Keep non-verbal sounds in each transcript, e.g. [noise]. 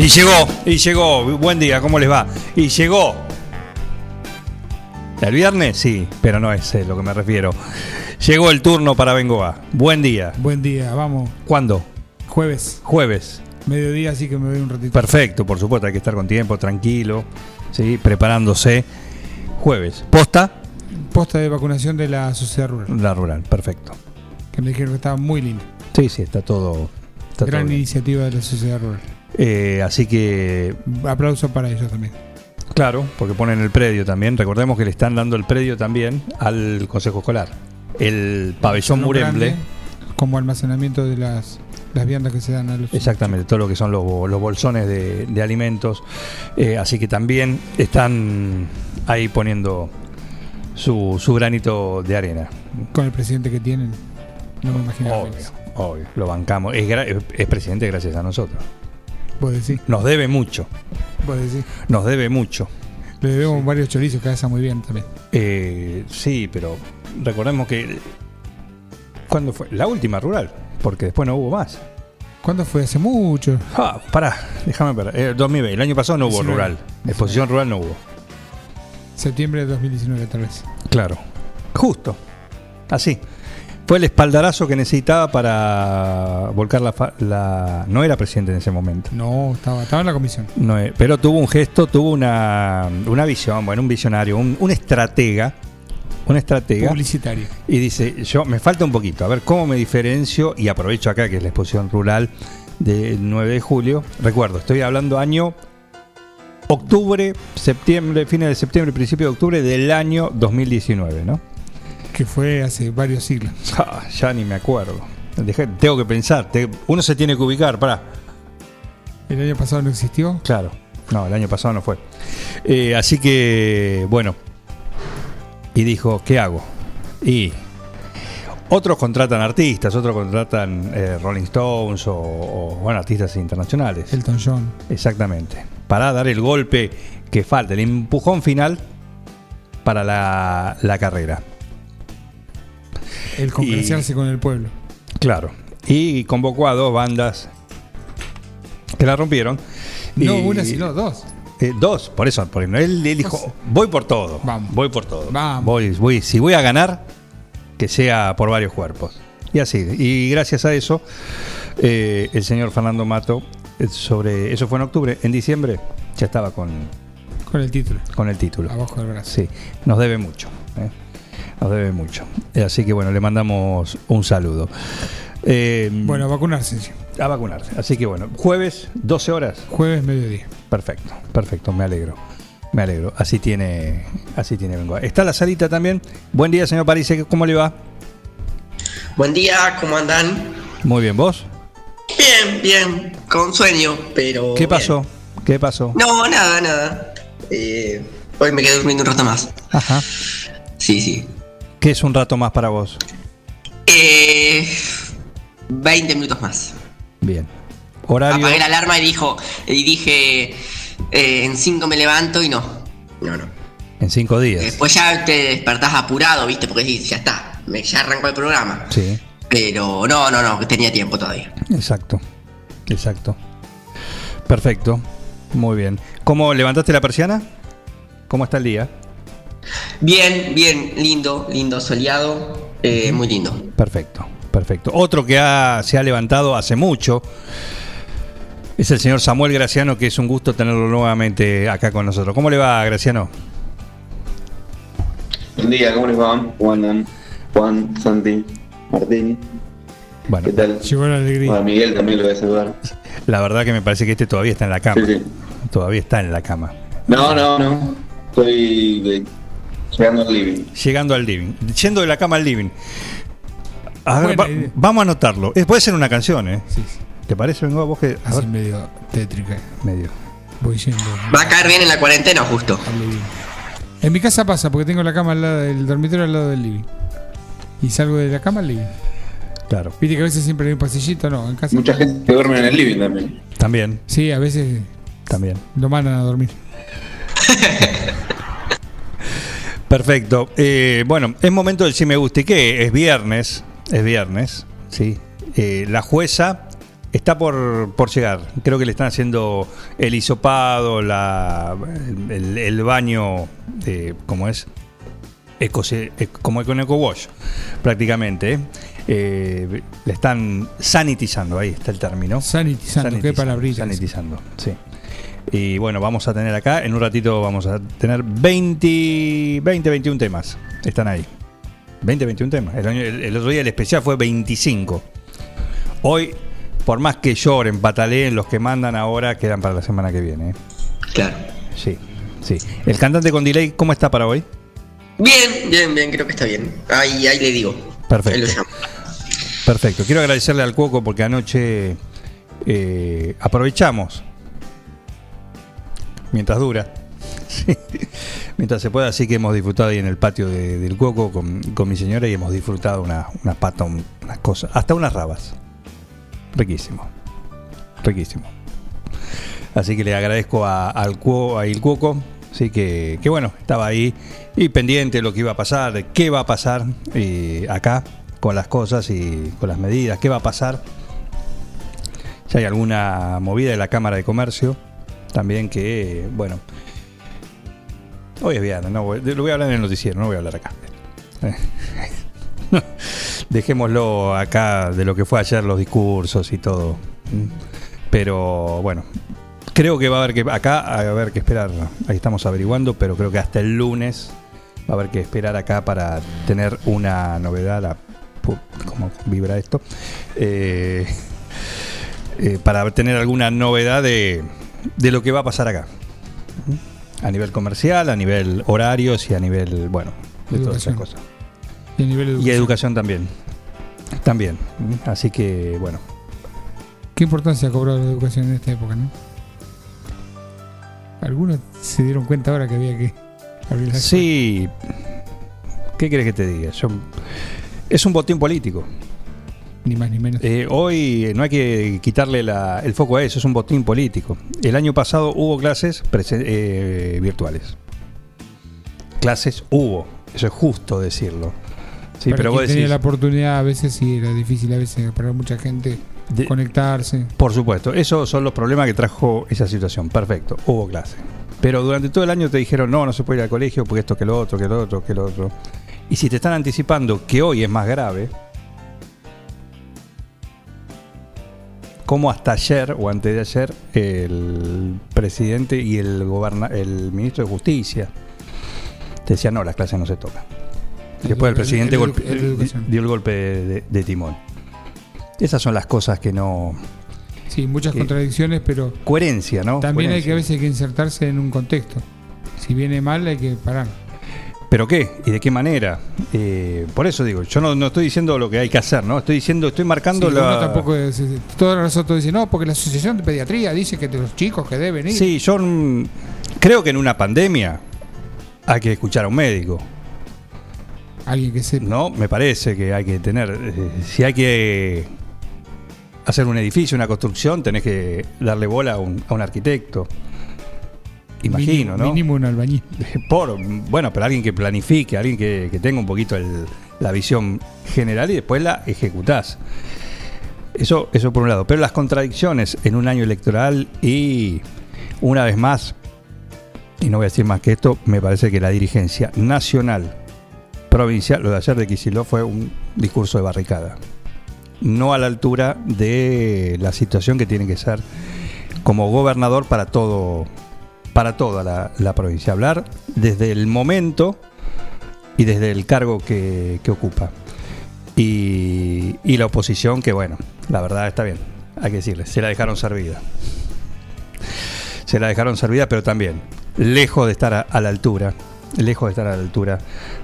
Y llegó, y llegó. Buen día, ¿cómo les va? Y llegó. ¿El viernes? Sí, pero no es a lo que me refiero. Llegó el turno para Bengoa. Buen día. Buen día, vamos. ¿Cuándo? Jueves, Jueves. mediodía, así que me voy un ratito. Perfecto, por supuesto, hay que estar con tiempo, tranquilo, ¿sí? preparándose. Jueves. ¿Posta? Posta de vacunación de la sociedad rural, La rural, perfecto. que me dijeron que estaba muy linda. Sí, sí, está todo. Está Gran todo iniciativa de la sociedad rural. Eh, así que, Aplauso para ellos también. claro, porque ponen el predio también. Recordemos que le están dando el predio también al Consejo Escolar. El pabellón Muremble. Como almacenamiento de las, las viandas que se dan a los. Exactamente, todo lo que son los, los bolsones de, de alimentos. Eh, así que también están ahí poniendo su, su granito de arena. Con el presidente que tienen. No me imagino. Obvio, obvio, lo bancamos. Es, gra- es- es presidente gracias a nosotros. Vos decís, Nos debe mucho, vos decís. nos debe mucho. Le debemos varios chorizos que hace muy bien también. Eh, sí, pero recordemos que... ¿Cuándo fue? La última rural, porque después no hubo más. ¿Cuándo fue? Hace mucho. Ah, pará, déjame ver. Eh, 2020, el año pasado no hubo 19. rural. Exposición rural no hubo. Septiembre de 2019, tal vez. Claro. Justo. Así. Fue el espaldarazo que necesitaba para volcar la, No era presidente en ese momento. No, estaba, estaba en la comisión. No es- pero tuvo un gesto, tuvo una, una visión, bueno, un visionario, un, un estratega. Un estratega. Publicitario. Y dice, yo me falta un poquito, a ver cómo me diferencio y aprovecho acá que es la exposición rural del 9 de julio. Recuerdo, estoy hablando año octubre, septiembre, fines de septiembre, principio de octubre del año 2019, ¿no? Que fue hace varios siglos. [laughs] Ah, ya ni me acuerdo. Dejé- tengo que pensar, te- uno se tiene que ubicar, para. El año pasado no existió. Claro, no, el año pasado no fue. Eh, así que, bueno. Y dijo, ¿qué hago? Y otros contratan artistas, otros contratan eh, Rolling Stones o, o, bueno, artistas internacionales. Elton John. Exactamente. Para dar el golpe que falta, el empujón final para la, la carrera. El congraciarse Y- con el pueblo. Claro. Y convocó a dos bandas que la rompieron. No Y- una, sino dos. Eh, dos, por eso, por él, él dijo, voy por todo, Vamos. voy por todo, Vamos. Voy, voy, si voy a ganar, que sea por varios cuerpos. Y así, y gracias a eso, eh, el señor Fernando Mato, eh, sobre, eso fue en octubre, en diciembre ya estaba con, Con el título. con el título. Abajo del brazo. Sí, nos debe mucho, ¿eh? Nos debe mucho. Eh, Así que bueno, le mandamos un saludo. Eh, Bueno, a vacunarse. sí. a vacunarse. Así que bueno, jueves, 12 horas, Jueves, mediodía. Perfecto, perfecto, me alegro. Me alegro. Así tiene, así tiene Bengoa. Está la salita también. Buen día, señor París, ¿cómo le va? Buen día, ¿cómo andan? Muy bien, ¿vos? Bien, bien, con sueño, pero. ¿Qué bien. pasó? ¿Qué pasó? No, nada, nada. Eh, hoy me quedé durmiendo un rato más. Ajá. Sí, sí. ¿Qué es un rato más para vos? Eh, 20 minutos más. Bien. Horario. Apagué la alarma y dijo, y dije, eh, en 5 me levanto y no. No, no. En cinco días. Después ya te despertás apurado, ¿viste? Porque decís, ya está, me, ya arrancó el programa. Sí, Pero no, no, no, que tenía tiempo todavía. exacto. Exacto. Perfecto. Muy bien. ¿Cómo levantaste la persiana? ¿Cómo está el día? Bien, bien, lindo, lindo, soleado, eh, muy lindo. Perfecto, perfecto. Otro que ha- se ha levantado hace mucho es el señor Samuel Graciano, que es un gusto tenerlo nuevamente acá con nosotros. ¿Cómo le va, Graciano? Buen día, ¿cómo les va? ¿Cómo andan? Juan, Santi, Martín. Bueno, ¿Qué tal? Llegó la alegría. Bueno, a Miguel también lo voy a saludar. la verdad que me parece que este todavía está en la cama. Sí, sí. Todavía está en la cama. No, no, no. Estoy de- llegando al living. Llegando al living. Yendo de la cama al living. A ver, va- vamos a anotarlo. Eh, puede ser una canción, ¿eh? Sí, sí. ¿Te parece, Bengoa? Vos que. A ver, medio tétrica. medio. Voy yendo Va a caer bien en la cuarentena justo. al living. En mi casa pasa porque tengo la cama al lado del dormitorio al lado del living. Y salgo de la cama al living. Claro. Viste que a veces siempre hay un pasillito, no, en casa. Mucha gente que duerme en el living también. También, Sí, a veces también. lo mandan a dormir. [laughs] Perfecto. Eh, bueno, es momento del si me gusta. ¿Y qué? Es viernes. Es viernes. Sí. Eh, la jueza está por, por llegar. Creo que le están haciendo el hisopado, la, el, el baño, eh, ¿cómo es? Eco, eh, como con Eco Wash, prácticamente. ¿eh? Eh, le están sanitizando, ahí está el término. Sanitizando, qué palabrita. Sanitizando, sí. Y bueno, vamos a tener acá, en un ratito vamos a tener 20, 20 21 temas. Están ahí. 20, 21 temas. El, año- el- el otro día el especial fue 25. Hoy, por más que lloren, pataleen, los que mandan ahora quedan para la semana que viene. ¿eh? Claro. Sí, sí. El cantante con delay, ¿cómo está para hoy? Bien, bien, bien, creo que está bien. Ahí, ahí le digo. Perfecto. Ahí lo llamo. Perfecto. Quiero agradecerle al Cuoco porque anoche eh, aprovechamos, mientras dura, sí, mientras se pueda, así que hemos disfrutado ahí en el patio de- del Cuoco con, con mi señora y hemos disfrutado una, una pata, un- unas cosas, hasta unas rabas. Riquísimo. Riquísimo. Así que le agradezco a, al Cuo, a Il Cuoco, sí que, que bueno, estaba ahí y pendiente de lo que iba a pasar, qué va a pasar eh, acá con las cosas y con las medidas, qué va a pasar. Si hay alguna movida de la Cámara de Comercio, también que, bueno, hoy es viernes, no, lo voy a hablar en el noticiero, no voy a hablar acá. [laughs] Dejémoslo acá de lo que fue ayer, los discursos y todo. Pero bueno, creo que va a haber que acá a haber que esperar. Ahí estamos averiguando, pero creo que hasta el lunes va a haber que esperar acá para tener una novedad. ¿Cómo vibra esto? Eh, eh, para tener alguna novedad de, de lo que va a pasar acá. A nivel comercial, a nivel horarios y a nivel, bueno, de todas esas cosas. Y a nivel Y educación. también. También. Así que, bueno. ¿Qué importancia ha cobrado la educación en esta época, no? Algunos se dieron cuenta ahora que había que abrir la Sí. ¿Qué querés que te diga? Yo, es un botín político. Ni más ni menos. Eh, hoy no hay que quitarle la- el foco a eso, es un botín político. El año pasado hubo clases eh, virtuales. Clases hubo, eso es justo decirlo. Sí, Para pero vos tenía decís, la oportunidad, a veces sí era difícil, a veces para mucha gente de- conectarse. por supuesto, esos son los problemas que trajo esa situación. Perfecto, hubo clase. Pero durante todo el año te dijeron, no, no se puede ir al colegio porque esto, que lo otro, que lo otro, que lo otro. Y si te están anticipando que hoy es más grave, como hasta ayer o antes de ayer el presidente y el, goberna el ministro de Justicia decían, no, las clases no se tocan. Después el presidente el- el- dio el golpe de, de timón. Esas son las cosas que no... Sí, muchas contradicciones, pero Coherencia, ¿no? también hay que a veces hay que insertarse en un contexto. Si viene mal hay que parar. ¿Pero qué? ¿Y de qué manera? Eh, por eso digo, yo no, no estoy diciendo lo que hay que hacer, ¿no? Estoy diciendo, estoy marcando Sí, la... tampoco es- todos nosotros dicen, no, porque la Asociación de Pediatría dice que de los chicos que deben ir. Sí, yo mm, creo que en una pandemia hay que escuchar a un médico, Alguien que sepa. ¿no? Me parece que hay que tener... eh, si hay que hacer un edificio, una construcción, tenés que darle bola a un, a un arquitecto. Imagino, mínimo, ¿no? Mínimo un albañil. [laughs] Por, bueno, pero alguien que planifique, alguien que, que tenga un poquito el- la visión general y después la ejecutás. Eso, eso por un lado. Pero las contradicciones en un año electoral y una vez más, y no voy a decir más que esto, me parece que la dirigencia nacional, provincial, lo de ayer de Kicillof fue un discurso de barricada. No a la altura de la situación que tiene que ser como gobernador para todo para toda la, provincia. Hablar desde el momento y desde el cargo que, que ocupa. Y, y la oposición, que bueno, la verdad está bien, hay que decirle, se la dejaron servida. Se la dejaron servida, pero también lejos de estar a, la altura, lejos de estar a la altura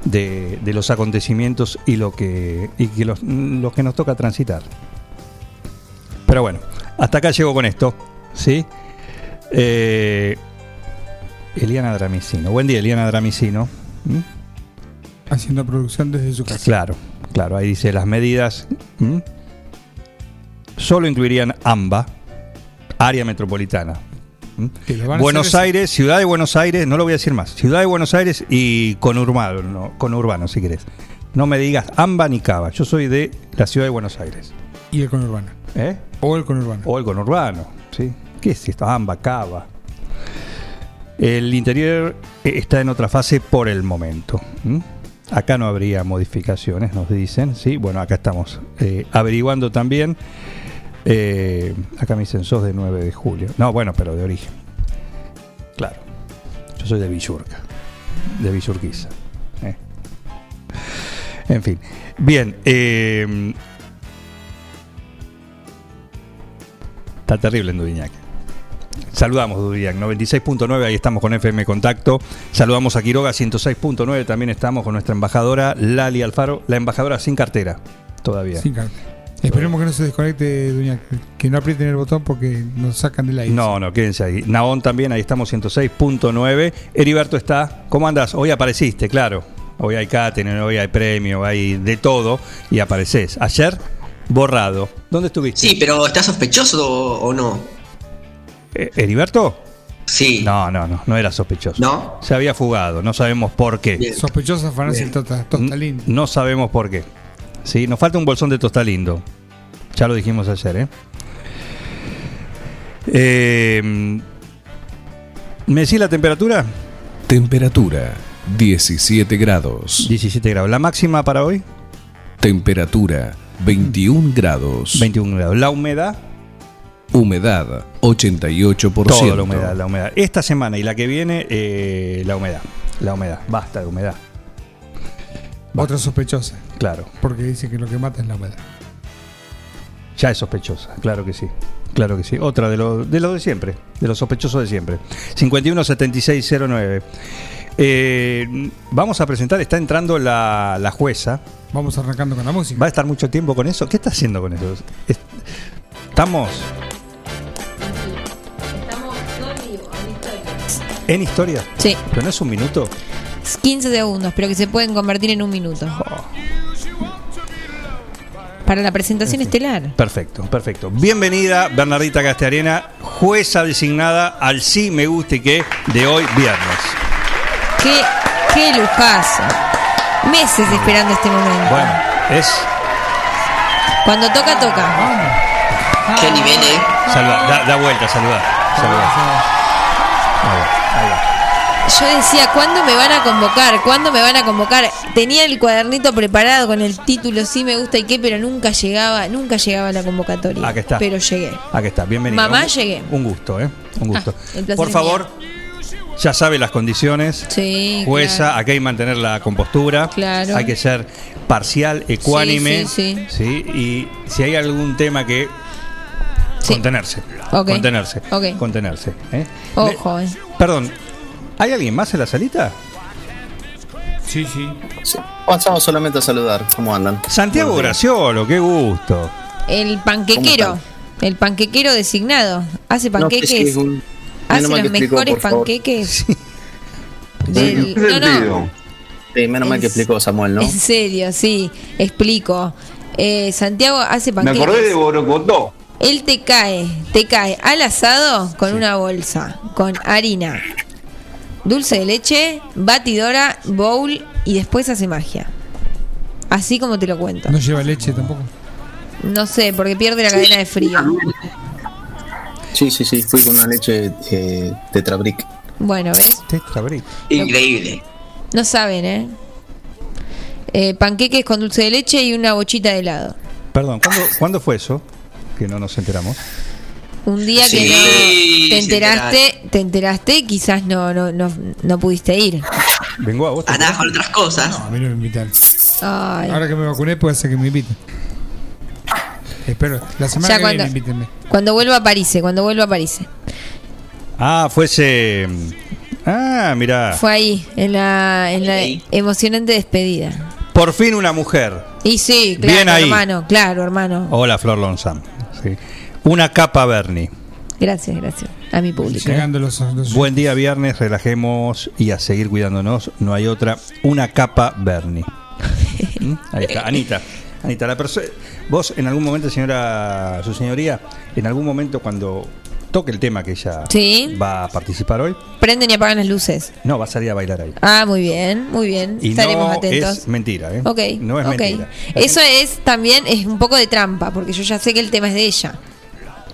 de, de los acontecimientos y lo que, y que los, lo que nos toca transitar. Pero bueno, hasta acá llego con esto, ¿sí? Eh, Eliana Dramicino. Buen día, Eliana Dramicino. ¿Mm? Haciendo producción desde su casa. Claro, claro, ahí dice las medidas ¿m? solo incluirían AMBA, área metropolitana. ¿m? Que lo van a Buenos Aires, ciudad de Buenos Aires, no lo voy a decir más, ciudad de Buenos Aires y conurbano, no, conurbano si querés. No me digas AMBA ni Cava, yo soy de la ciudad de Buenos Aires. Y el conurbano. ¿Eh? O el conurbano. O el conurbano, ¿sí? ¿Qué es esto? AMBA, Cava. El interior eh, está en otra fase por el momento. Acá no habría modificaciones, nos dicen. ¿sí? Bueno, acá estamos eh, averiguando también. Eh, acá me dicen sos de 9 de julio. No, bueno, pero de origen. Claro. Yo soy de Villurca. De Villurquiza. En fin. Bien. está terrible en Dudiñac. Saludamos Dudiñac, 96.9, ahí estamos con FM Contacto. Saludamos a Quiroga, 106.9, también estamos con nuestra embajadora Lali Alfaro, la embajadora sin cartera todavía. Sin carta. Esperemos que no se desconecte, Duña, que no aprieten el botón porque nos sacan del aire. No, no, quédense ahí. Naón también, ahí estamos 106.9. Heriberto está. ¿Cómo andas? Hoy apareciste, claro. Hoy hay catering, hoy hay premio, hay de todo y apareces. Ayer, borrado. ¿Dónde estuviste? Sí, pero ¿está sospechoso o no? Eh, ¿Heriberto? Sí. No, no, no, no era sospechoso. ¿No? Se había fugado, no sabemos por qué. Bien. Sospechosa Farnacia Bien. Tota, Tostalín. No sabemos por qué. Sí, nos falta un bolsón de tostalindo. Ya lo dijimos ayer, ¿eh? Eh, ¿Me decís la temperatura? Temperatura 17 grados. 17 grados. ¿La máxima para hoy? Temperatura 21 grados. 21 grados. ¿La humedad? Humedad 88%. Toda la humedad, la humedad. Esta semana y la que viene, eh, la humedad. La humedad. Basta de humedad. Otra sospechosa, Claro. porque dice que lo que mata es la humedad. Ya es sospechosa, claro que sí. Claro que sí. Otra de lo de, lo de siempre, de los sospechosos de siempre. 517609. Eh, vamos a presentar, está entrando la, la jueza. Vamos arrancando con la música. ¿Va a estar mucho tiempo con eso? ¿Qué está haciendo con eso? Es- Estamos en historia. Sí, ¿Pero no es un minuto? 15 segundos, pero que se pueden convertir en un minuto. Para la presentación estelar. Perfecto, perfecto. Bienvenida Bernardita Castellarena, jueza designada al sí me gusta y que de hoy viernes. Qué, qué lujazo. Meses esperando este momento. Bueno, es. Cuando toca, toca. ¿Qué nivel, eh? Saluda, da, da vuelta, saluda. saluda. Ahí va. Yo decía, ¿cuándo me van a convocar? ¿Cuándo me van a convocar? Tenía el cuadernito preparado con el título, sí me gusta y qué, pero nunca llegaba, nunca llegaba la convocatoria. Aquí está. Pero llegué. Aquí está, bienvenida. Mamá, Un- llegué. Un gusto, ¿eh? Un gusto. Ah, Por favor, ya sabe las condiciones. Sí. Jueza, claro. acá hay que mantener la compostura. Claro. Hay que ser parcial, ecuánime. Sí, sí, Y si hay algún tema que. Sí. Contenerse. Contenerse. Contenerse. ¿eh? Ojo, eh. Le- Perdón, ¿hay alguien más en la salita? Sí, sí. Sí. Pasamos solamente a saludar. ¿Cómo andan? Santiago. Graciolo, qué gusto. El panquequero. ¿Cómo El panquequero designado. Hace No, panqueques. sí, sí, un- hace menos mal los que explicó, mejores panqueques. del- no, no. Sí, menos mal que explicó Samuel, ¿no? [laughs] En serio, sí. Explico. Eh, Santiago hace Me panqueques. acordé de Borocotó. Él te cae, te cae al asado con una bolsa, con harina, dulce de leche, batidora, bowl y después hace magia. Así como te lo cuento. No lleva leche tampoco. No sé, porque pierde la cadena de frío. Sí, sí, sí. Fui con una leche eh, Tetrabric. Bueno, ¿ves? Tetra Brick. Increíble. No saben, ¿eh? Eh, panqueques con dulce de leche y una bochita de helado. Perdón, ¿cuándo, ¿cuándo fue eso? Que no nos enteramos. Un día que no te enteraste, te enteraste, quizás no, no, no, no pudiste ir. Vengo a vos. Andás con otras cosas. No, a mí no me invitan. Ay. Ahora que me vacuné puede ser que me inviten. Espero. La semana Ya que cuando, viene invítenme. cuando vuelva a París, cuando vuelva a París. Ah, fuese. Ah, mirá. Fue ahí, en la, en la emocionante despedida. Por fin una mujer. Y sí, claro, Bien ahí. hermano, claro, hermano. Hola, Flor Lonzam. Sí. Una capa Bernie. Gracias, gracias. A mi público. Llegando los, los- Buen día, viernes. Relajemos y a seguir cuidándonos. No hay otra. Una capa Bernie. [laughs] ¿Mm? Ahí está. Anita. Anita, la vos en algún momento, señora, su señoría, en algún momento cuando toque el tema que ella Sí. va a participar hoy, Prenden y apagan las luces. no, va a salir a bailar ahí. Ah, muy bien, muy bien. Y Estaremos no atentos. es mentira, ¿eh? Ok, No es ok. mentira. Eso es también es un poco de trampa, porque yo ya sé que el tema es de ella.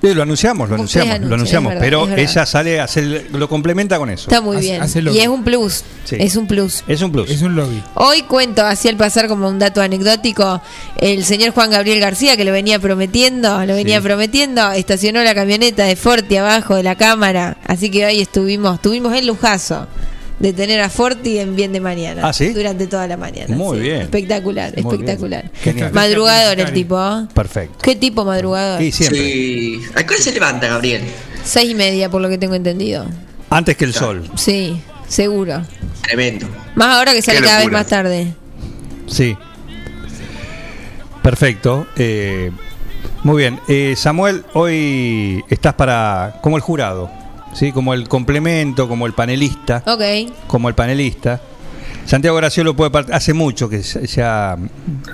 Sí, lo anunciamos, lo anunciamos, anuncian, lo anunciamos, es verdad, pero ella sale a hacer, lo complementa con eso. Está muy Hace- bien. hace Y es un plus. Sí. Es un plus. Es un plus. Es un lobby. Hoy cuento, así al pasar como un dato anecdótico, el señor Juan Gabriel García, que lo venía prometiendo, lo venía Sí. prometiendo, estacionó la camioneta de Forti abajo de la cámara, así que hoy estuvimos, tuvimos el lujazo de tener a Forti en bien de mañana. ¿Ah, sí? Durante toda la mañana. Muy sí. bien. Espectacular, Muy espectacular. bien. Madrugador el tipo. ¿eh? Perfecto. ¿Qué tipo madrugador? Y siempre. Sí. ¿A qué se levanta, Gabriel? Seis y media, por lo que tengo entendido. Antes que el sol. Sí, seguro. Tremendo. Más ahora que sale cada vez más tarde. Sí. Perfecto. Eh, muy bien. Eh, Samuel, hoy estás para como el jurado, ¿sí? Como el complemento, como el panelista, Ok. como el panelista. Santiago Graciolo puede part- hace mucho que se, ha,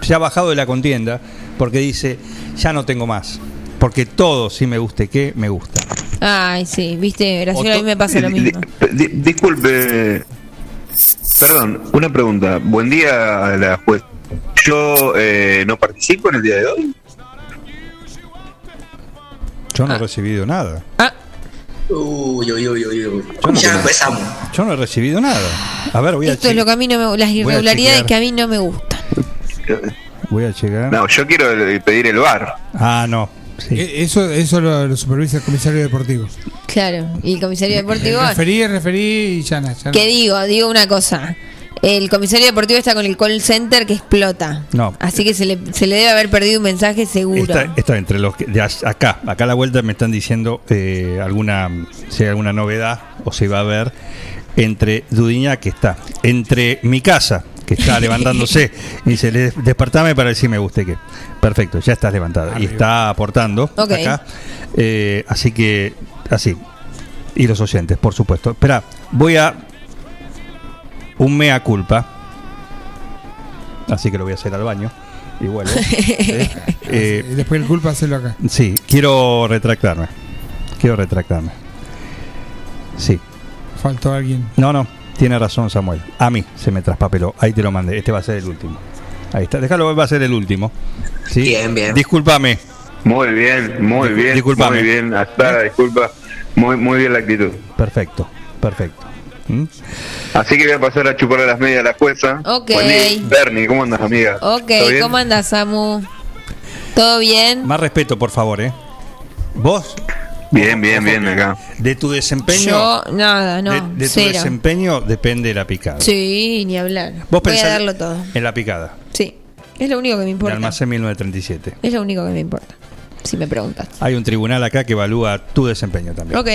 se ha bajado de la contienda porque dice, ya no tengo más. Porque todo, si me guste, que me gusta. Ay, sí, viste, Graciela, a mí me pasa lo mismo. di- di- disculpe, perdón, una pregunta. Buen día a la juez. Yo eh, no participo en el día de hoy. Yo no Ah. he recibido nada. Ah, Uy, uy, uy, uy, uy. Yo no ya tengo- empezamos. Yo no he recibido nada. A ver, voy a, esto es lo que a mí no me las irregularidades que a mí no me gustan. voy a checar. No, yo quiero pedir el bar. Ah, no. Sí. Eh, Eso, eso lo, lo supervisa el comisario deportivo. Claro, y el comisario deportivo, Referí, referí y ya no. ya no. ¿qué digo? Digo una cosa. El comisario deportivo está con el call center que explota. No. Así que se le, se le debe haber perdido un mensaje seguro. Está, está entre los que de acá, acá a la vuelta me están diciendo eh, alguna si hay alguna novedad o se va a ver entre Dudiña que está entre mi casa que está [laughs] levantándose y dice "Le- despertame para decir me guste que perfecto ya estás levantada y está aportando Ok. acá Eh, así que así y los oyentes por supuesto espera voy a un mea culpa así que lo voy a hacer al baño y vuelvo [laughs] Eh, eh, Y después el culpa hacerlo acá. Sí, quiero retractarme. Quiero retractarme. Sí. Faltó alguien. No, no, tiene razón Samuel. A mí se me traspapeló. Ahí te lo mandé. Este va a ser el último. Ahí está. Déjalo, va a ser el último. ¿Sí? Bien, bien. Discúlpame. Muy bien, muy bien. discúlpame. Muy bien, hasta disculpa. Muy, muy bien la actitud. Perfecto, perfecto. ¿Mm? Así que voy a pasar a chupar las medias a la jueza. Ok. Día. Bernie, ¿cómo andas, amiga? Ok. ¿cómo andas, Samu? ¿Todo bien? Más respeto, por favor, ¿eh? Vos, Bien, bien, bien, acá. de tu desempeño. Yo, nada, no, de, de tu cero. desempeño depende la picada. Sí, ni hablar. Vos Voy a pensás darlo todo. en la picada. Sí, es lo único que me importa. Almacén 1937. Es lo único que me importa. Si me preguntas. Hay un tribunal acá que evalúa tu desempeño también. Ok.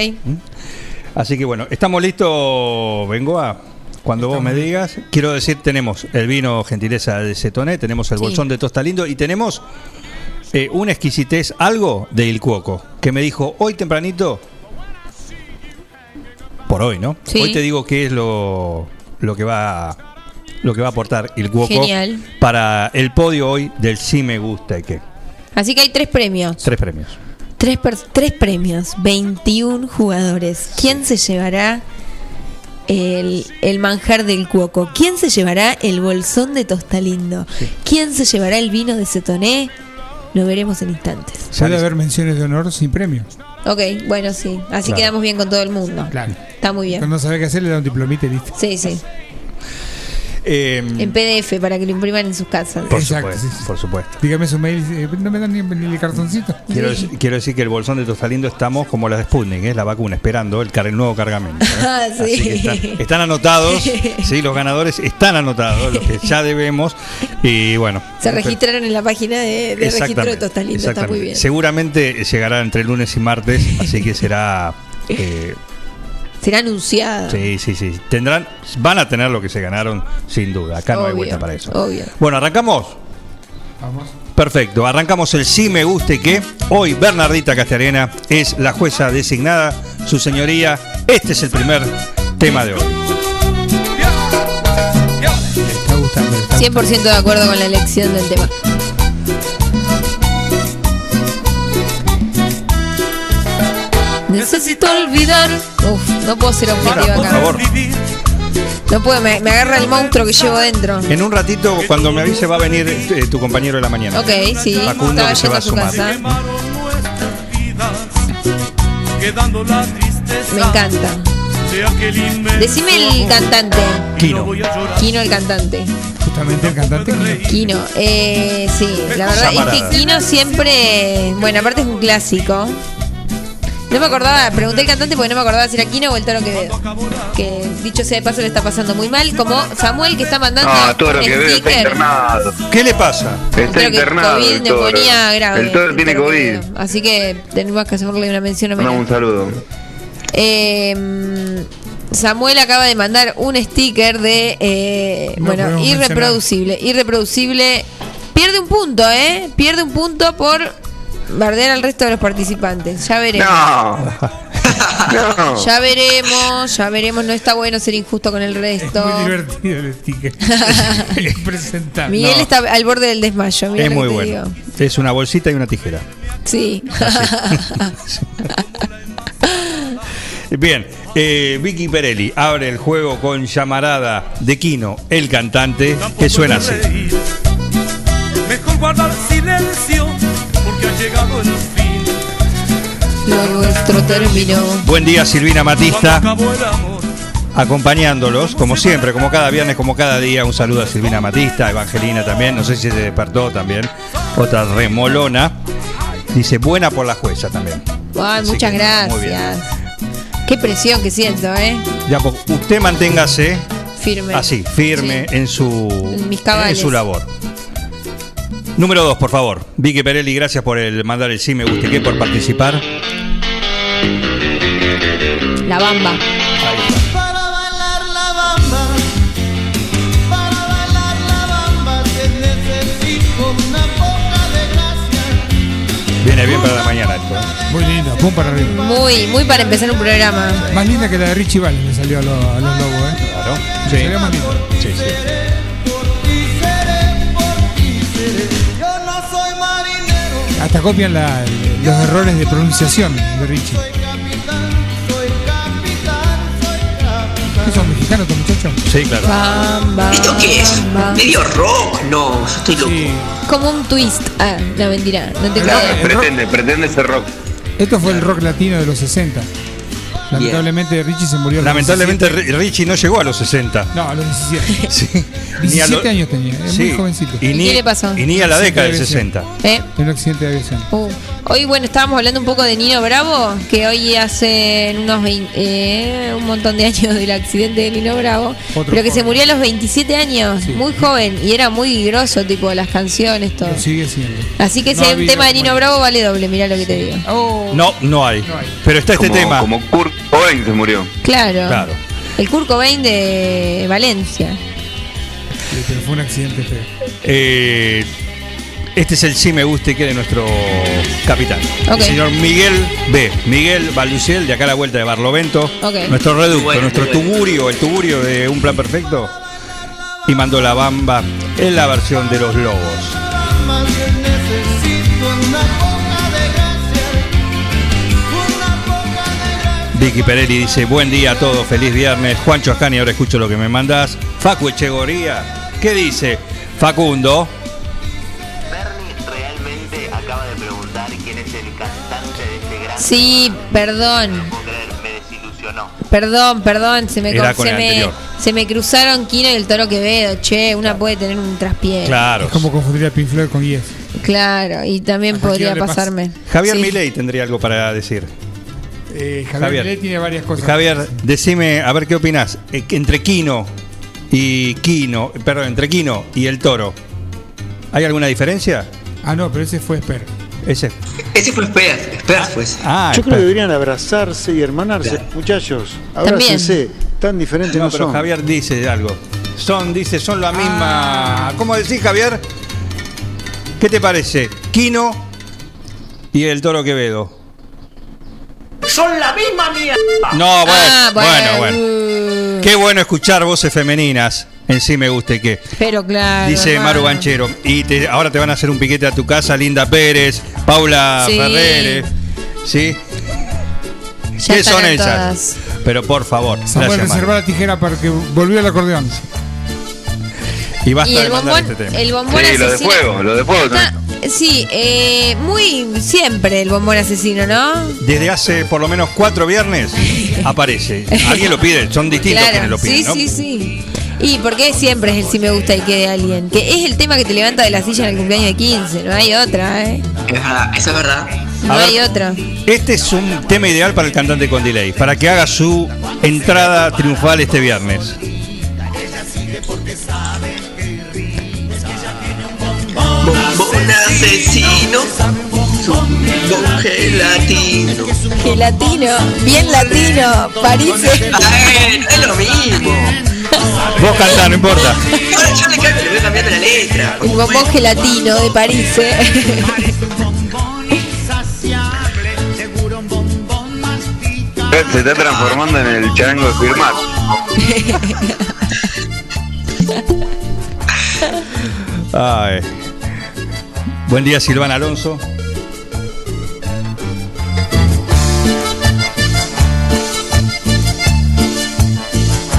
Así que bueno, estamos listos, vengo a cuando vos me digas. Quiero decir, tenemos el vino gentileza de Cetoné, tenemos el Sí. bolsón de Tosta Lindo y tenemos eh, una exquisitez, algo de Il Cuoco, que me dijo hoy tempranito, por hoy, ¿no? Sí. Hoy te digo qué es lo, lo que va lo que va a aportar Il Cuoco Genial. para el podio hoy del sí me gusta y qué. Así que hay tres premios. Tres premios. Tres, per- tres premios. 21 jugadores. ¿Quién se llevará el, el manjar del cuoco? ¿Quién se llevará el bolsón de Tostalindo? ¿Quién se llevará el vino de Cetoné? Lo veremos en instantes. Puede haber menciones de honor sin premio. Ok, bueno, sí. Así Claro. quedamos bien con todo el mundo. Claro. Está muy bien. Cuando no sabe qué hacer, le da un diplomita y listo. Sí, sí. Eh, En PDF para que lo impriman en sus casas. por Exacto, supuesto, sí, sí. por supuesto. Dígame su mail, eh, no me dan ni, ni el cartoncito. Quiero, Sí. quiero decir que el bolsón de Tostalindo estamos como las de Sputnik, ¿eh? la vacuna, esperando el, car- el nuevo cargamento. ¿eh? [laughs] Ah, sí. Así que están, están anotados, [laughs] sí, los ganadores están anotados, los que ya debemos. Y bueno. Se registraron en la página de, de registro de Tostalindo, está muy bien. Seguramente llegará entre lunes y martes, así que será. [laughs] eh, Será anunciada. sí, sí, sí. Tendrán, van a tener lo que se ganaron, sin duda. Acá no hay vuelta para eso. obvio. Bueno, arrancamos. Vamos. Perfecto, arrancamos el sí me guste que hoy Bernardita Castellarena es la jueza designada, su señoría, este es el primer tema de hoy. Le está gustando. le está 100% de acuerdo con la elección del tema. Necesito olvidar. Uf, no puedo ser objetiva Por acá. favor, No puedo, me, me agarra el monstruo que llevo dentro. en un ratito cuando me avise va a venir eh, tu compañero de la mañana. Ok, sí. Facundo Estaba que se va a a su sumar. casa. Me encanta. Decime el cantante. Kino. Kino el cantante. Justamente el cantante. que- Kino, eh, sí, la verdad Llamarada. es que Kino siempre, bueno, aparte es un clásico. No me acordaba, pregunté al cantante porque no me acordaba si era Kino o el Toro Quevedo. Que dicho sea de paso le está pasando muy mal, como Samuel que está mandando No, todo lo que veo está internado. ¿Qué le pasa? Está Creo que internado. COVID, el toro. neumonía grave. El toro tiene Toro COVID. Quevedo. Así que tenemos que hacerle una mención Mandamos un homenaje. saludo. Eh, Samuel acaba de mandar un sticker de, eh, No bueno, irreproducible. Irreproducible. Pierde un punto, ¿eh? Pierde un punto por bardear al resto de los participantes. Ya veremos. No. [laughs] no. Ya veremos, ya veremos. No está bueno ser injusto con el Es resto. muy divertido el sticker. [laughs] Miguel No. está al borde del desmayo. mira Es muy bueno. digo. Es una bolsita y una tijera. Sí. [laughs] Bien, eh, Vicky Perelli abre el juego con llamarada de Kino, el cantante, que suena así. Mejor guardar silencio Lo nuestro terminó. Buen día Silvina Matista, acompañándolos, como siempre, como cada viernes, como cada día. Un saludo a Silvina Matista, Evangelina también, no sé si se despertó también, otra remolona. Dice, buena por la jueza también. Ay, muchas que, muy bien. gracias. Qué presión que siento, ¿eh? Ya, pues, usted manténgase Firme. así, firme Sí. en su, En mis cabales. en su labor. Número dos, por favor. Vicky Perelli, gracias por el mandar el sí, me guste que por participar. La bamba. Para bailar la bamba, para bailar la bamba, que necesito una poca de gracia. Viene bien para la mañana esto. Muy lindo, pum para arriba. Muy, muy para empezar un programa. Más linda que la de Richie Valens me salió a, lo- a los lobos, ¿eh? Claro. Me salió más linda. Sí, sí. Hasta copian la- los errores de pronunciación de Richie. soy capitán, soy capitán, soy capitán. ¿Qué son mexicanos estos muchachos? Sí, claro. Bamba. ¿Esto qué es? bamba. ¿Medio rock? No, yo estoy loco. Sí. Como un twist. Ah, no, mentira. No te creo. Pretende, pretende ser rock. Esto fue el rock latino de los 60. Lamentablemente Richie se murió a los Lamentablemente 17. Ri- Richie no llegó a los 60. No, a los 17. [laughs] Sí. 17 años tenía, es muy jovencito. Y ¿Y ni, qué le pasó? Y ni a la década del sí. 60. ¿Eh? En un accidente de aviación. Uh, Hoy, bueno, estábamos hablando un poco de Nino Bravo, que hoy hace unos 20, eh, un montón de años del accidente de Nino Bravo, Otro pero que se murió a los 27 años, Sí. muy joven, y era muy grosso, tipo, las canciones, todo. Lo sigue siendo. Así que si No hay un había- tema de Nino. Bravo, vale doble, mirá lo que te digo. Oh. No, no hay. No hay. Pero está este como, tema. como Kurt Cobain se murió. Claro. Claro. El Kurt Cobain de Valencia. Sí, pero fue un accidente feo. Eh, este es el sí me guste que de nuestro capitán. El señor Miguel B. Miguel Baluciel, de acá a la vuelta de Barlovento. Nuestro reducto, Bueno, nuestro bueno. tugurio, el tugurio de Un Plan Perfecto. Y mandó la bamba en la versión de los lobos. Vicky Perelli dice, buen día a todos, feliz viernes. Juancho Ascani, ahora escucho lo que me mandás. Facu Echegoría, ¿qué dice? Facundo, Bernie realmente acaba de preguntar quién es el cantante de este gran. Sí, perdón. No puedo creer, me desilusionó. Perdón, perdón, se me, Era con- con se el me, anterior. Se me cruzaron Kino y el Toro Quevedo, che, una puede tener un traspié. Claro. Es como confundir a Pink Floyd con Yes. Claro, y también [laughs] podría pasa. pasarme. Javier Sí. Milei tendría algo para decir. Eh, Javier, Javier. Milei tiene varias cosas. Javier, decime, a ver qué opinás. Eh, entre Kino y Kino, perdón, entre Kino y el Toro, ¿hay alguna diferencia? Ah, no, pero ese fue Esper. Ese. Ese fue Spears, Spears fue ese. Ah, Yo creo que deberían abrazarse y hermanarse. Muchachos, abrácense. Tan diferentes no, No, pero son. Javier dice algo. Son, dice, son la misma. ¿Cómo decís, Javier? ¿Qué te parece? Kino y el Toro Quevedo. Son la misma mierda. No, bueno, Ah, bueno, bueno. bueno. Qué bueno escuchar voces femeninas. En sí me guste que. Pero claro. Dice hermano. Maru Banchero. Y te- ahora te van a hacer un piquete a tu casa, Linda Pérez, Paula Sí. Ferrere. ¿Sí? Ya ¿Qué son ellas? todas. Pero por favor, gracias, Maru. reservar la tijera para que volvió el acordeón. Y basta Y el de mandar bombón, este tema. el bombón Sí, lo de asesino. fuego, lo de fuego Está- también. sí, eh, muy siempre el bombón asesino, ¿no? Desde hace por lo menos cuatro viernes aparece. Alguien lo pide, son distintos quienes lo piden, sí, ¿no? sí, sí. Y porque siempre es el si me gusta y que de alguien. Que es el tema que te levanta de la silla en el cumpleaños de 15. No hay otra, ¿eh? Es verdad, eso es verdad. No ver. hay otra. Este es un tema ideal para el cantante con delay, para que haga su entrada triunfal este viernes. Asesino, bombón gelatino. Gelatino, bien latino, París. Ay, es lo mismo. Vos cantá, no importa. Ahora yo le, cambio, le voy cambiando la letra. El bombón gelatino de París, ¿eh? Se está transformando en el charango de firmar. [laughs] [laughs] Ay. Buen día, Silvana Alonso.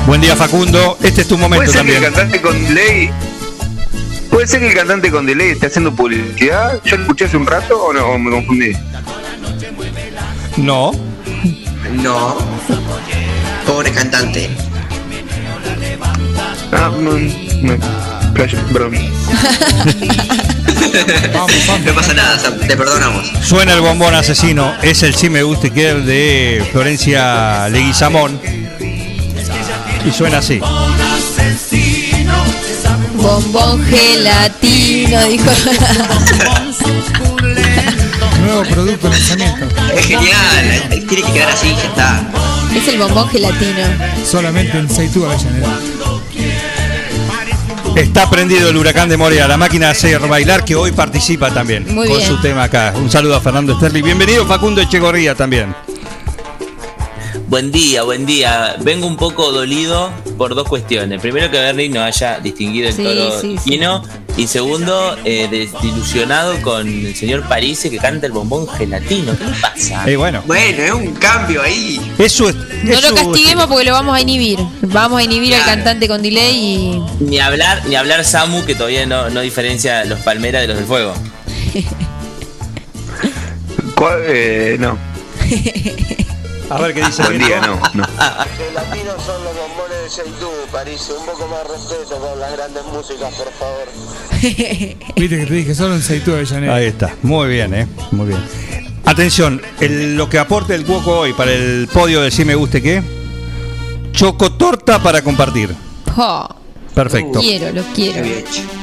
Buen día, Facundo. Este es tu momento ¿Puede ser que también. el cantante con delay... ¿Puede ser que el cantante con delay esté haciendo publicidad? ¿Yo lo escuché hace un rato o, no, o me confundí? No. No. Pobre cantante. Ah, no, no. Flash, perdón. No pasa nada, Sam, te perdonamos. Suena el bombón asesino. Es el sí me gusta que es de Florencia Leguizamón. Y suena así. Bombón gelatino, dijo. Nuevo producto, lanzamiento. Es genial, tiene que quedar así, ya está. Es el bombón gelatino. Solamente en Seitú Avellaneda. Está prendido el huracán de Morea, la máquina de hacer bailar que hoy participa también Muy con bien. su tema acá. Un saludo a Fernando Sterling. Bienvenido Facundo Echegorría también. Buen día, buen día. Vengo un poco dolido por dos cuestiones. Primero que Bernie no haya distinguido el Sí, toro sí, sí. Quino. Y segundo, eh, desilusionado con el señor Parise que canta el bombón gelatino. ¿Qué le pasa? Y bueno, Bueno, es un cambio ahí. eso es. No lo castiguemos porque lo vamos a inhibir. Vamos a inhibir al cantante con delay y. Ni hablar, ni hablar Samu que todavía no, no diferencia los palmeras de los del fuego. [laughs] ¿Cuál? Eh, no. [laughs] A ver qué dice. Buen día, no. no. [laughs] Gelatinos son los bombones de Seidú, París. Un poco más de respeto con las grandes músicas, por favor. [laughs] Viste que te dije solo en Seitú Avellaneda. Ahí está, muy bien, ¿eh? Muy bien. Atención, el- lo que aporte el Cuoco hoy para el podio de Si Me Guste Qué, choco torta para compartir. Jo, Perfecto. quiero, lo quiero.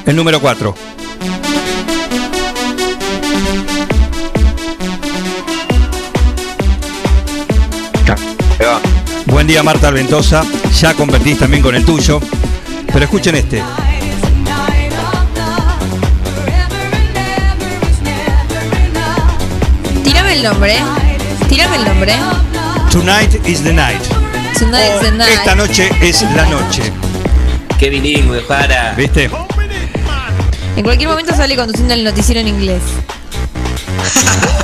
El número 4. Buen día Marta Alventosa, ya convertís también con el tuyo. Pero escuchen este. Tírame el nombre. Tírame el nombre. Tonight is the night. Tonight is the night. Esta noche es la noche. Qué bilingüe, para. ¿Viste? En cualquier momento sale conduciendo el noticiero en inglés. [laughs]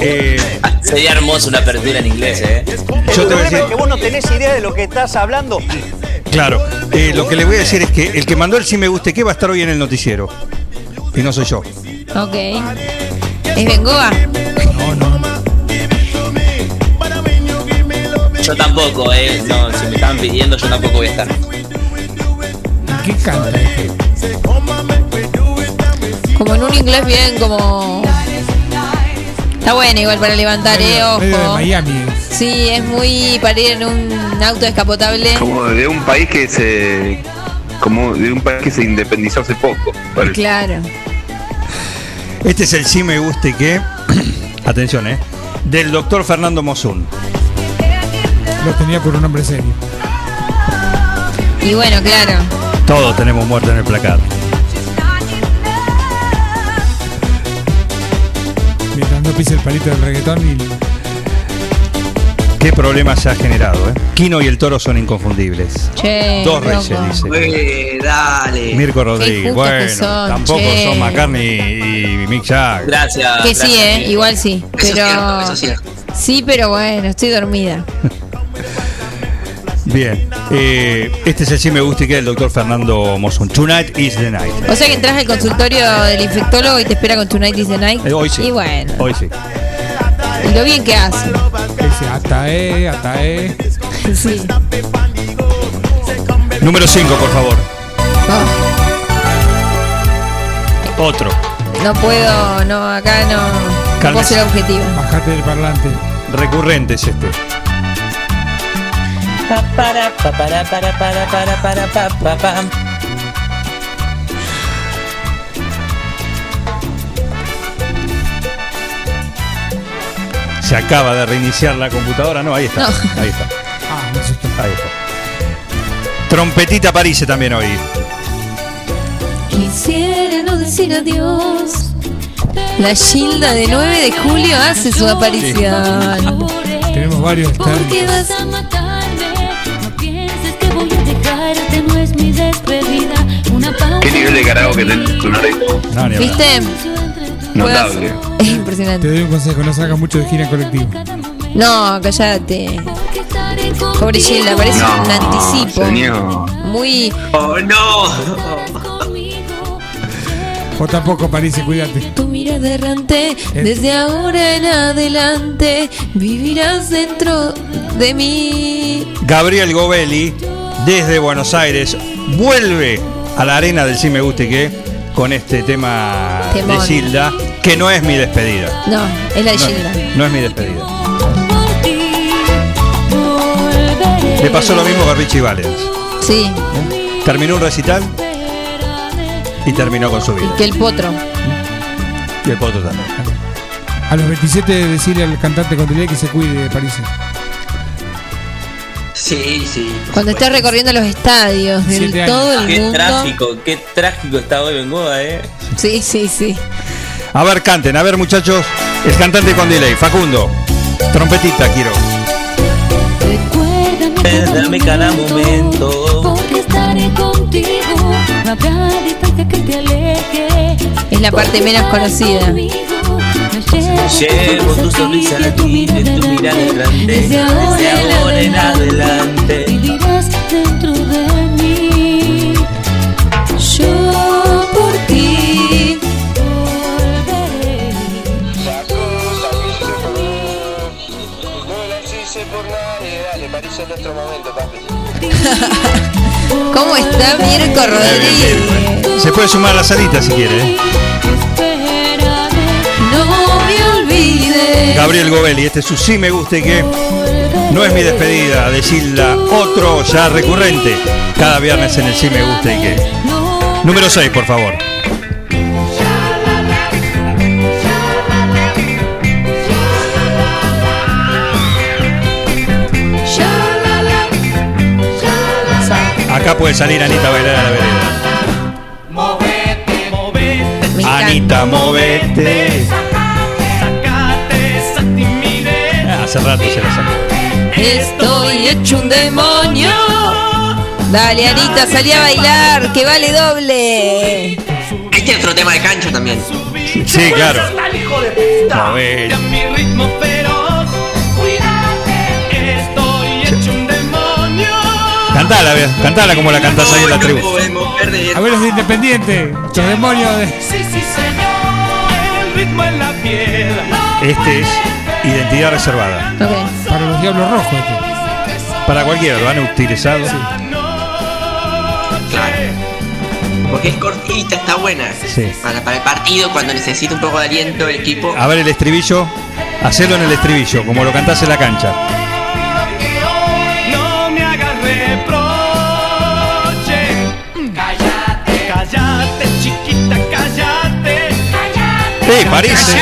Eh, Sería hermoso una apertura en inglés, ¿eh? yo te voy a decir, que vos no tenés idea de lo que estás hablando. claro, eh, lo que le voy a decir es que el que mandó el Si Me Guste Qué va a estar hoy en el noticiero. Y no soy yo. Ok. ¿Es Bengoa? Yo tampoco, ¿eh? No, si me estaban pidiendo, yo tampoco voy a estar. ¿Qué canta? Como en un inglés bien, como. Está bueno igual para levantar, eh, Medio de ojo. Miami. Sí, es muy para ir en un auto descapotable. Como de un país que se. Como de un país que se independizó hace poco. parece. Claro. Este es el sí me guste que. [clears throat] Atención, ¿eh? Del doctor Fernando Mosun. Lo tenía por un hombre serio. Y bueno, claro. Todos tenemos muerte en el placar. No pise el palito del reggaetón y. ¿Qué problema se ha generado, eh? Kino y el toro son inconfundibles. Che, Dos loco. reyes, dice. Eh, dale. Mirko Rodríguez. Bueno, son, tampoco che. son McCartney y Mick Jagger. Gracias. Que sí, eh, igual sí. Eso es Pero. cierto, eso es cierto. Sí, pero bueno, estoy dormida. [laughs] Bien. Eh, este es el sí me gusta y que del doctor Fernando Mosun. Tonight is the night. O sea que entras al consultorio del infectólogo y te espera con Tonight is the Night. Eh, hoy sí. Y bueno, Hoy sí. y lo bien que hace. Ese Atae, Atae. [laughs] Sí. Número 5, por favor. Oh, Otro. no puedo, no, acá no. No puedo ser. Bajate del parlante. Recurrente es este. Pa, para, pa, para, para, para, para, para, pa, pa, pa. Se acaba de reiniciar la computadora. No, ahí está. Ahí está. Ah. Ahí está. Trompetita París también hoy. Quisiera no decir adiós. La Gilda de 9 de julio hace su aparición. Tenemos varios Porque. ¿Qué nivel de carajo que tenés tu nariz? No, ni. ¿Viste? Notable. Es impresionante. Te doy un consejo, no salgas mucho de gira en colectivo. No, cállate. Pobre Gilda, parece No, un anticipo. señor. Muy. Oh, no. Vos tampoco, París, cuídate. Tu mirada errante, desde ahora en adelante, vivirás dentro de mí. Gabriel Govelli, desde Buenos Aires, vuelve a la arena del Sí Me Guste Que con este tema Temón. de Gilda, que no es mi despedida. No, es la de No, Gilda. no es mi despedida. Le pasó lo mismo a Richie Valens. Sí, Terminó un recital y terminó con su vida. que el potro. Y el potro también. A los 27 decirle al cantante con delay que se cuide de París. Sí, sí. Cuando esté recorriendo los estadios de todo el Qué mundo. trágico, qué trágico está hoy Bengoa, eh. Sí, sí, sí. A ver, canten, a ver muchachos, el cantante con delay, Facundo, trompetita quiero. Dame cada momento. Porque estaré contigo. No habrá distancia que te aleje. Es la parte menos conocida. Llevo tu sonrisa a ti, en tu mirada grande. Desde ahora en en adelante. Vivirás dentro de mí. Yo por ti. Volveré. [laughs] ¿Cómo está Mirko Rodríguez? Se puede sumar a la salita si quiere. ¿eh? Gabriel Govelli, este es su sí me guste que no es mi despedida de Gilda, otro ya recurrente, cada viernes en el sí me guste y que. Número 6, por favor. Acá puede salir Anita a bailar a la vereda. Movete, movete, Anita, movete. Hace rato se la sacó. Estoy hecho un demonio. Dale, Anita, salí a bailar, que vale doble. Este es otro tema de cancho también. Sí, claro. A demonio. Cantala, ve, cantala como la cantás ahí en la tribu. A ver, los de Independiente. Los demonios de. Sí, sí, señor. El ritmo en la piel. Este es Identidad Reservada. Para los diablos rojos. Este. Para cualquiera, lo han utilizado. Claro. Porque es cortita, está buena. Sí. Para, para el partido, cuando necesita un poco de aliento el equipo. A ver el estribillo. Hacelo en el estribillo, como lo cantás en la cancha. Sí,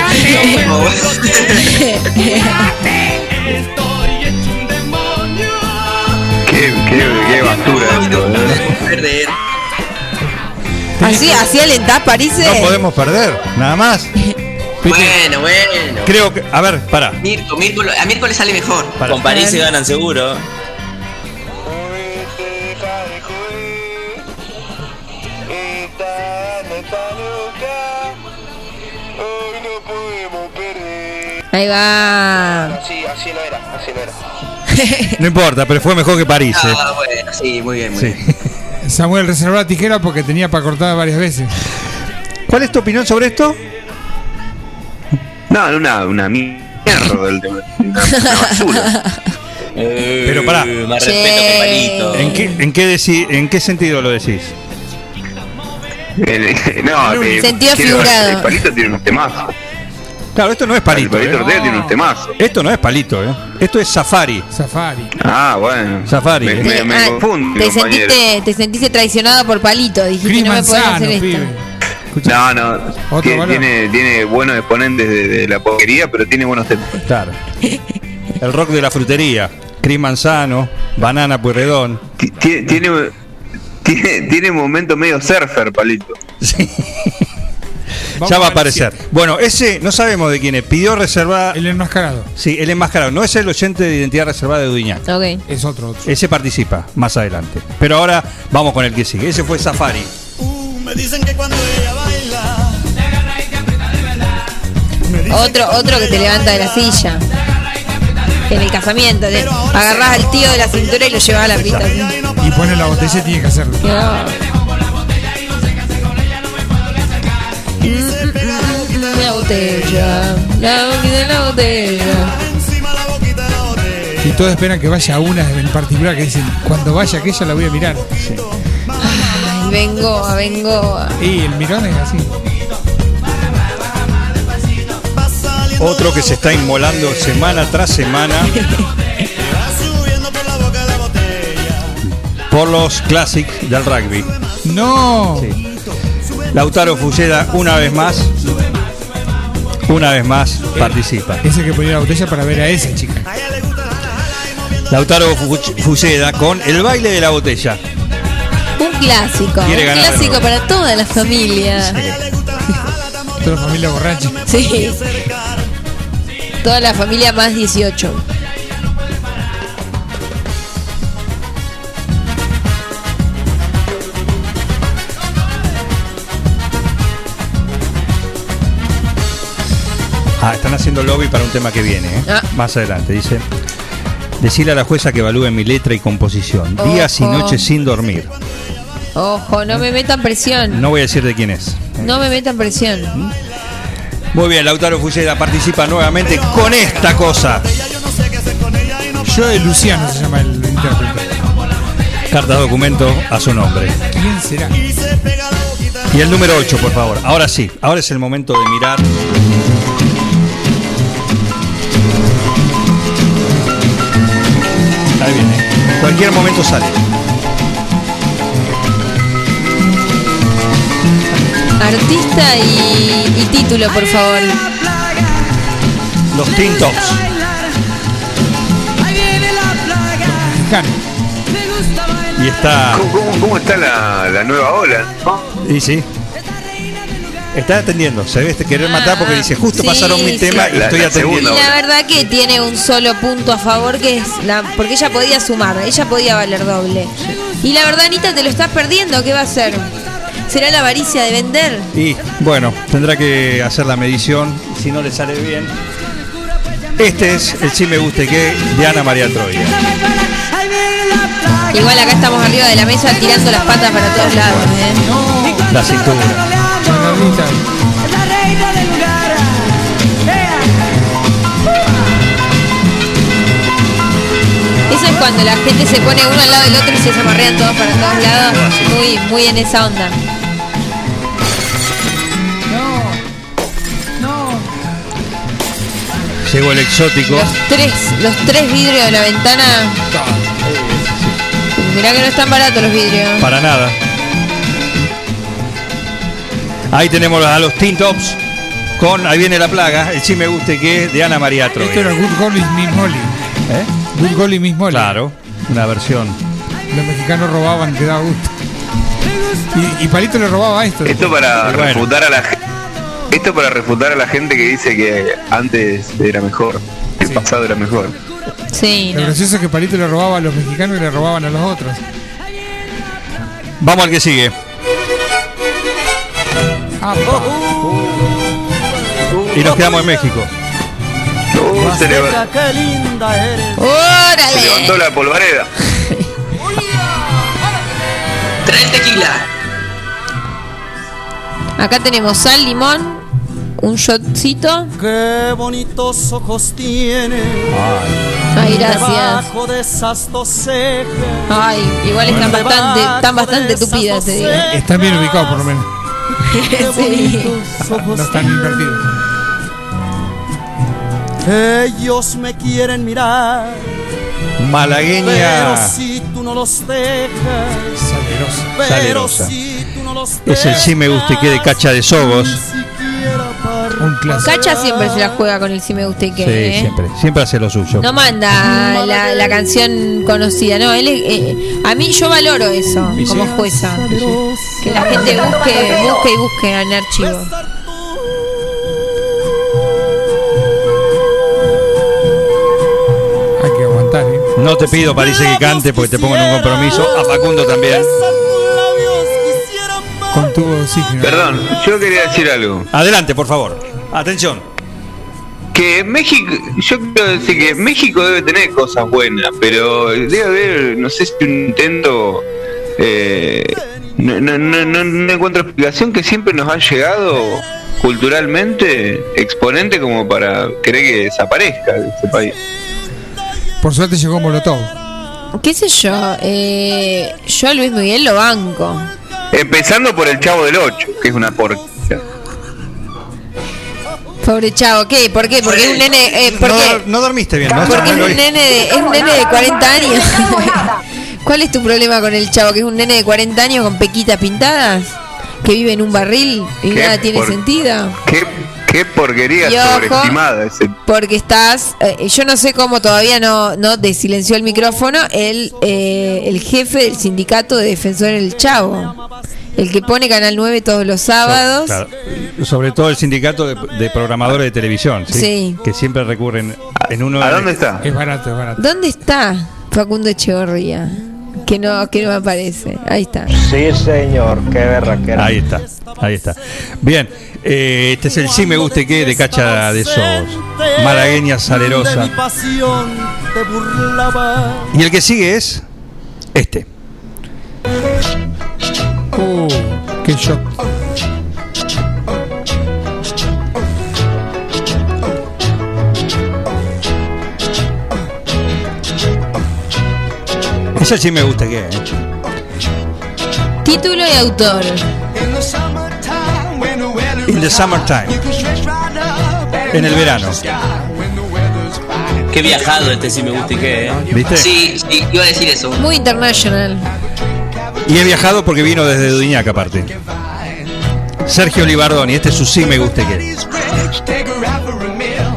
demonio. Qué, qué, qué basura esto, ¿eh? Así, así alentás, París. No podemos perder, nada más. Bueno, bueno. Creo que. A ver, para. Mirko, Mirko, a Mirko le sale mejor. Con París se ganan seguro. Ahí va. Así, así no era, así no era. [laughs] No importa, pero fue mejor que París. eh. Ah, bueno, sí, muy bien, muy Sí. bien. [laughs] Samuel reservó la tijera porque tenía para cortar varias veces. ¿Cuál es tu opinión sobre esto? No, una, una mierda del tema. [laughs] Basura. Pero pará. Eh, Más respeto que Palito. ¿En qué, en, qué deci- ¿En qué sentido lo decís? El- no, eh, Sentido figurado. El palito tiene unos temazos. Claro, esto no es palito. El palito ¿eh? Ortega tiene unos temazos. Esto no es palito, ¿eh? Esto es safari. Safari. Ah, bueno. Safari. Me, ¿eh? me, me Ah, confunde, te, sentiste, te sentiste traicionado por Palito. Dijiste, no me podés hacer esto. pibe. No, no. Otro Tiene, tiene, tiene buenos exponentes de, de la porquería, pero tiene buenos temas. Claro. El rock de la frutería. Cris Manzano, Banana Pueyrredón. Ti- Tiene, tiene, tiene, medio surfer, palito. Vamos ya va a aparecer. Bueno, ese no sabemos de quién es. Pidió reservar. El enmascarado. Sí, el enmascarado. No es el oyente de identidad reservada de Dudiñac. Ok. Es otro, otro. Ese participa más adelante. Pero ahora vamos con el que sigue. Ese fue Safari. Me dicen que cuando ella baila. Otro, otro que te levanta de la silla. En el casamiento te agarrás al tío de la cintura y lo llevas a la pista. Y pone la botella y tiene que hacerlo. La botella, la boquita de la botella. Y todos esperan que vaya una en particular que dicen, cuando vaya aquella la voy a mirar. Ay, vengo, vengo. Y el mirón es así. Otro que se está inmolando semana tras semana por los Classics del rugby. No. Lautaro Fulleda una vez más, una vez más participa. Ese que ponía la botella para ver a esa chica. Lautaro Fu- Fulleda con el baile de la botella. Un clásico. Quiere un clásico para toda la familia. Toda la familia borracha. Sí. Toda la familia más 18. Ah, están haciendo lobby para un tema que viene, ¿eh? Ah. Más adelante, dice. Decirle a la jueza que evalúe mi letra y composición. Días y noches sin dormir. Ojo, no me metan presión. No voy a decir de quién es. No me metan presión. Muy bien, Lautaro Fulleda participa nuevamente con esta cosa. Yo de Luciano se llama el intérprete. Carta documento a su nombre. ¿Quién será? Y el número 8, por favor. Ahora sí, ahora es el momento de mirar. Ahí viene. Cualquier momento sale. Artista y, y título, por favor. Los Teen Tops. Y está. ¿Cómo, cómo- cómo está la, la nueva ola? no? Y sí. Está atendiendo. Se debe querer matar porque dice, justo Sí, pasaron mi sí. tema y La- estoy la atendiendo. segunda La verdad que tiene un solo punto a favor que es la porque ella podía sumar, ella podía valer doble. Y la verdad, Anita, te lo estás perdiendo, ¿qué va a hacer? ¿Será la avaricia de vender? Y bueno, tendrá que hacer la medición. Si no le sale bien. Este es el sí me guste que de Ana María Troya. Igual acá estamos arriba de la mesa tirando las patas para todos lados, ¿eh? La cintura. La reina del lugar. Eso es cuando la gente se pone uno al lado del otro y se zamarrean todos para todos lados. Muy, muy en esa onda. Llegó el exótico. Los tres, los tres vidrios de la ventana. Mirá que no están baratos los vidrios. Para nada. Ahí tenemos a los Teen Tops con Ahí viene la plaga, el sí me guste que es de Ana María Troya. Esto era Good Golly Miss Molly. ¿Eh? Good Golly Miss Molly. Claro, una versión. Los mexicanos robaban, que daba gusto. Y, y Palito le robaba esto. Esto para Bueno. refutar a la gente. Esto para refutar a la gente que dice que antes era mejor, el pasado era mejor. Sí, Lo gracioso es que Palito le robaba a los mexicanos y le robaban a los otros. Vamos al que sigue. Y nos quedamos en México. Uh, se, qué linda eres. se ¡Órale! levantó la polvareda. Trae el tequila. Acá tenemos sal, limón, un shotcito. Qué bonitos ojos tiene. Ay, gracias. Debajo de esas dos cejas. Ay, igual están bastante, están bastante tupidas, te digo. Están bien ubicados por lo menos. [laughs] Sí. No están invertidos. Ellos me quieren mirar. Pero Malagueña si tú no los dejas. Salerosa. Pero Salerosa. si tú no los Es el sí me guste que de Cacha de Sogos. Un clásico. Cacha siempre se la juega con el si me gusta y qué. Sí, ¿eh? siempre. Siempre hace lo suyo. No manda la, la canción conocida, no, él es- eh, a mí yo valoro eso Y sí. como jueza. Que la gente busque, busque y busque en archivo. Hay que aguantar, ¿eh? No te pido, parece que cante porque te pongo en un compromiso. A Facundo también. Con oxígeno. Perdón, yo quería decir algo. Adelante, por favor. Atención. Que México, yo quiero decir que México debe tener cosas buenas, pero debe haber, no sé si un intento, eh, no, no, no, no- no encuentro explicación que siempre nos ha llegado culturalmente exponente como para querer que desaparezca ese país. Por suerte llegó Molotov. ¿Qué sé yo? Eh, yo a Luis Miguel lo banco. Empezando por el Chavo del 8, que es una porquería. Pobre chavo, ¿qué? ¿Por qué? Porque es un nene. Eh, ¿por No, qué? no dormiste bien, ¿no? Porque es un nene de, es un nene de 40 años. [laughs] ¿Cuál es tu problema con el chavo? ¿Que es un nene de 40 años con pequitas pintadas? ¿Que vive en un barril y ¿Qué? nada tiene Por- sentido? Qué, qué porquería Y ojo, sobreestimada ese. Porque estás, eh, yo no sé cómo todavía no, no desilenció el micrófono, el, eh, el jefe del sindicato de defensores del Chavo. El que pone Canal 9 todos los sábados. Claro. Sobre todo el sindicato de, de programadores de televisión, ¿sí? Sí. que siempre recurren en uno. ¿A dónde está? Es barato, es barato. ¿Dónde está Facundo Echegorría? Que no, que no me aparece. Ahí está. Sí, señor, qué berraquera. Ahí está, ahí está. Bien, eh, este es el sí me guste que de Cacha de Sos. Malagueña salerosa. mi pasión te burlaba. Y el que sigue es este. Uh, qué shock. Ese sí me gusta que. ¿eh? Título y autor. In the summertime. En el verano. Qué viajado este sí me gusta y qué, ¿eh? ¿Viste? Sí, sí, iba a decir eso. Muy international. Y he viajado porque vino desde Duñac aparte. Sergio Libardoni, este es su sí me guste que.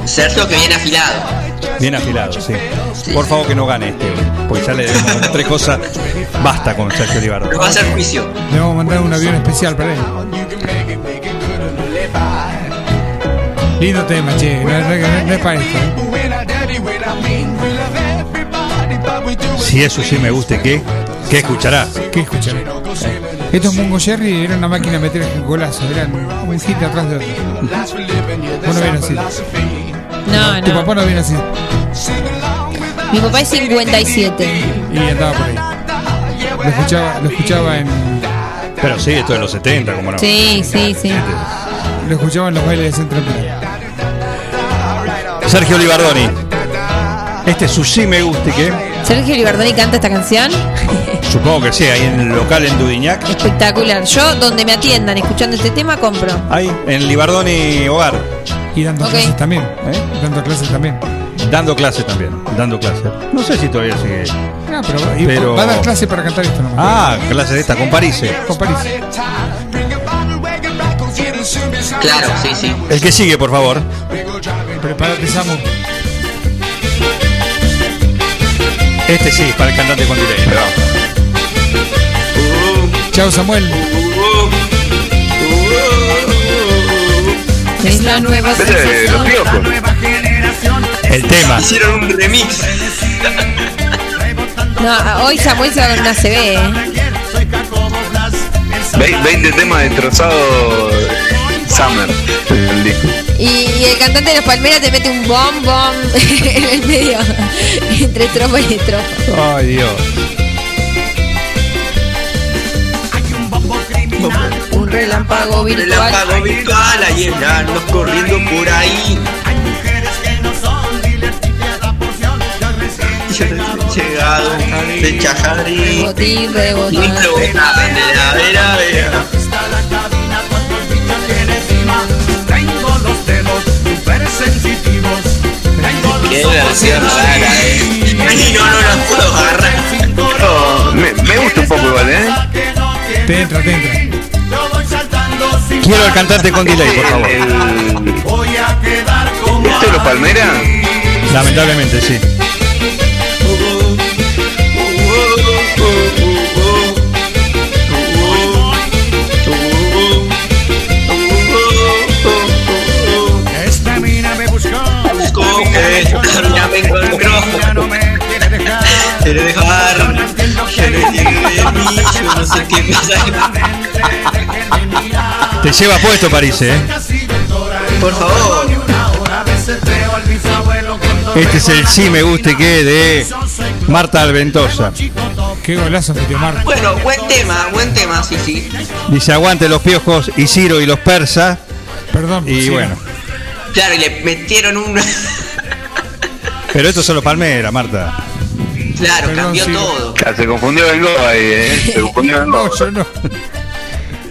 Sergio que viene afilado. Bien afilado, sí. Por favor que no gane este, porque ya le debemos tres cosas. Basta con Sergio Libardoni. Nos va a hacer juicio. Le vamos a mandar un avión especial para él. Lindo tema, che. No, no- no- no es para esto. ¿eh? Si eso sí me guste, ¿qué? ¿Qué escuchará? ¿Qué escucharé? Estos Mungo Jerry eran una máquina de meter golazos. Eran un hit atrás de otro. Vos no así. No, Tu no. papá no viene así. Mi papá es 57. Y andaba por ahí. Lo escuchaba, lo escuchaba en. Pero sí, esto de los 70, como no. Sí, sí, sí. Lo escuchaba en los bailes de Centro Empleo. Sergio Libardoni. Este es su sí me guste, ¿qué? Sergio Libardoni canta esta canción. Supongo que sí, ahí en el local en Dudignac. Espectacular. Yo, donde me atiendan escuchando este tema, compro. Ahí, en Libardoni Hogar. Y dando Ok. clases también. ¿Eh? Dando clases también. Dando clase también, dando clase. No sé si todavía sigue. No, Pero- va a dar clase para cantar esto nomás. Ah, clase de esta, con París. Con París. Claro, sí, sí. El que sigue, por favor. Prepárate, Samu. Este sí, para el cantante con delay. Chao, Samuel. Es la nueva Ese de los piojos. El tema. Hicieron un remix. No, hoy Samuel se va con una CB, ¿eh? Ve- 20 temas destrozados Summer. el disco. Y, y el cantante de los Palmeras te mete un bom bom [laughs] en el medio, entre estrofa y estrofa. Ay, Dios. Un relámpago virtual. Relámpago virtual, ahí andarnos corriendo por ahí. Yo recién llegado de Chajarí. Botín, rebotín. Y preguntaban de la vera, vera. Tengo los dedos super sensitivos. Qué versión rara, eh. Y no, no los puedo agarrar. No, me, me gusta un poco igual, ¿eh? Te entra, te entra. Quiero el cantante con delay, por favor. Voy a quedar como ¿Esto es los Palmeras? Lamentablemente, sí. Ya me encontró. Quiere dejar. Yo llegué mí, yo no sé qué pasa. Te lleva puesto París, ¿eh? Por favor. Este es el sí me guste que de Marta Alventosa. Qué golazo metió Marta. Bueno, buen tema, buen tema, sí, sí. Dice aguante los piojos y Ciro y los persas. Perdón. Y sí. bueno. Claro, y le metieron un. Pero estos son los palmeras, Marta. Claro, Perdón, cambió sí. todo. Ya, se confundió Bengo ahí, ¿eh? Se [laughs] confundió Bengo. No, yo no.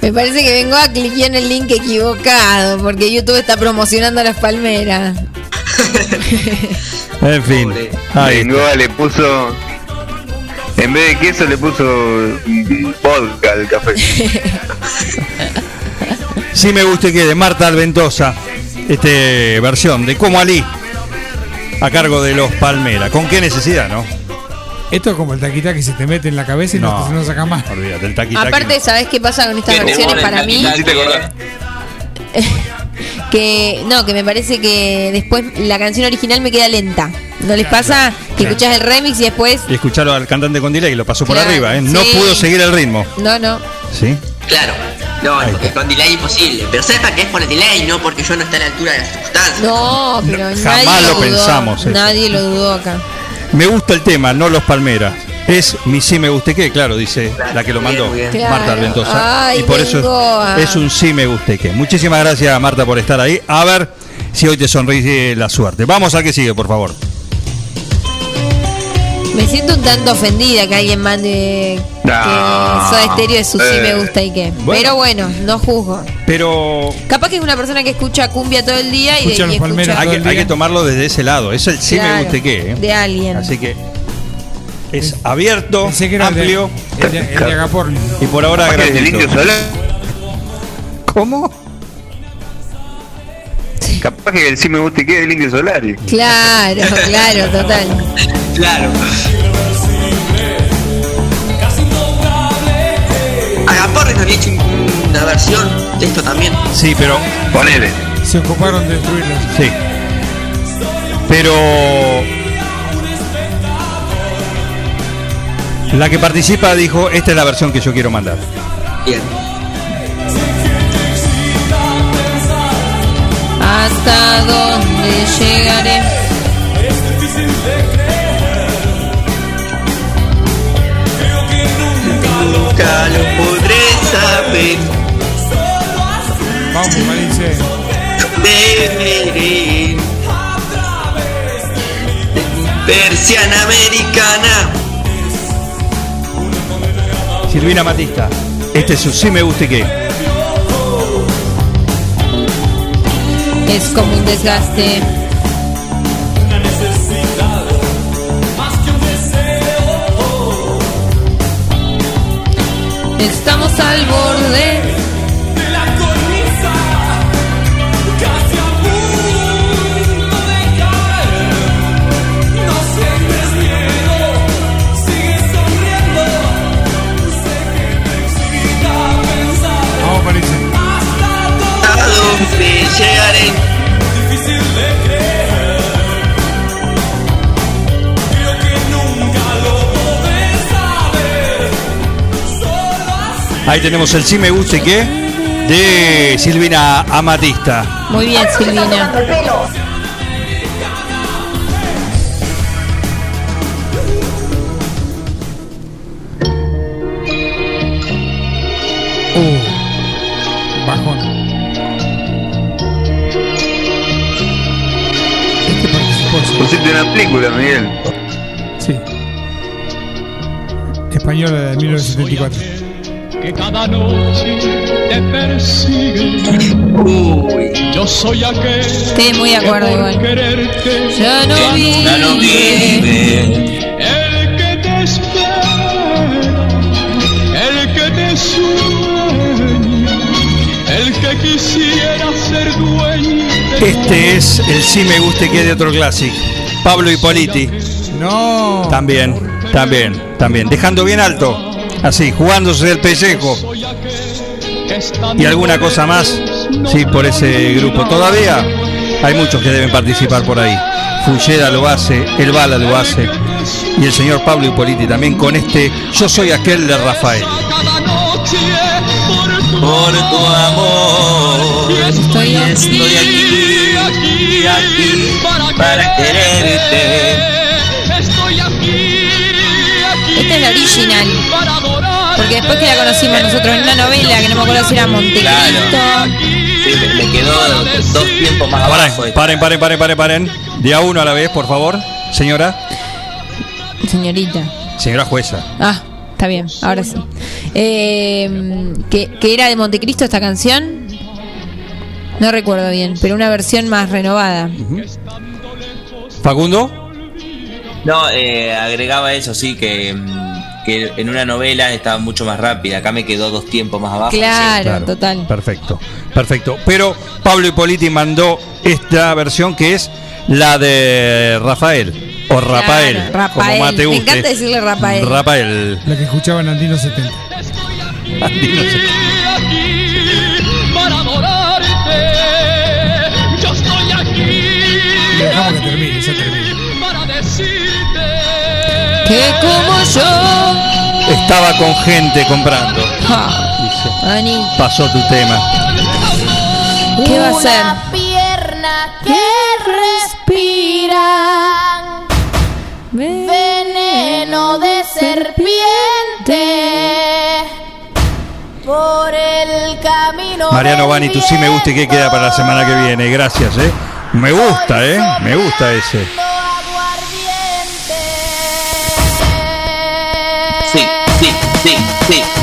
Me parece que vengo a cliquear en el link equivocado, porque YouTube está promocionando las palmeras. [laughs] En fin. Ahí. Bengoa le puso. En vez de queso le puso vodka al café. [laughs] Sí me guste que de Marta Alventosa. Este versión de Como Ali. A cargo de los Palmera. ¿Con qué necesidad, no? Esto es como el taquita que se te mete en la cabeza y no, No. te no saca más. Olvídate, el taqui taqui Aparte, ¿sabes qué pasa con estas versiones temor, para mí? ¿Sí? [laughs] Que no, que me parece que después la canción original me queda lenta. ¿No les pasa que escuchás el remix y después Y escucharlo al cantante con delay, lo pasó por Claro, arriba, ¿eh? No sí. pudo seguir el ritmo. no, no? ¿Sí? Claro. No, está. con delay imposible. Pero sepa que es por el delay, no porque yo no esté a la altura de las circunstancias. No, pero No, nadie jamás lo dudó. pensamos eso. Nadie lo dudó acá. Me gusta el tema, no los Palmeras. Es mi sí me guste que, claro, dice la que lo bien, mandó, bien. Marta Alventosa. Ay, y por eso es, es un sí me guste que. Muchísimas gracias, Marta, por estar ahí. A ver si hoy te sonríe la suerte. Vamos a que sigue, por favor. Me siento un tanto ofendida que alguien mande No. que Soda Stereo es su sí Eh, me gusta y qué. bueno. Pero bueno, no juzgo. Pero Capaz que es una persona que escucha cumbia todo el día y, de, y escucha hay que, el hay que tomarlo desde ese lado. Es el sí me Claro, guste que. ¿eh? de alguien. Así que es abierto, Pensé que era el de- amplio el de, el de Agaporni. y por ahora gratuito. ¿Cómo? Capaz que el sí me gusta y quede del Indio Solari. Claro, [laughs] claro, total. Claro. Agaporres había hecho un- una versión de esto también. Sí, pero Ponele. Se ocuparon de destruirlas. Sí. Pero. La que participa dijo: Esta es la versión que yo quiero mandar. Bien. ¿Hasta dónde llegaré? Nunca lo podré saber. Vamos, Malice. Deberé. Persiana americana. Silvina Matista. Este es su sí me guste que. Es como un desgaste. Estamos al borde. Ahí tenemos el sí me guste que de Silvina Amatista. Muy bien, Silvina. Uh, bajón. Este participó, sí. Pusiste una película, Miguel. Sí. Española de 1974. Que cada noche te persigue. Yo soy aquel Estoy muy de acuerdo igual. quererte Ya no vive. Ya no vive. el que te espera, el que te sueña, el que quisiera ser dueño. Este es el sí me guste que de otro clásico. Pablo Hipoliti. No. También, también, también. Dejando bien alto. Así, jugándose el pellejo. Y alguna cosa más. Sí, por ese grupo. Todavía hay muchos que deben participar por ahí. Fulleda lo hace, El Bala lo hace. Y el señor Pablo Hipoliti también con este Yo soy aquel de Rafael. por tu amor. Estoy aquí. Estoy aquí, aquí, aquí para quererte. Esta es la original. Porque después que la conocimos nosotros en una novela, que no me acuerdo si era Montecristo. Sí, me, me quedó dos tiempos más abajo. Paren, paren, paren, paren, paren. De a uno a la vez, por favor. Señora. Señorita. Señora jueza. Ah, está bien, ahora sí. Eh, que, que era de Montecristo esta canción. No recuerdo bien, pero una versión más renovada. Facundo. No, eh, agregaba eso, sí, que, mm, que, en una novela estaba mucho más rápida. Acá me quedó dos tiempos más abajo. Claro, total. Perfecto, perfecto. Pero Pablo Hipóliti mandó esta versión que es la de Rafael. O Rafael, Rafael. como más te guste. Me encanta decirle Rafael. Rafael. La que escuchaban Andino 70. Andino 70. Que como yo. Estaba con gente comprando. Ja, Ani, Pasó tu tema. ¿qué va a hacer? pierna que respira veneno de serpiente por el camino Mariano Bani, tú sí me gusta y que queda para la semana que viene. Gracias, eh. Me gusta, eh. Me gusta ese.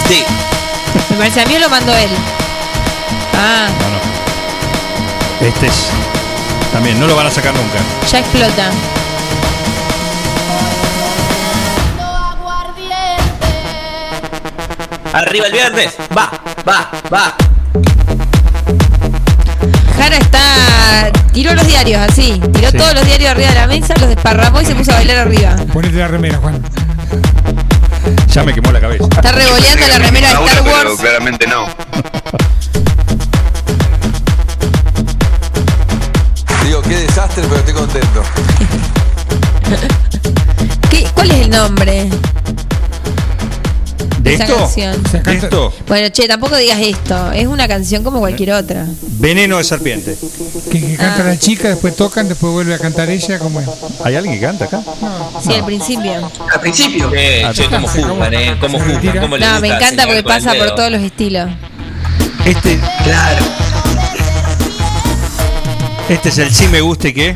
Sí. Me parece a mí o lo mandó él. Ah, Este es. También, no lo van a sacar nunca. ya explota. Arriba el viernes. Va, va, va. Jara está. Tiró los diarios así. Tiró Sí. todos los diarios arriba de la mesa, los desparramó y se puso a bailar arriba. Ponete la remera, Juan. Ya me quemó la cabeza. Está revoleando la remera de Star pero Wars. claramente no. Digo, qué desastre, pero estoy contento. [laughs] ¿Qué- ¿Cuál es el nombre? ¿De Esa esto? canción. ¿De esto? Bueno, che, tampoco digas esto. Es una canción como cualquier otra. Veneno de serpiente. Que, que canta Ah. la chica, después tocan, después vuelve a cantar ella, como es. ¿Hay alguien que canta acá? Sí, al principio. Al principio. Eh, Ah, che, cómo juzgan, eh. Cómo juzgan, cómo les No, me gusta encanta señalar porque con el pasa por dedo. todos los estilos. Este, Claro. este es el sí me guste que.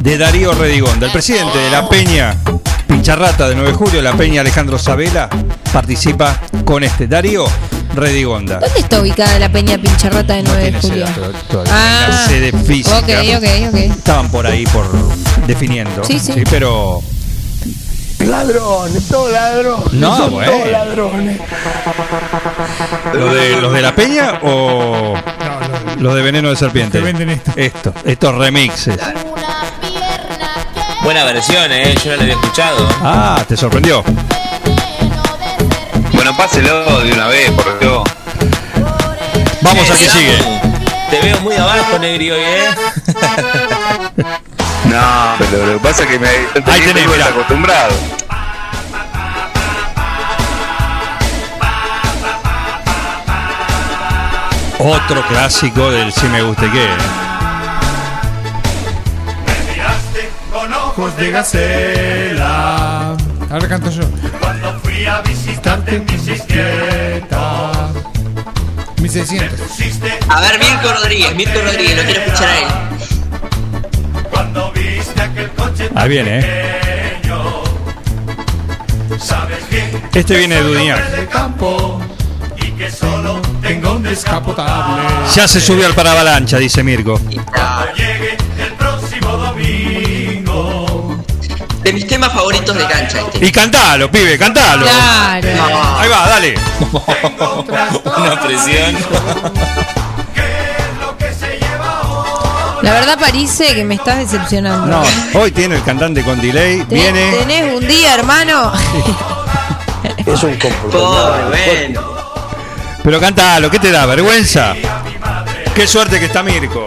De Darío Redigón, del presidente de la Peña Pincharrata de 9 de julio, la Peña Alejandro Sabela, participa con este. Darío, Redigonda. ¿Dónde está ubicada la Peña Pincharrata de 9 de julio? Todavía Ah. la sede física. Ok, ok, ok. Estaban por ahí por definiendo. Sí, sí. pero Ladrones, todos ladrones. No, son bueno. todos ladrones. ¿Lo de, ¿Los de la peña o los de veneno de serpiente? Que venden esto. Estos, estos remixes. Buena versión, ¿eh? Yo no la había escuchado. Ah, ¿te sorprendió? Bueno, páselo de una vez, por Dios. Vamos a que sigue. Te veo muy abajo, Negri, hoy, ¿eh? [laughs] No, pero lo que pasa es que me Ahí tenés, estoy mirá. acostumbrado. Otro clásico del Si me guste qué. Ojos de gacela. Ahora canto yo. Cuando fui a visitarte en bicicleta. 1600. A ver, Mirko Rodríguez, Mirko Rodríguez, lo quiero escuchar a él. Cuando viste aquel coche Ahí viene, ¿eh? pequeño. Sabes bien Este viene de y descapotable. Ya se subió al paravalancha, dice Mirko. cuando De mis temas favoritos de cancha este. Y cantalo, pibe, cantalo. Claro. Ahí va, dale. [laughs] Una presión. La verdad parece que me estás decepcionando. No, hoy tiene el cantante con delay. Viene. ¿Tenés un día, hermano? Es un comportamiento. Bueno. Pero cantalo, ¿qué te da? ¿Vergüenza? Qué suerte que está Mirko.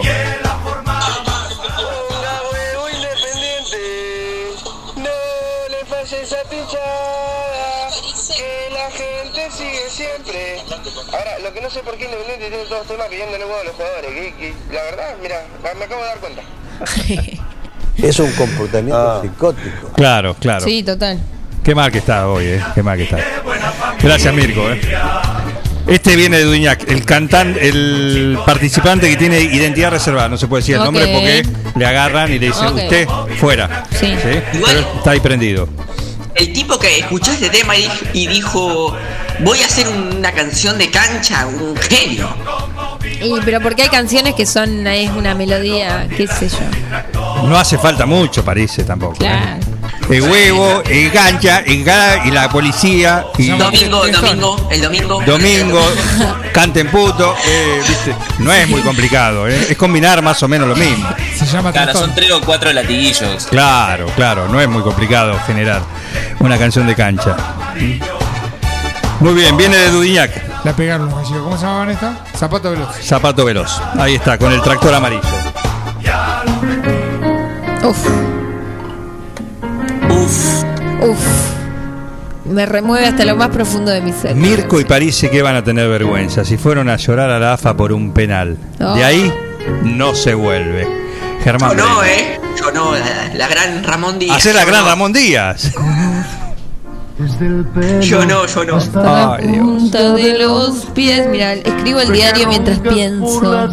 No sé por qué Independiente tiene todos los temas que yendo huevo a los jugadores. Que, que, la verdad, mira, me acabo de dar cuenta. [laughs] Es un comportamiento psicótico. Claro, claro. Sí, total. Qué mal que está hoy, eh. Qué mal que está. Gracias, Mirko, eh. Este viene de Duñac, el cantante, el participante que tiene identidad reservada, no se puede decir el nombre porque le agarran y le dicen usted fuera. Sí. Pero está ahí prendido. El tipo que escuchó este tema y dijo, y dijo, voy a hacer una canción de cancha, un genio. Y, pero porque hay canciones que son es una melodía, qué sé yo. No hace falta mucho, parece tampoco. ¿eh? El huevo, el gancha, el ga- y la policía. Y Domingo, domingo, el domingo. domingo, canten puto. eh, ¿viste? No es muy complicado, eh. es combinar más o menos lo mismo. Se llama Claro, son tres o cuatro latiguillos. Claro, claro, no es muy complicado generar una canción de cancha. Muy bien, viene de Dudignac, La pegaron los gallegos. ¿Cómo se llamaban estas? Zapato veloz. zapato veloz. Ahí está, con el tractor amarillo. Uf. Uf. Me remueve hasta lo más profundo de mi ser. Mirko y París que van a tener vergüenza si fueron a llorar a la AFA por un penal. Oh. De ahí no se vuelve. Germán. Yo no, Breno. eh. Yo no, la, la gran Ramón Díaz. Hacer la gran no. Ramón Díaz. [laughs] Yo no, yo no. Hasta la Ay, Dios. punta de los pies. Mira, escribo el diario mientras pienso.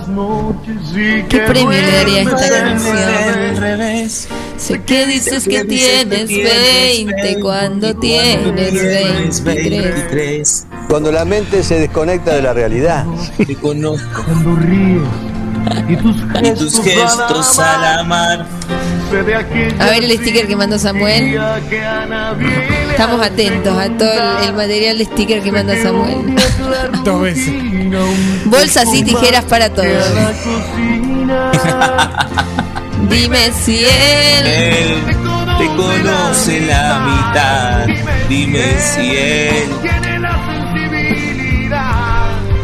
¿Qué premio le daría a esta canción? Sé que dices que tienes 20 cuando tienes 23. Cuando la mente se desconecta de la realidad. Te conozco. Cuando ríes y tus Y tus gestos al amar. A ver el sticker que mandó Samuel. Estamos atentos a todo el, el material de sticker que manda Samuel. Dos veces. Bolsas y tijeras para todos. Dime si él Él te conoce la mitad. Dime si él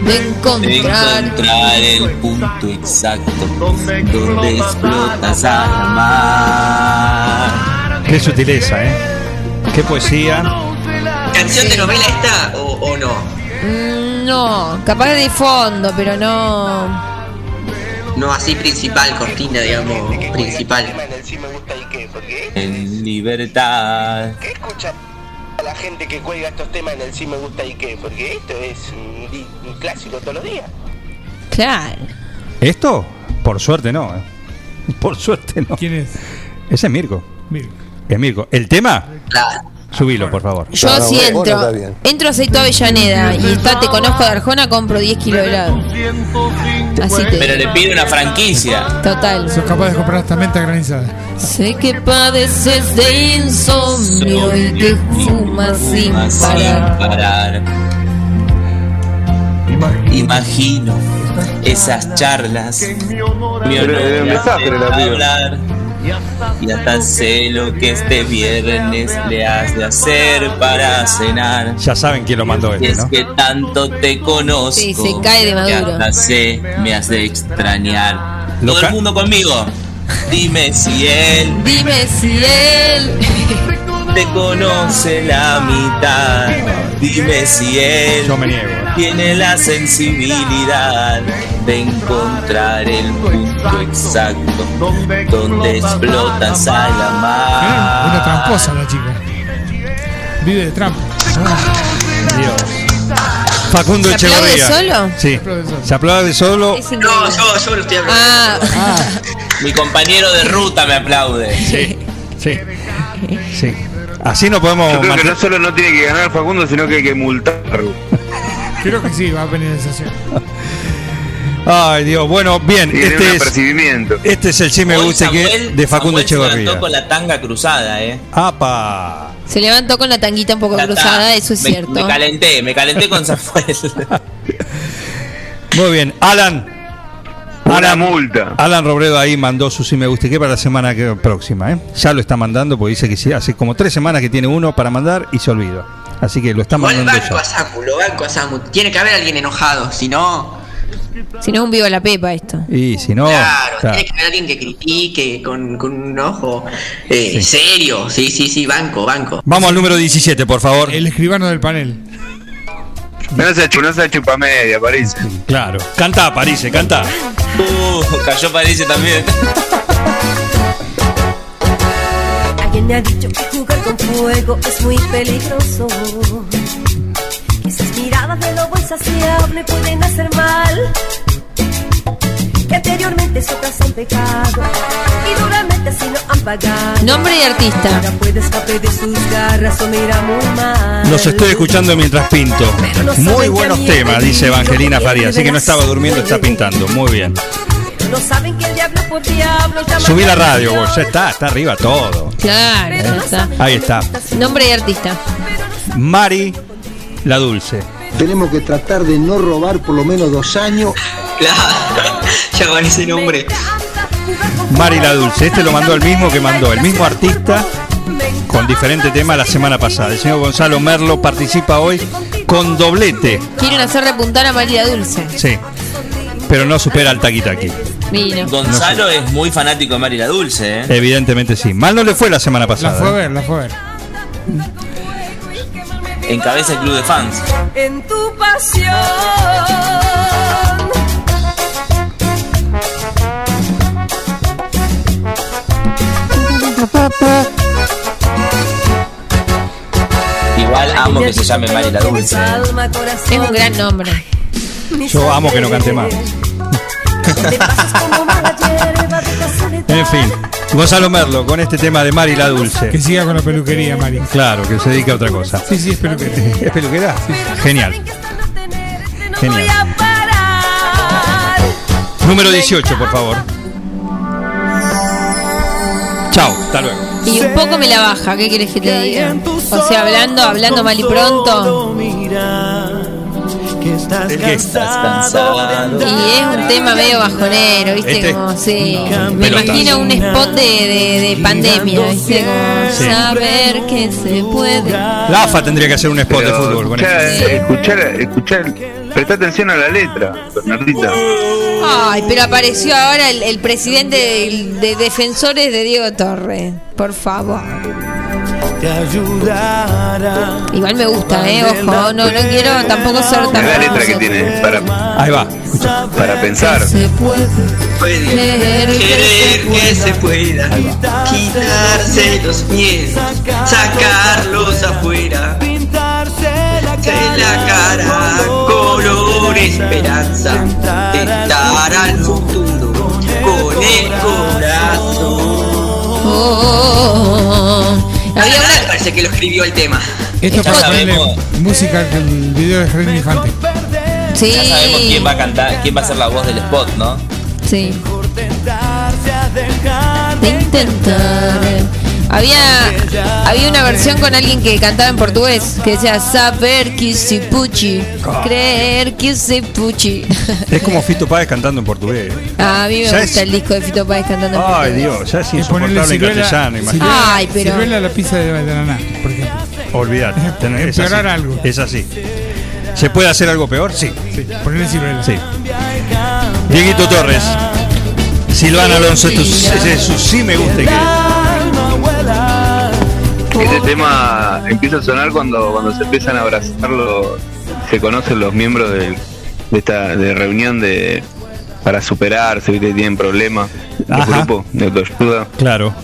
de de encontrar. encontrar el punto exacto donde explotas al amar. Qué sutileza, ¿eh? Qué poesía. ¿Canción de novela esta o, o no? Mm, No, capaz de fondo, pero no. No así principal, cortina, digamos, principal. En libertad. ¿qué escucha a la gente que cuelga estos temas en el sí me gusta y qué? Porque esto es un, un clásico todos los días. Claro. ¿Esto? Por suerte no, ¿eh? [laughs] Por suerte no. ¿Quién es? Ese es Mirko. Mirko. Es Mirko. ¿El tema? Claro. Subilo, por favor. Yo sí entro. Entro aceito Avellaneda y está Te Conozco de Arjona, compro 10 kilos de helado. Así te Pero le pide una franquicia. Total. Sos capaz de comprar esta menta granizada. Sé que padeces de insomnio y que fumas sin parar. parar. Imagino esas charlas. Mi Pero honor el mensaje hace le la pido. Y hasta sé lo que este viernes le has de hacer para cenar. Ya saben quién lo mandó Y este, es ¿no? que tanto te conozco. Sí, se cae de maduro. hasta sé, me has de extrañar. Lo Todo el mundo conmigo. [laughs] Dime si él Dime si él. [laughs] te conoce la mitad. Dime si él Yo me niego. tiene la sensibilidad de encontrar el punto exacto donde explotas a la Ah, mar. Una tramposa la chica. Vive de trampa. Dios. Facundo ¿Se aplaude Echeverría. solo? Sí. Se aplaude solo. No, yo, yo lo estoy hablando. Ah, Mi compañero de ruta me aplaude. Sí. Sí. Sí. Así no podemos Yo creo que no solo no tiene que ganar Facundo, sino que hay que multarlo. [laughs] creo que sí, va a venir sensación. Ay, Dios. Bueno, bien. Tiene un Este es, este es el sí me Hoy gusta que de Facundo Samuel se levantó con la tanga cruzada, eh. ¡Apa! Se levantó con la tanguita un poco Ya está. cruzada, eso es Me- cierto. Me calenté, me calenté con Samuel. [laughs] Muy bien. Alan. Una multa. Alan Robredo ahí mandó su sí me gusta y qué para la semana que- próxima, ¿eh? Ya lo está mandando porque dice que sí, hace como tres semanas que tiene uno para mandar y se olvida. Así que lo está mandando banco ya. a Saku, lo banco a Samu. Tiene que haber alguien enojado, si no. Si no es un vivo la pepa esto. Y si no, Claro, claro. tiene que haber alguien que critique con, con un ojo eh, serio. Sí, sí, sí, banco, banco. Vamos al número 17, por favor. El escribano del panel. No se, no se chupa media, parece. Claro. Canta, París, canta. Uh, cayó París también. Alguien me ha dicho que jugar con fuego es muy peligroso. Que esas miradas de lobo insaciable pueden hacer mal. Que anteriormente casa han pecado y duramente así lo han pagado. Nombre y artista. Ahora puede escape de sus garras o mira muy mal. Los estoy escuchando mientras pinto. Muy buenos temas, dice Evangelina Faría. Así que no estaba durmiendo, está pintando. Muy bien. No saben que el diablo por diablo llama Subí la radio, vos. Ya está, está arriba todo. Claro, ya está. Ahí está. Nombre y artista. Mari la Dulce. Tenemos que tratar de no robar por lo menos dos años. Claro, [laughs] ya con ese nombre. Mari la Dulce. Este lo mandó el mismo que mandó, el mismo artista con diferente tema la semana pasada. El señor Gonzalo Merlo participa hoy con doblete. Quieren hacer repuntar a María Dulce. Sí. Pero no supera al Taki. Vino. Gonzalo es muy fanático de Mari la Dulce, eh. Evidentemente sí. Mal no le fue la semana La fue a pasada. ¿eh? ver, la fue a ver. Encabeza el club de fans. en tu pasión. Igual amo que se llame Mari la Dulce. eh. Es un gran nombre. Yo amo que no cante más. En fin, Gonzalo Merlo con este tema de Mari la Dulce. Que siga con la peluquería, Mari. Claro, que se dedique a otra cosa. Sí, sí, es peluquería. [laughs] ¿Es peluquera? Genial. Genial. Número 18, por favor. Chao, hasta luego. Y un poco me la baja, ¿qué quieres que te diga? O sea, hablando, hablando mal y pronto. Que estás cansado. Y es un tema medio bajonero, ¿viste? ¿Este? Como, sí. No, Me pelotas. imagino un spot de, de, de pandemia, ¿viste? Como Sí. saber que se puede. La AFA tendría que hacer un spot de fútbol con escuchar, esto. escuchar, escuchar, presta atención a la letra, Bernardita. Ay, pero apareció ahora el, el presidente de, de defensores de Diego Torre. Por favor. Te ayudará. Igual me gusta, ¿eh? Ojo, no, no quiero tampoco ser Es tan la letra que tiene para, Ahí va. para pensar. Se puede Puede Querer que querer que se pueda quitarse los miedos, sacarlos afuera, Pintarse la de la cara esperanza, tentar al futuro con el corazón. Oh, oh, oh, oh. Había una, parece que lo escribió el tema. Esto Ya para ponerle sabemos. música al video de Jardín Infante. Sí. Ya sabemos quién va a cantar, quién va a ser la voz del spot, ¿no? Sí. De intentar. Había, había una versión con alguien que cantaba en portugués que decía saber que se puchi, creer que se puchi. [laughs] Es como Fito Páez cantando en portugués. A mí me Ya gusta es- el disco de Fito Páez cantando en Ay, portugués. Dios, ya es insoportable en ciruela, castellano, imagínate. Ay, pero- ciruela la pizza de banana, por ejemplo. Olvídate. tenés- es así. algo. Es así. ¿Se puede hacer algo peor? Sí. Ponerle ciruela. Sí. Dieguito Torres. Silvana Alonso, esto es, ese es su sí me gusta que. Ese tema empieza a sonar cuando, cuando se empiezan a abrazar, los- se conocen los miembros de, de esta de reunión de para superarse, ¿viste? tienen problemas, Ajá. grupos de autoayuda. Claro.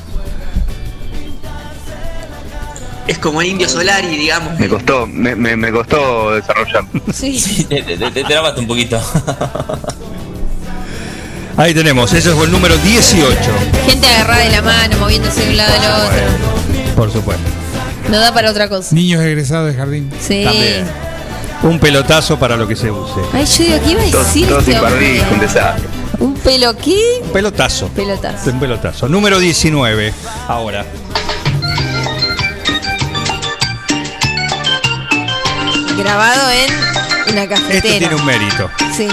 Es como el indio Solari, digamos. Me costó, me, me, me costó desarrollar. Sí. Te, te, te- te trabaste un poquito. Ahí tenemos, ese fue el número 18. Gente agarrada de la mano, moviéndose de un lado al otro. Por supuesto. No da para otra cosa. Niños egresados de jardín. Sí. También. Un pelotazo para lo que se use. Ay, yo digo, ¿qué iba a decir hombre? barbijo, un desastre. ¿Un pelo qué? Un pelotazo. Pelotazo. Un pelotazo. Número 19. Ahora. Grabado en una Esto cafetera. tiene un mérito. Sí.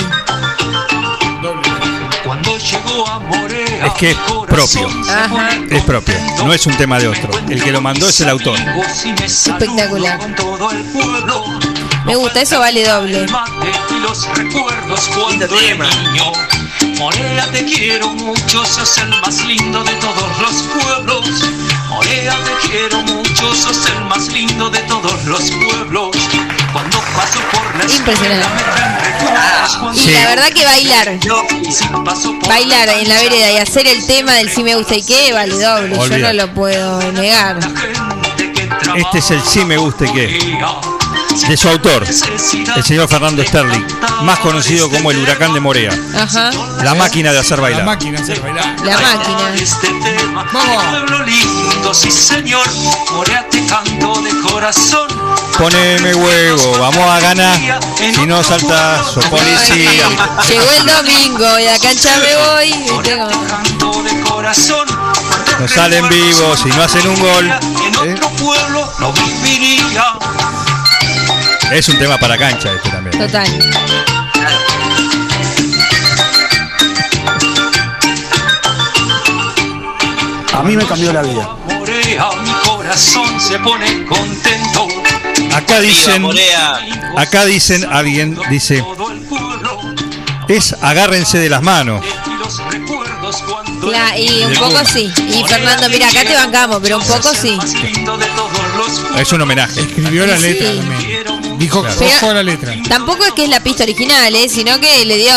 Cuando llegó a Morea, Es que es propio. Ajá. Es propio. No es un tema de otro. El que lo mandó es el autor. Espectacular. Me gusta, eso vale doble. Morea, te quiero mucho, sos el más lindo de todos los pueblos. Morea, te quiero mucho, sos el más lindo de todos los pueblos. Cuando paso por la Impresionante. Y Sí. la verdad que bailar, si bailar en la vereda y hacer el tema del sí me gusta y qué, vale doble. Yo no lo puedo negar. Este es el sí me guste que. De su autor, el señor Fernando Sterling, más conocido como el huracán de Morea. Ajá. La máquina de hacer La bailar. máquina hacer bailar. La máquina. este tema. Vamos. De. Poneme huevo, vamos a ganar. Si no saltas, sos policía. Llegó el domingo y a la cancha me voy. de. No salen vivos, si no hacen un gol. En Es un tema para cancha este también. Total. A mí me cambió la vida. Morea, mi corazón se pone contento. Acá dicen, acá dicen, alguien dice, es agárrense de las manos. Y un poco sí. Y Fernando, mira, acá te bancamos, pero un poco sí. Es un homenaje. Escribió la Sí. letra también. Dijo Claro. la letra. Tampoco es que es la pista original, ¿eh? sino que le dio,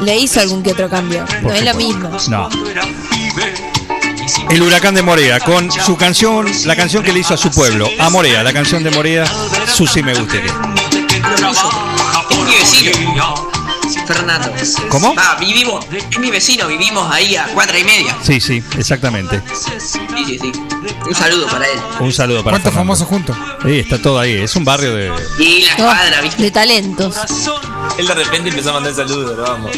le hizo algún que otro cambio. No es lo mismo. No. El huracán de Morea, con su canción, la canción que le hizo a su pueblo, a Morea, la canción de Morea, su sí me guste que. Es mi vecino. Fernando. ¿Cómo? Ah, vivimos, es mi vecino, vivimos ahí a cuadra y media. Sí, sí, exactamente. Sí, sí, sí. Un saludo para él. Un saludo para ¿Cuántos famosos juntos? Sí, está todo ahí. Es un barrio de. Y la cuadra, ¿viste? de talentos. Él de repente empezó a mandar saludos, pero vamos.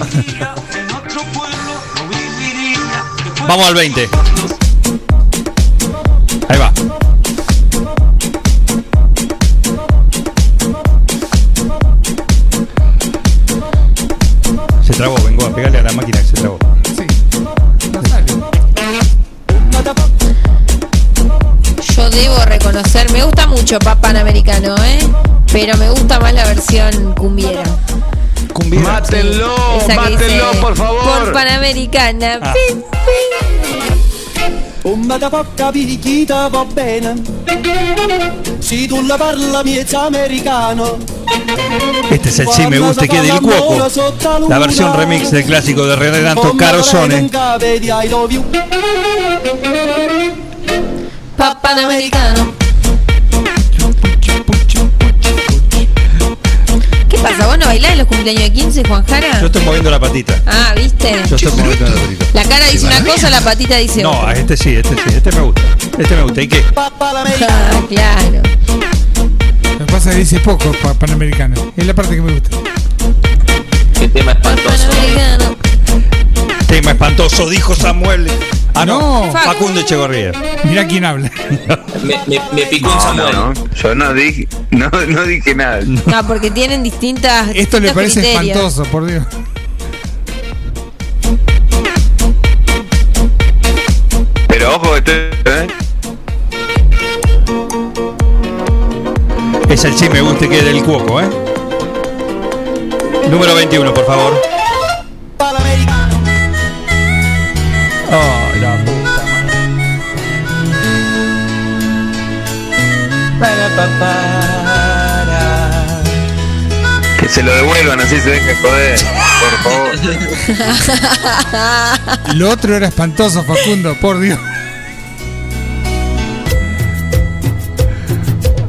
Vamos al 20. Ahí va. Mucho Pap Panamericano, ¿eh? Pero me gusta más la versión cumbiera. Mátenlo, Esa que mátenlo, dice, por favor. Por Panamericana. Ah. Pim, picchita va bene Si tu la parla miezza americano Este es el sí me guste que del Cuoco. La versión remix del clásico de Renato Carosone. Panamericano. Pasa? ¿Vos no bailás en los cumpleaños? de 15, Juan Jara? Yo estoy moviendo la patita. Ah, ¿viste? Yo estoy moviendo la patita. La cara dice una cosa, la patita dice No, otra. a este sí, este sí, este me gusta. Este me gusta. ¿Y qué? Ah, claro. Lo que pasa es que dice poco pa- panamericano. Es la parte que me gusta. Qué tema espantoso. Tema espantoso, dijo Samuel. Ah, no. No. Facundo Echegorría. Mira quién habla. Me, me, me picó un No, Samuel. no, no. Yo no dije, no, no dije nada. No, porque tienen distintas. Esto le parece criterios. espantoso, por Dios. Pero ojo, esto, ¿eh? Es el sí me gusta que es del cuoco, ¿eh? Número 21, por favor. Oh, que se lo devuelvan, así se deja joder. Por favor. Lo otro era espantoso, Facundo, por Dios.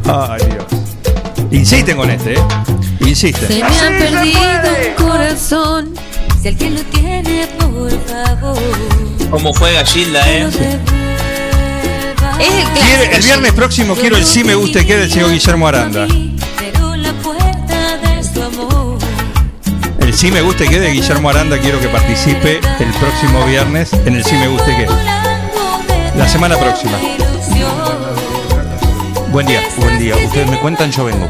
Ay, Dios. Insisten con este, ¿eh? Se Insisten. me ha perdido un corazón. Si alguien lo tiene, por favor. ¿Cómo juega Gilda, eh? Es el clásico. el viernes próximo quiero el sí me gusta que del señor Guillermo Aranda. El sí me gusta que de Guillermo Aranda quiero que participe el próximo viernes en el sí me gusta que. La semana próxima. Buen día. Buen día. Ustedes me cuentan, yo vengo.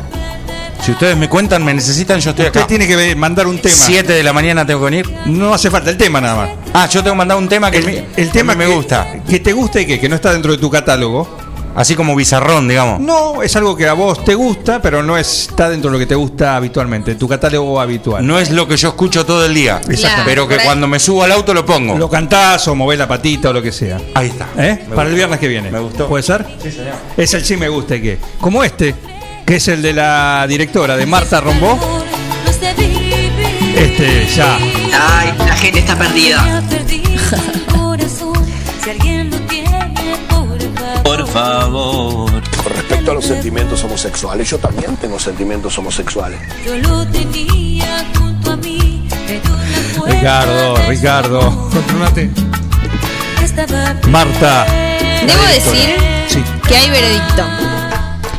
Si ustedes me cuentan, me necesitan, yo estoy Usted acá. tiene que mandar un tema. 7 de la mañana tengo que venir. No hace falta el tema nada más. Ah, yo tengo que mandar un tema que El, me- el tema que me que- gusta. Que te gusta y que, que no está dentro de tu catálogo. Así como bizarrón, digamos. No, es algo que a vos te gusta, pero no está dentro de lo que te gusta habitualmente, tu catálogo habitual. No es lo que yo escucho todo el día. Exactamente. Pero que cuando me subo al auto lo pongo. Lo cantás o movés la patita o lo que sea. Ahí está. ¿Eh? Para el viernes que viene. Me gustó. ¿Puede ser? Sí, señor. Es el sí me gusta y que. Como este, que es el de la directora de Marta Rombó. Este, ya. Ay, la gente está perdida. por favor. Por favor. Con respecto a los sentimientos homosexuales, yo también tengo sentimientos homosexuales. Yo lo tenía junto a mí. Ricardo, Ricardo. Marta. Debo decir Sí. que hay veredicto.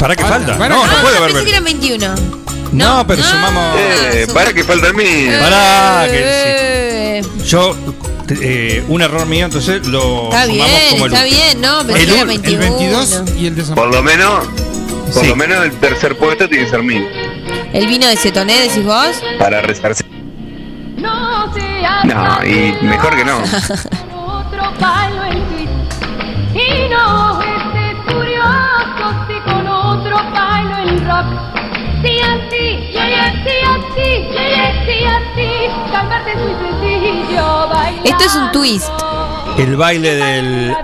¿Para qué falta? para. No, no Ah, puede haber. pensé que eran 21. No, pero sumamos. Eh, para que falta a mí. Pará, que Eh, sí. Yo, eh, un error mío, entonces lo Está bien, como el está bien, no, pensé El que era un- el 21. El 22 y el de San Por lo menos, por Sí. lo menos el tercer puesto tiene que ser mío. El vino de Cetoné, decís vos. Para resarcir. No No, y mejor que no. [laughs] otro palo en twist. Y no estés Esto es un twist. El baile del.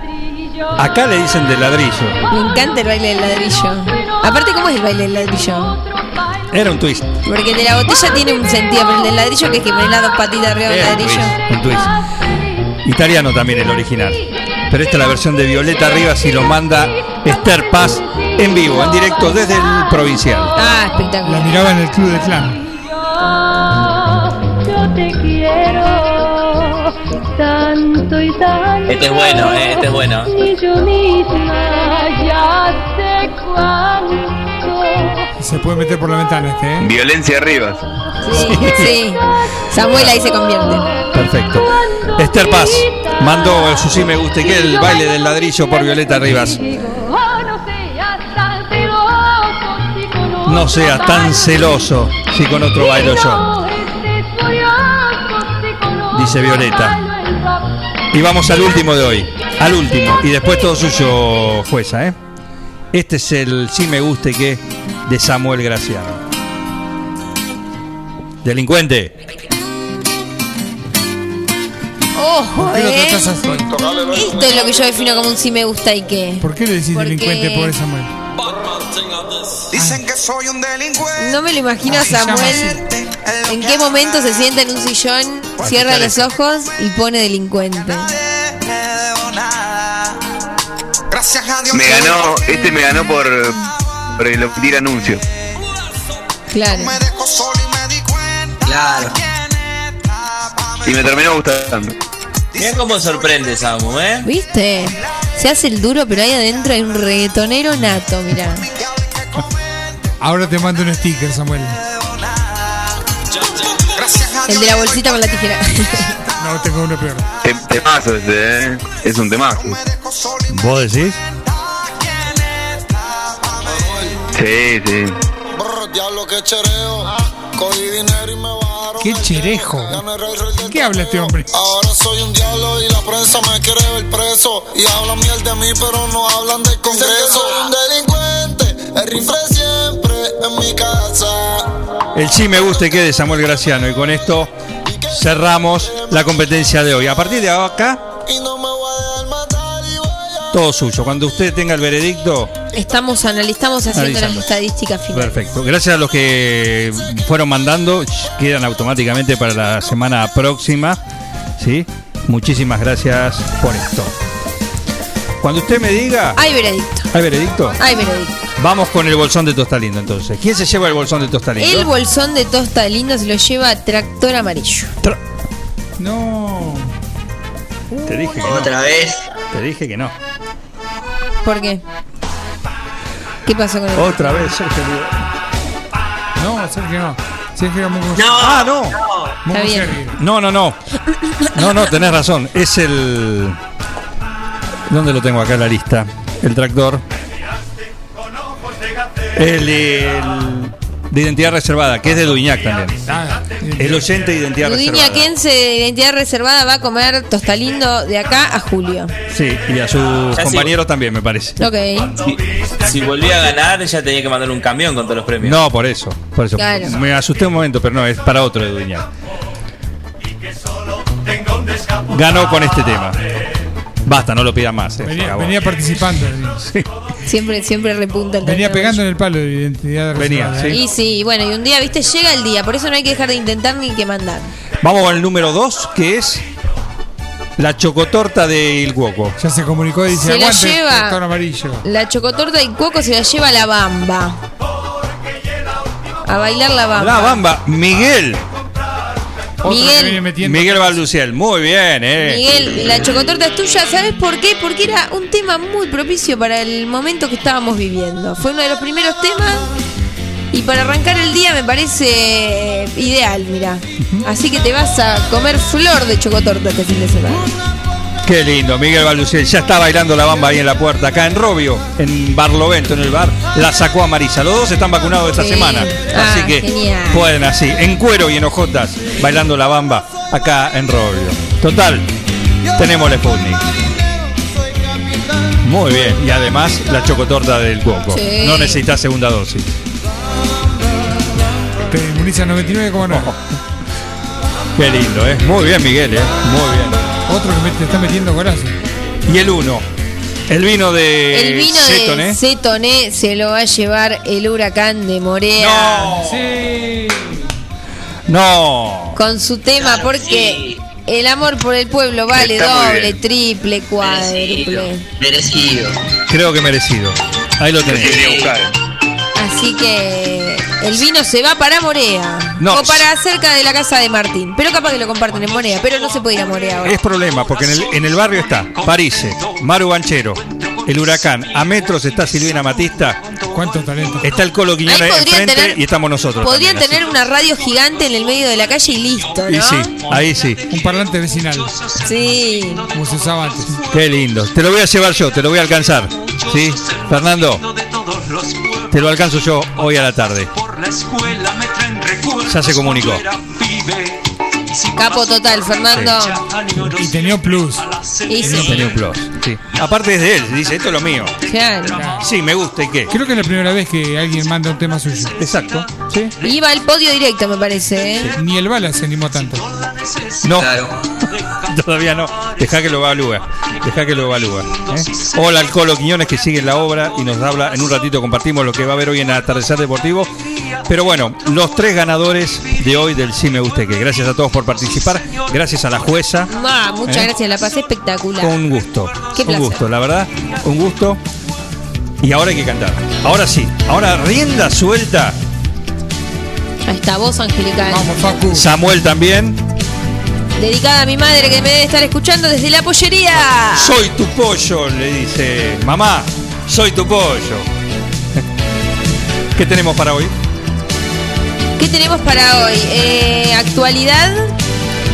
Acá le dicen de ladrillo. Me encanta el baile del ladrillo. Aparte, ¿cómo es el baile del ladrillo? Era un twist. Porque el de la botella tiene un sentido, pero el del ladrillo, que es que pones las dos patitas arriba del Era un ladrillo. twist. Un twist. Italiano también el original. Pero esta es la versión de Violeta Rivas y lo manda Esther Paz en vivo, en directo desde el provincial. Ah, La espectacular. miraba en el club de clan. Yo te quiero tanto y tanto. Este es bueno, eh, este es bueno. Ni yo misma ya sé cuánto. Se puede meter por la ventana este, ¿eh? Violencia arriba. Sí, sí. Samuel ahí se convierte. Perfecto. Esther Paz mandó su sí me gusta que el baile del ladrillo por Violeta Rivas. No seas tan celoso si con otro bailo yo, dice Violeta. Y vamos al último de hoy. Al último. Y después todo suyo, jueza, ¿eh? Este es el sí me guste que de Samuel Graciano. Delincuente. Ojo, ¿Por qué lo eh. así? Esto es lo que yo defino como un sí me gusta y qué. ¿Por qué le decís Porque- delincuente pobre Samuel? Dicen que soy un delincuente. No me lo imagino a Samuel en qué momento se sienta en un sillón, cierra los ojos y pone delincuente. Gracias a Dios. Me ganó, este me ganó por, por el omitir anuncio. Claro. Claro. Y me terminó gustando. Mira cómo sorprende Samu, ¿eh? ¿Viste? Se hace el duro, pero ahí adentro hay un reggaetonero nato, mirá. Ahora te mando un sticker, Samuel. El de la bolsita con la tijera. [laughs] No, tengo uno peor. Tem- Temazo ese, ¿eh? Es un temazo. ¿Vos decís? Sí, sí. Qué cherejo. ¿Qué habla este hombre? Ahora soy un diablo y la prensa me quiere ver preso. Y hablan mierda de mí, pero no hablan del Congreso. Soy un delincuente, el rifle en mi casa. El sí me gusta y quede Samuel Graciano. Y con esto cerramos la competencia de hoy. A partir de acá, todo suyo. Cuando usted tenga el veredicto, Estamos analizamos haciendo Analizando. las estadísticas finales. perfecto. Gracias a los que fueron mandando, quedan automáticamente para la semana próxima. ¿Sí? Muchísimas gracias por esto. Cuando usted me diga, Hay veredicto. ¿hay veredicto? Hay veredicto. Vamos con el bolsón de Tostalindo entonces. ¿Quién se lleva el bolsón de Tostalindo? El bolsón de tosta lindo se lo lleva Tractor Amarillo. No. Te dije que no. Otra vez. Te dije que no. ¿Por qué? ¿Qué pasó con el Otra vez, Sergio. No, Sergio no. Sergio era muy Ah, no. Está bien. No, no, no. No, no, tenés razón. Es el. ¿Dónde lo tengo acá en la lista? El tractor. El, el de identidad reservada, que es de Duñac también. El oyente de identidad reservada. Kense de identidad reservada va a comer tostalindo de acá a julio. Sí, y a sus Ya sí. compañeros también, me parece. Ok. Si, si volvía a ganar, ya tenía que mandar un camión con todos los premios. No, por eso. Por eso. Claro. Me asusté un momento, pero no, es para otro de Duñac. Ganó con este tema. Basta, no lo pida más. eh, se Venía, acabó. venía participando. Siempre, siempre repunta el Venía pegando en el palo de identidad Venía, reservada, ¿eh? Y sí, bueno, y un día, viste, llega el día, por eso no hay que dejar de intentar ni que mandar. Vamos con el número 2, que es la chocotorta de Il Cuoco. Ya se comunicó y dice, Se la aguante, lleva. amarillo. La chocotorta y cuoco se la lleva a la bamba. A bailar la bamba. La bamba, Miguel. Miguel, Miguel Balduciel, muy bien, eh. Miguel, la chocotorta es tuya, ¿sabes por qué? Porque era un tema muy propicio para el momento que estábamos viviendo. Fue uno de los primeros temas y para arrancar el día me parece ideal, mira. Así que te vas a comer flor de chocotorta este fin de semana. Qué lindo, Miguel Balduciel. Ya está bailando la bamba ahí en la puerta, acá en Robio, en Barlovento, en el bar. La sacó a Marisa. Los dos están vacunados esta Sí. semana. Ah, así que genial. pueden así, en cuero y en hojotas, bailando la bamba acá en Robio. Total, tenemos el Sputnik. Muy bien, y además la chocotorta del coco. Sí. No necesitas segunda dosis. Te inmuniza 99,9. Qué lindo, ¿eh? Muy bien, Miguel, ¿eh? Muy bien. Otro que me- te está metiendo golazo. Y el uno, el vino de El vino Cetoné. de Cetoné se lo va a llevar el huracán de Morea. Sí. No. Con su tema, porque el amor por el pueblo vale Está muy doble, bien. triple, cuádruple. Merecido. Creo que merecido. Ahí lo tenés. Así que el vino se va para Morea. No. O para cerca de la casa de Martín. Pero capaz que lo comparten en Morea. Pero no se puede ir a Morea ahora. Es problema, porque en el, en el barrio está Parise, Maru Banchero, el Huracán, a metros está Silvina Matista, ¿Cuántos talentos? está el Colo Quiñones Ahí enfrente tener- y estamos nosotros. Podrían también, tener una radio gigante en el medio de la calle y listo. ¿no? Y sí, ahí sí. Un parlante vecinal, Sí. como se usaba antes. Qué lindo. Te lo voy a llevar yo, te lo voy a alcanzar. ¿Sí? Fernando, te lo alcanzo yo hoy a la tarde. Ya se comunicó. Capo total, Fernando. Y tenía plus. Y sí. Tenía un plus. Sí. Aparte es de él, dice, esto es lo mío. Claro. Sí, me gusta, ¿y qué? Creo que es la primera vez que alguien manda un tema suyo. Exacto. Sí. Iba al podio directo, me parece. ¿eh? Ni el bala se animó tanto. No, Claro. [laughs] todavía no. Deja que lo evalúe. Deja que lo evalúe. ¿eh? Hola al Colo Quiñones que sigue en la obra y nos habla. En un ratito compartimos lo que va a haber hoy en Atardecer Deportivo. Pero bueno, los tres ganadores de hoy del Sí Me Guste Que. Gracias a todos por participar. Gracias a la jueza. Ah, muchas ¿Eh? gracias, la pasé espectacular. Un gusto. Qué un placer. gusto, la verdad. Un gusto. Y ahora hay que cantar. Ahora sí. Ahora rienda suelta Ahí está, voz angelical. Vamos, Facu. Samuel también. Dedicada a mi madre que me debe estar escuchando desde la pollería. Soy tu pollo, le dice. Mamá, soy tu pollo. ¿Qué tenemos para hoy? ¿Qué tenemos para hoy? Eh, actualidad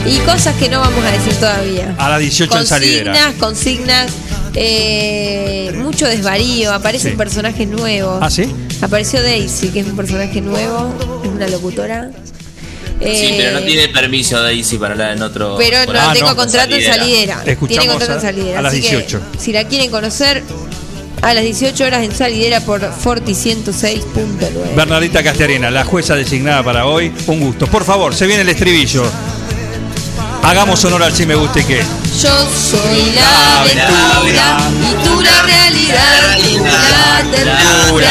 y cosas que no vamos a decir todavía. A las 18 en salidera. Consignas, consignas. eh, mucho desvarío, aparecen Sí. personajes nuevos. ¿Ah, sí? Apareció Daisy, que es un personaje nuevo, es una locutora. Sí, Eh, pero no tiene permiso Daisy para hablar en otro. pero no tengo contrato en salidera. Escuchamos Tiene contrato a- en salidera. a las así que, 18. si la quieren conocer, a las 18 horas en salidera por Forti 106.9. Bernardita Castellarena, la jueza designada para hoy. Un gusto. Por favor, se viene el estribillo. Hagamos honor al si me guste qué. Yo soy la aventura y tú la realidad, tú la ternura.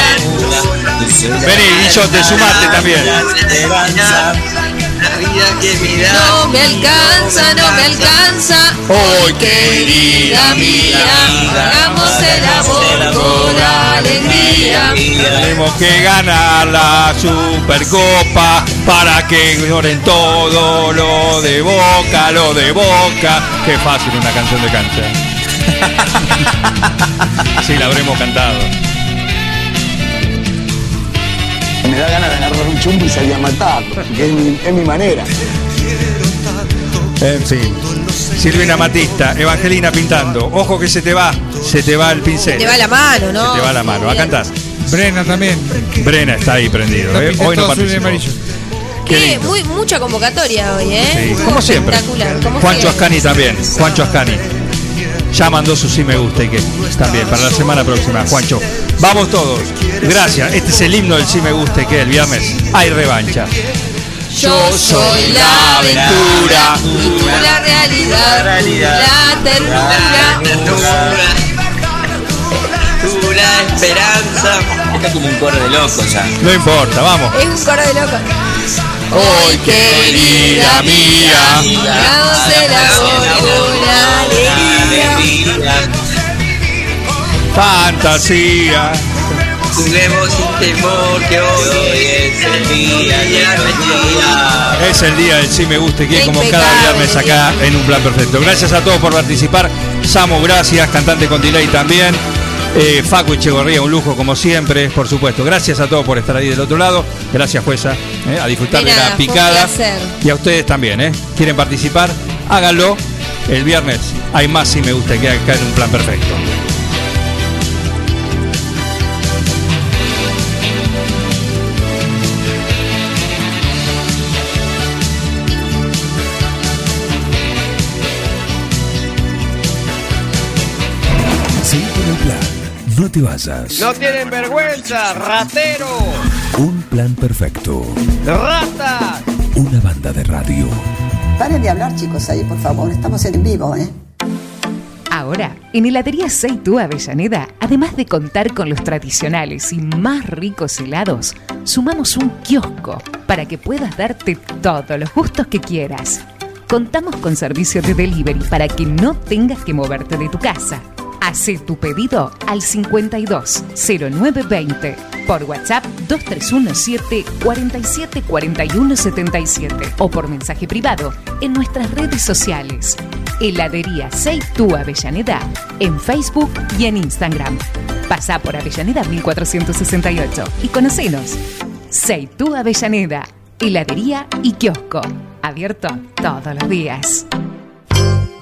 Vení, Guillote, sumate también. La vida que me da. No me alcanza, no me alcanza. Hoy querida mía, hagamos el amor con alegría. Tenemos que ganar la Supercopa para que ignoren todo lo de Boca, lo de Boca. Qué fácil una canción de cancha. [laughs] Sí, la habremos cantado. Me da ganas de agarrar un chumbo y salir a matarlo, que es mi, es mi manera. En fin. Silvina Matista, Evangelina pintando. Ojo que se te va, se te va el pincel. Te va la mano, ¿no? Se te va la mano. A cantar. Brena también. Brena está ahí prendido. Lo ¿eh? Hoy no participó. amarillo. Qué muy, mucha convocatoria hoy, ¿eh? Sí, como siempre. Juancho. Ascani también. Juancho Ascani. Ya mandó su sí me gusta y que también para la semana próxima, Juancho. Vamos todos. Gracias. Este es el himno del sí me gusta y que el viernes hay revancha. Yo soy la aventura y tú la realidad, la ternura. Tú la esperanza. Está como un coro de locos ya. No importa, vamos. Es un coro de locos. Hoy querida mía. Alegría. Fantasía. Juguemos sin temor que hoy es el día de la. Es el día del sí me gusta y que como cada viernes acá en un plan perfecto. Gracias a todos por participar. Samo, gracias. Cantante con delay también. Eh, Facu Echegorría, un lujo como siempre, por supuesto. Gracias a todos por estar ahí del otro lado. Gracias, jueza. eh, a disfrutar De de, nada, la fue un picada. placer. Y a ustedes también, ¿eh? ¿Quieren participar? Háganlo. El viernes hay más si me gusta que acá en un plan perfecto. Seguí con el plan. No te vayas. No tienen vergüenza, ratero, Un plan perfecto. rata. Una banda de radio. Paren de hablar, chicos, ahí, por favor. Estamos en vivo, ¿eh? Ahora, en Heladería Seitú Avellaneda, además de contar con los tradicionales y más ricos helados, sumamos un kiosco para que puedas darte todos los gustos que quieras. Contamos con servicio de delivery para que no tengas que moverte de tu casa. Hacé tu pedido al 52 0920 por WhatsApp 2317 47 41 77 o por mensaje privado en nuestras redes sociales. Heladería Seitú Avellaneda en Facebook y en Instagram. Pasa por Avellaneda 1468 y conocenos. Seitú Avellaneda, heladería y kiosco. Abierto todos los días.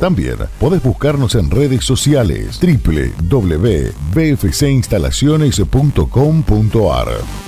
También podés buscarnos en redes sociales www.bfcinstalaciones.com.ar.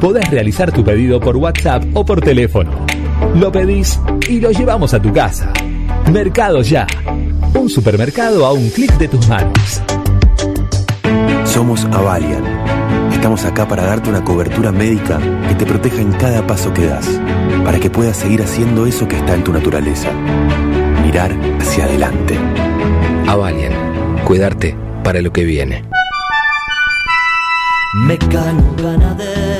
Podés realizar tu pedido por WhatsApp o por teléfono. Lo pedís y lo llevamos a tu casa. Mercado Ya. Un supermercado a un clic de tus manos. Somos Avalian. Estamos acá para darte una cobertura médica que te proteja en cada paso que das, para que puedas seguir haciendo eso que está en tu naturaleza. Mirar hacia adelante. Avalian. Cuidarte para lo que viene. Mecano ganadero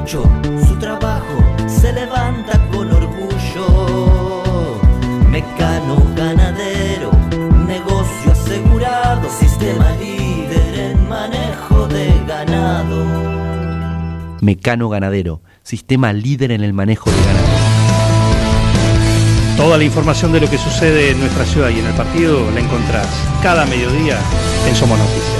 mucho, su trabajo se levanta con orgullo. Mecano ganadero, negocio asegurado, sistema líder en manejo de ganado. Mecano Ganadero, sistema líder en el manejo de ganado. Toda la información de lo que sucede en nuestra ciudad y en el partido la encontrás cada mediodía en Somos Noticias.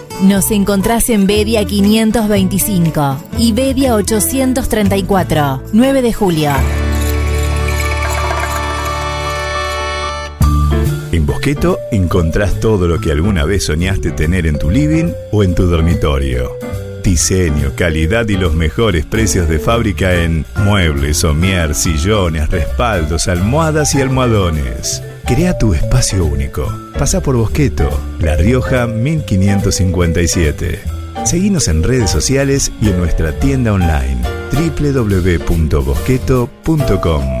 Nos encontrás en Bedia 525 y Bedia 834, 9 de julio. En Bosqueto encontrás todo lo que alguna vez soñaste tener en tu living o en tu dormitorio. Diseño, calidad y los mejores precios de fábrica en muebles, somier, sillones, respaldos, almohadas y almohadones. Crea tu espacio único. Pasa por Bosqueto, La Rioja 1557. Seguinos en redes sociales y en nuestra tienda online www.bosqueto.com.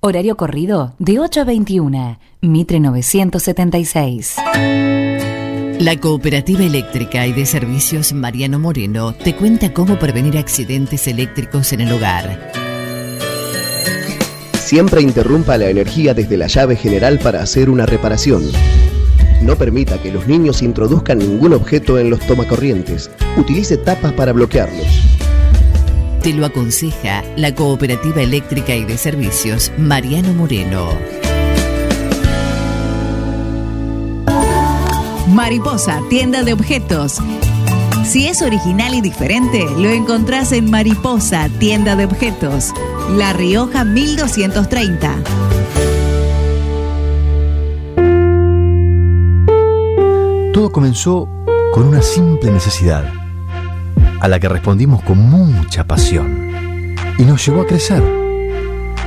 Horario corrido de 8 a 21. Mitre 976. La Cooperativa Eléctrica y de Servicios Mariano Moreno te cuenta cómo prevenir accidentes eléctricos en el hogar. Siempre interrumpa la energía desde la llave general para hacer una reparación. No permita que los niños introduzcan ningún objeto en los tomacorrientes. Utilice tapas para bloquearlos. Te lo aconseja la Cooperativa Eléctrica y de Servicios Mariano Moreno. Mariposa, tienda de objetos. Si es original y diferente, lo encontrás en Mariposa, tienda de objetos. La Rioja 1230. Todo comenzó con una simple necesidad, a la que respondimos con mucha pasión, y nos llevó a crecer,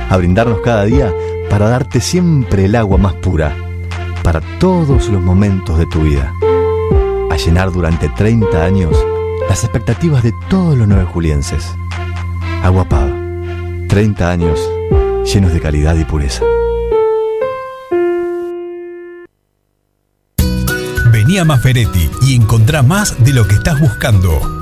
a brindarnos cada día para darte siempre el agua más pura, para todos los momentos de tu vida, a llenar durante 30 años las expectativas de todos los nueve julienses. Agua Pava, 30 años llenos de calidad y pureza. Vení a Maferetti y encontrá más de lo que estás buscando.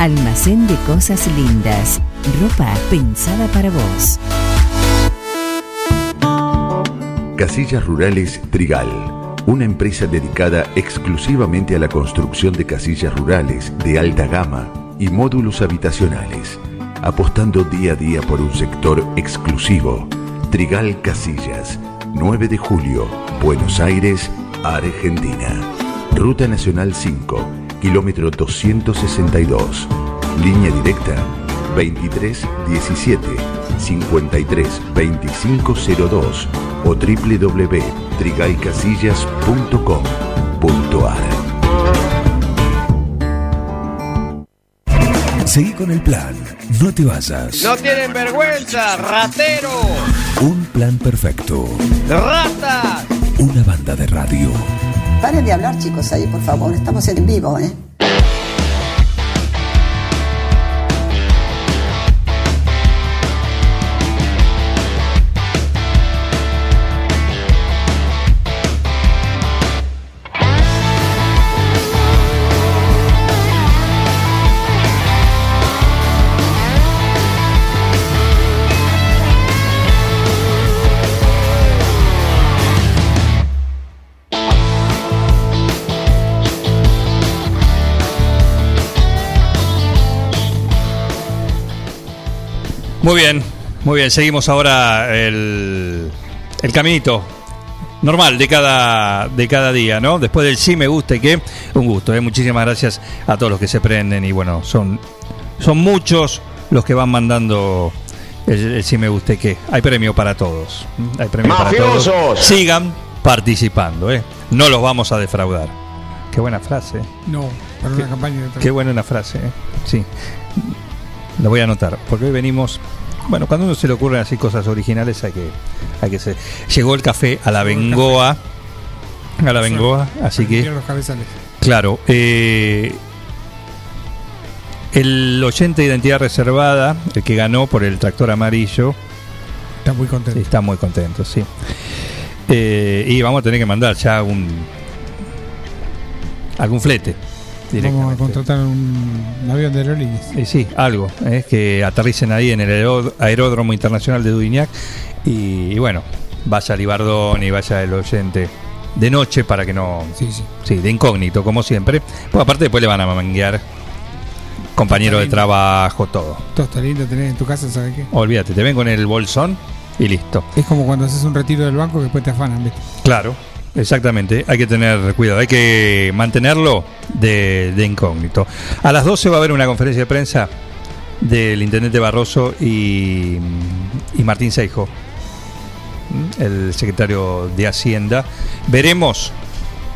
Almacén de Cosas Lindas. Ropa pensada para vos. Casillas Rurales Trigal, una empresa dedicada exclusivamente a la construcción de casillas rurales de alta gama y módulos habitacionales, apostando día a día por un sector exclusivo. Trigal Casillas, 9 de julio, Buenos Aires, Argentina. Ruta Nacional 5, kilómetro 262. Línea directa 23 17 53 25 02 o www.trigaycasillas.com.ar Seguí con el plan. No te vayas. No tienen vergüenza, ratero. Un plan perfecto. Ratas. Una banda de radio. Paren de hablar, chicos, ahí, por favor. Estamos en vivo, ¿eh? Muy bien, muy bien. Seguimos ahora el, el caminito normal de cada, de cada día, ¿no? Después del sí me gusta y que, un gusto, ¿eh? Muchísimas gracias a todos los que se prenden y bueno, son, son muchos los que van mandando el, el sí me gusta y que. Hay premio para todos. ¿m? Hay premio para todos. ¡Mafiosos! Sigan participando, ¿eh? No los vamos a defraudar. Qué buena frase. ¿eh? No, para una campaña de Qué buena una frase, ¿eh? sí. Lo voy a anotar, porque hoy venimos. Bueno, cuando uno se le ocurren así cosas originales, hay que, hay que ser. Llegó el café a la Bengoa, a la Bengoa, así que. los cabezales. Claro, eh, el oyente de identidad reservada, el que ganó por el tractor amarillo, Está muy contento. está muy contento, sí. Eh, y vamos a tener que mandar ya algún algún flete. Vamos a contratar un, un avión de aerolíneas. Sí, sí, algo. Es que aterricen ahí en el aeró- Aeródromo Internacional de Dudignac y, y bueno, vaya Libardón y vaya el oyente de noche para que no. Sí, sí. de incógnito, como siempre. Pues aparte, después le van a manguear compañero de trabajo, todo. Todo está lindo tener en tu casa, ¿sabes qué? Olvídate, te ven con el bolsón y listo. Es como cuando haces un retiro del banco que después te afanan, ¿viste? Claro, exactamente. Hay que tener cuidado, hay que mantenerlo de, de incógnito. A las 12 va a haber una conferencia de prensa del intendente Barroso y, Martín Seijo, el secretario de Hacienda. Veremos,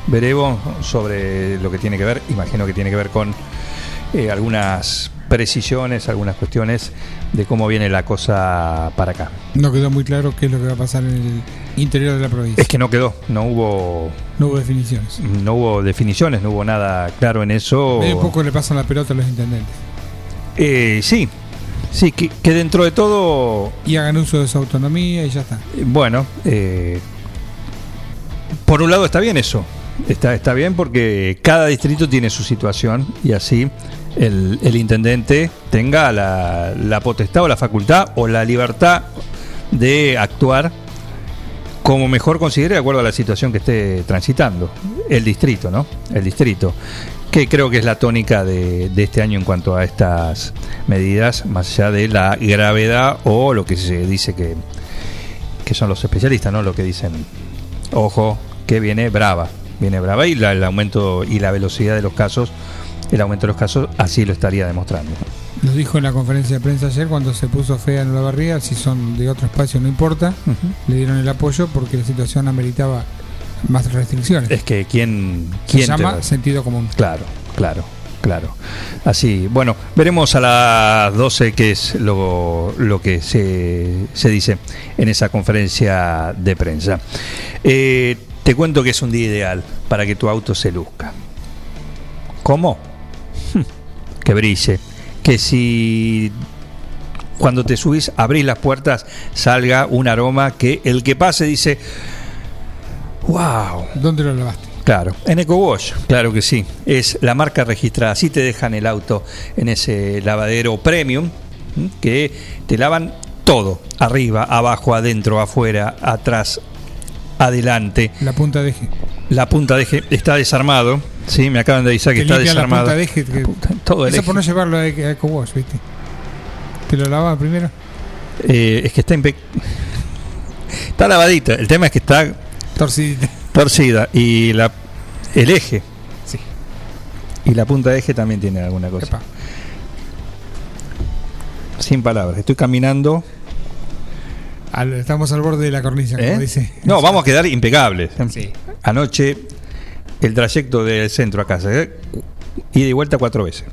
veremos sobre lo que tiene que ver, imagino que tiene que ver con eh, algunas precisiones, algunas cuestiones de cómo viene la cosa para acá. No quedó muy claro qué es lo que va a pasar en el interior de la provincia. Es que no quedó, no hubo No hubo definiciones. no hubo definiciones, no hubo nada claro en eso. Medio poco le pasan la pelota a los intendentes. Eh, sí, sí, que, que dentro de todo, Y hagan uso de su autonomía y ya está. bueno, eh, por un lado está bien eso, está, está bien porque cada distrito tiene su situación y así el, el intendente tenga la, potestad o la facultad o la libertad de actuar como mejor considere de acuerdo a la situación que esté transitando el distrito, ¿no? El distrito, que creo que es la tónica de, de este año en cuanto a estas medidas, más allá de la gravedad o lo que se dice que, que son los especialistas, ¿no? Lo que dicen, ojo, que viene brava, viene brava y la- el aumento y la velocidad de los casos, el aumento de los casos así lo estaría demostrando. Lo dijo en la conferencia de prensa ayer cuando se puso fea en la barriga, si son de otro espacio no importa, le dieron el apoyo porque la situación ameritaba más restricciones. Es que quién, Se quién te llama sentido común. Claro, claro, claro. Así, bueno, veremos a las 12 qué es lo, lo que se, se dice en esa conferencia de prensa. Eh, te cuento que es un día ideal para que tu auto se luzca. ¿Cómo? Que brille. Que si cuando te subís, abrís las puertas, salga un aroma que el que pase dice, wow, ¿Dónde lo lavaste? Claro, en EcoWash, claro que sí. Es la marca registrada. Así te dejan el auto en ese lavadero premium que te lavan todo: arriba, abajo, adentro, afuera, atrás, adelante. La punta de eje. La punta de eje está desarmado. Sí, me acaban de avisar que está limpia la desarmado. punta de eje. que- todo el Eso eje. por no llevarlo a Eco- a EcoWash, ¿viste? ¿Te lo lavaba primero? Eh, es que está está lavadita. El tema es que está Torcidita. torcida y la el eje. Sí. Y la punta de eje también tiene alguna cosa. Epa. Sin palabras. Estoy caminando. Estamos al borde de la cornisa, como ¿eh? dice. No, vamos a quedar impecables. Sí. Anoche el trayecto del centro a casa. ¿eh? Ida y vuelta cuatro veces.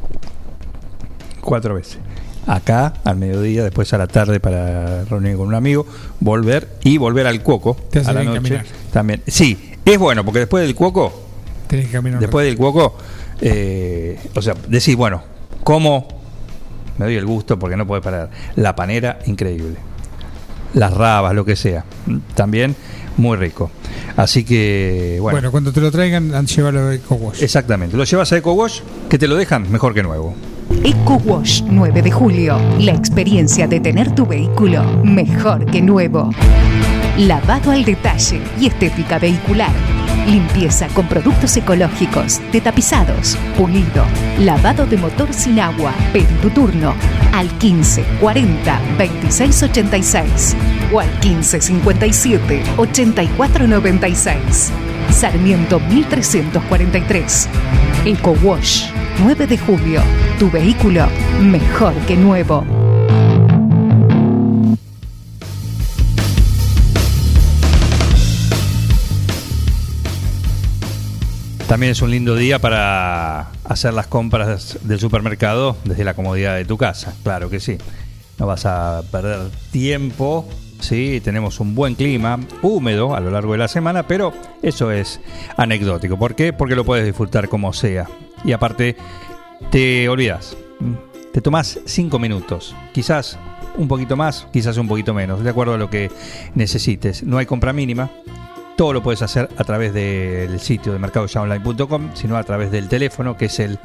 Cuatro veces. Acá, al mediodía, después a la tarde para reunir con un amigo, volver y volver al Cuoco Te hace a la noche. caminar. También. Sí, es bueno, porque después del Cuoco Tenés que caminar. un Después del cuoco, eh, o sea, decís, bueno, ¿cómo me doy el gusto? Porque no puede parar. La panera, increíble. Las rabas, lo que sea. También muy rico. Así que, bueno. Bueno, cuando te lo traigan, an- llévalo a EcoWash. Exactamente. Lo llevas a EcoWash, que te lo dejan mejor que nuevo. Eco Wash 9 de julio. La experiencia de tener tu vehículo mejor que nuevo. Lavado al detalle y estética vehicular. Limpieza con productos ecológicos, de tapizados, pulido, lavado de motor sin agua. Pedí tu turno al 15 40 26 86 o al 15 57 84 96. Sarmiento 1343. Eco Wash 9 de julio. Tu vehículo mejor que nuevo. También es un lindo día para hacer las compras del supermercado desde la comodidad de tu casa. Claro que sí. No vas a perder tiempo. Sí, tenemos un buen clima, húmedo a lo largo de la semana, pero eso es anecdótico. ¿Por qué? Porque lo puedes disfrutar como sea. Y aparte, te olvidas. Te tomas cinco minutos. Quizás un poquito más, quizás un poquito menos, de acuerdo a lo que necesites. No hay compra mínima. Todo lo puedes hacer a través del sitio de mercadoyaonline.com, sino a través del teléfono, que es el.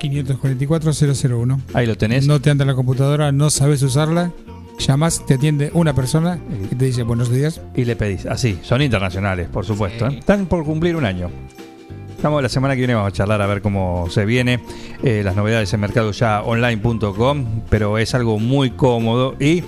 544-001. Ahí lo tenés. No te anda la computadora, no sabes usarla. Llamas, te atiende una persona y te dice buenos días. Y le pedís. Así, son internacionales, por supuesto. ¿eh? Están por cumplir un año. Estamos la semana que viene, vamos a charlar a ver cómo se viene eh, las novedades en mercadoyaonline.com, pero es algo muy cómodo y,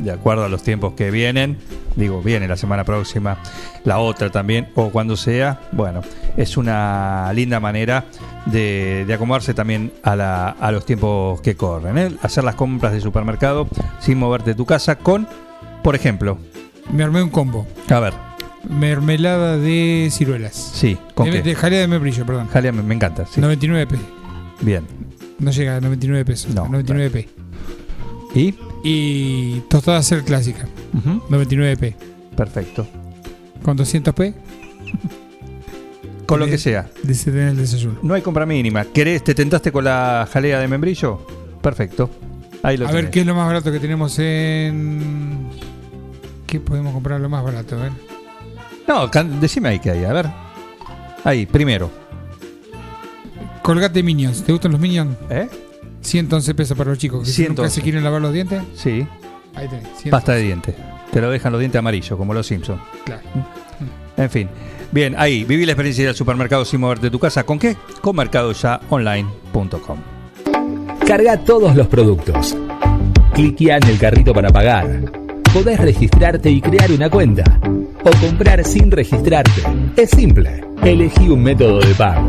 de acuerdo a los tiempos que vienen, digo, viene la semana próxima, la otra también, o cuando sea, bueno, es una linda manera de, de acomodarse también a, la- a los tiempos que corren. ¿eh? Hacer las compras de supermercado sin moverte de tu casa con, por ejemplo, Me armé un combo. a ver, Mermelada de ciruelas. sí, ¿con de, qué? de jalea de membrillo, perdón. Jalea me, me encanta, sí. 99 p. Bien. No llega a 99 pesos. No, 99 p. ¿Y? Y tostada ser clásica. Ujú. 99 p. Perfecto. Con 200 p. Con lo de- que sea. De tener el desayuno. No hay compra mínima. ¿Querés, te tentaste con la jalea de membrillo? Perfecto. Ahí lo A ver qué es lo más barato que tenemos en. ¿Qué podemos comprar lo más barato? A ver. No, can- decime ahí qué hay, a ver. Ahí, primero. Colgate Minions. ¿Te gustan los Minions? ¿Eh? 111 pesos para los chicos. Que si nunca 111. se quieren lavar los dientes. Sí. Ahí tenés. 111. Pasta de dientes. Te lo dejan los dientes amarillos, como los Simpsons. Claro. En fin. Bien, ahí, viví la experiencia del supermercado sin moverte de tu casa. ¿Con qué? Con mercadoyaonline.com. Carga todos los productos. Cliquea en el carrito para pagar. Podés registrarte y crear una cuenta. O comprar sin registrarte. Es simple. Elegí un método de pago.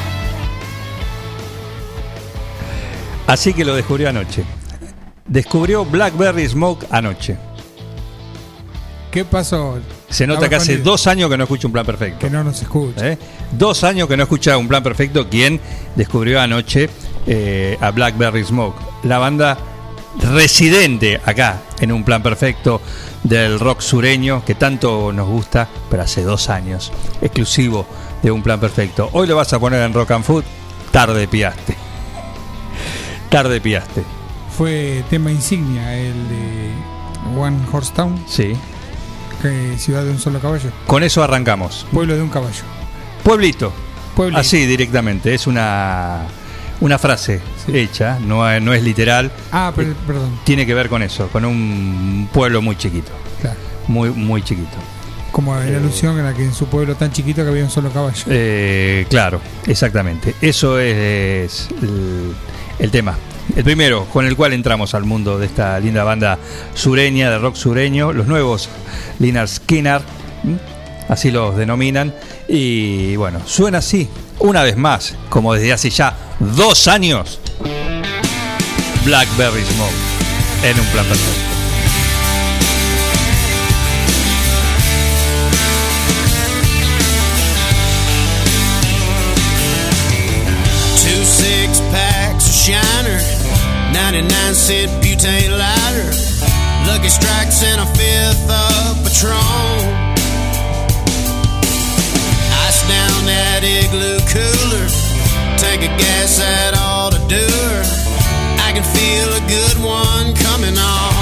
Así que lo descubrió anoche. Descubrió Blackberry Smoke anoche. ¿Qué pasó? Se nota que hace dos años que no escucha un plan perfecto. Que no nos escucha. ¿Eh? Dos años que no escucha un plan perfecto. Quien descubrió anoche eh, a Blackberry Smoke, la banda residente acá en un plan perfecto del rock sureño que tanto nos gusta, pero hace dos años, exclusivo de un plan perfecto. Hoy lo vas a poner en Rock and Food, tarde piaste. Tarde piaste. Fue tema insignia el de One Horse Town. Sí. Que ciudad de un solo caballo. Con eso arrancamos. Pueblo de un caballo. Pueblito. Pueblito. Así directamente. Es una, una frase hecha, no, es- no es literal. Ah, per- perdón. Tiene que ver con eso, con un pueblo muy chiquito. Claro. Muy, muy chiquito. Como en alusión a la que en su pueblo tan chiquito que había un solo caballo. Eh, claro, exactamente. Eso es el tema. El primero con el cual entramos al mundo de esta linda banda sureña, de rock sureño, los nuevos Lynyrd Skinner, así los denominan. Y bueno, suena así, una vez más, como desde hace ya dos años, Blackberry Smoke, en un plan Lucky Strikes and a fifth of Patron. Ice down that igloo cooler, tank of gas that ought to do her. I can feel a good one coming on.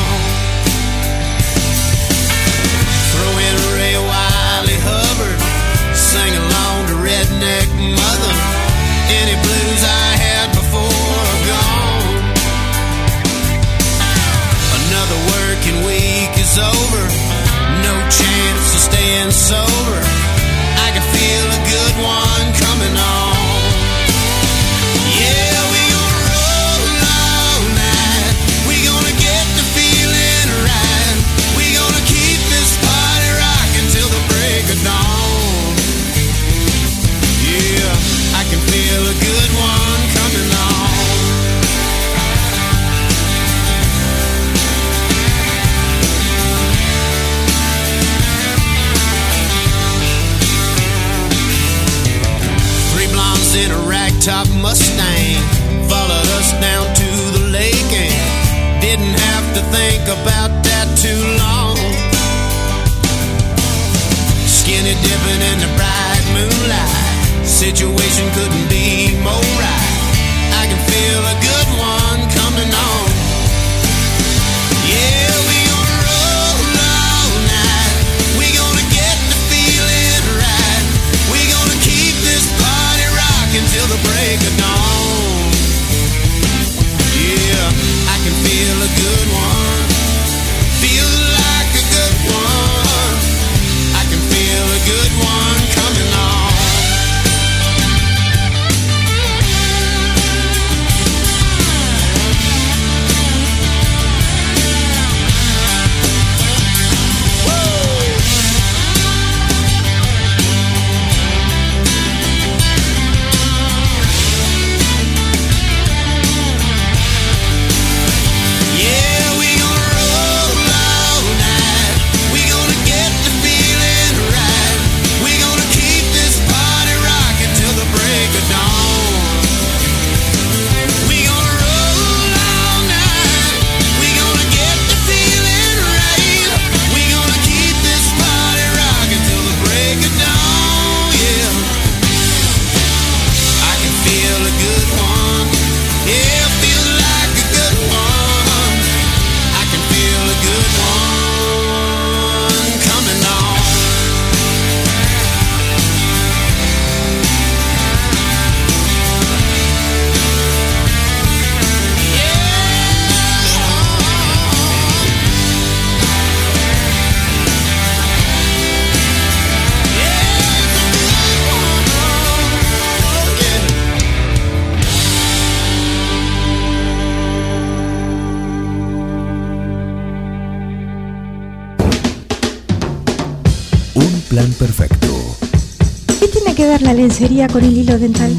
Lencería con el hilo dental?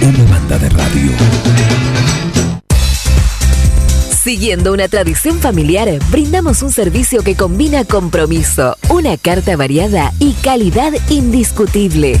Una banda de radio. Siguiendo una tradición familiar, brindamos un servicio que combina compromiso, una carta variada y calidad indiscutible.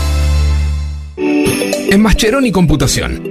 En Mascheroni Computación,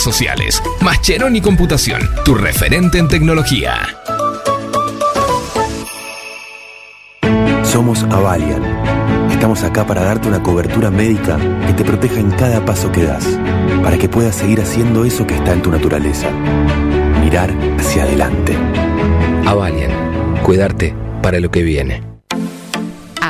sociales. Mascheroni Computación, tu referente en tecnología. Somos Avalian. Estamos acá para darte una cobertura médica que te proteja en cada paso que das, para que puedas seguir haciendo eso que está en tu naturaleza. Mirar hacia adelante. Avalian, cuidarte para lo que viene.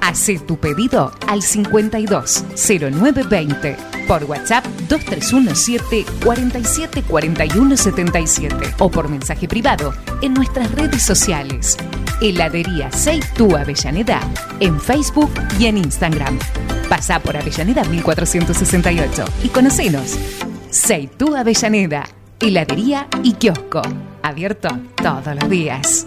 Hacé tu pedido al 520920 por WhatsApp 2317 47 41 77 o por mensaje privado en nuestras redes sociales. Heladería Seitú Avellaneda en Facebook y en Instagram. Pasá por Avellaneda 1468 y conocenos. Seitú Avellaneda, heladería y kiosco. Abierto todos los días.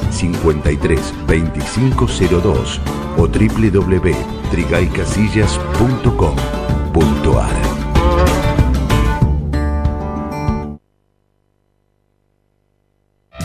53 2502 o www.trigaycasillas.com.ar.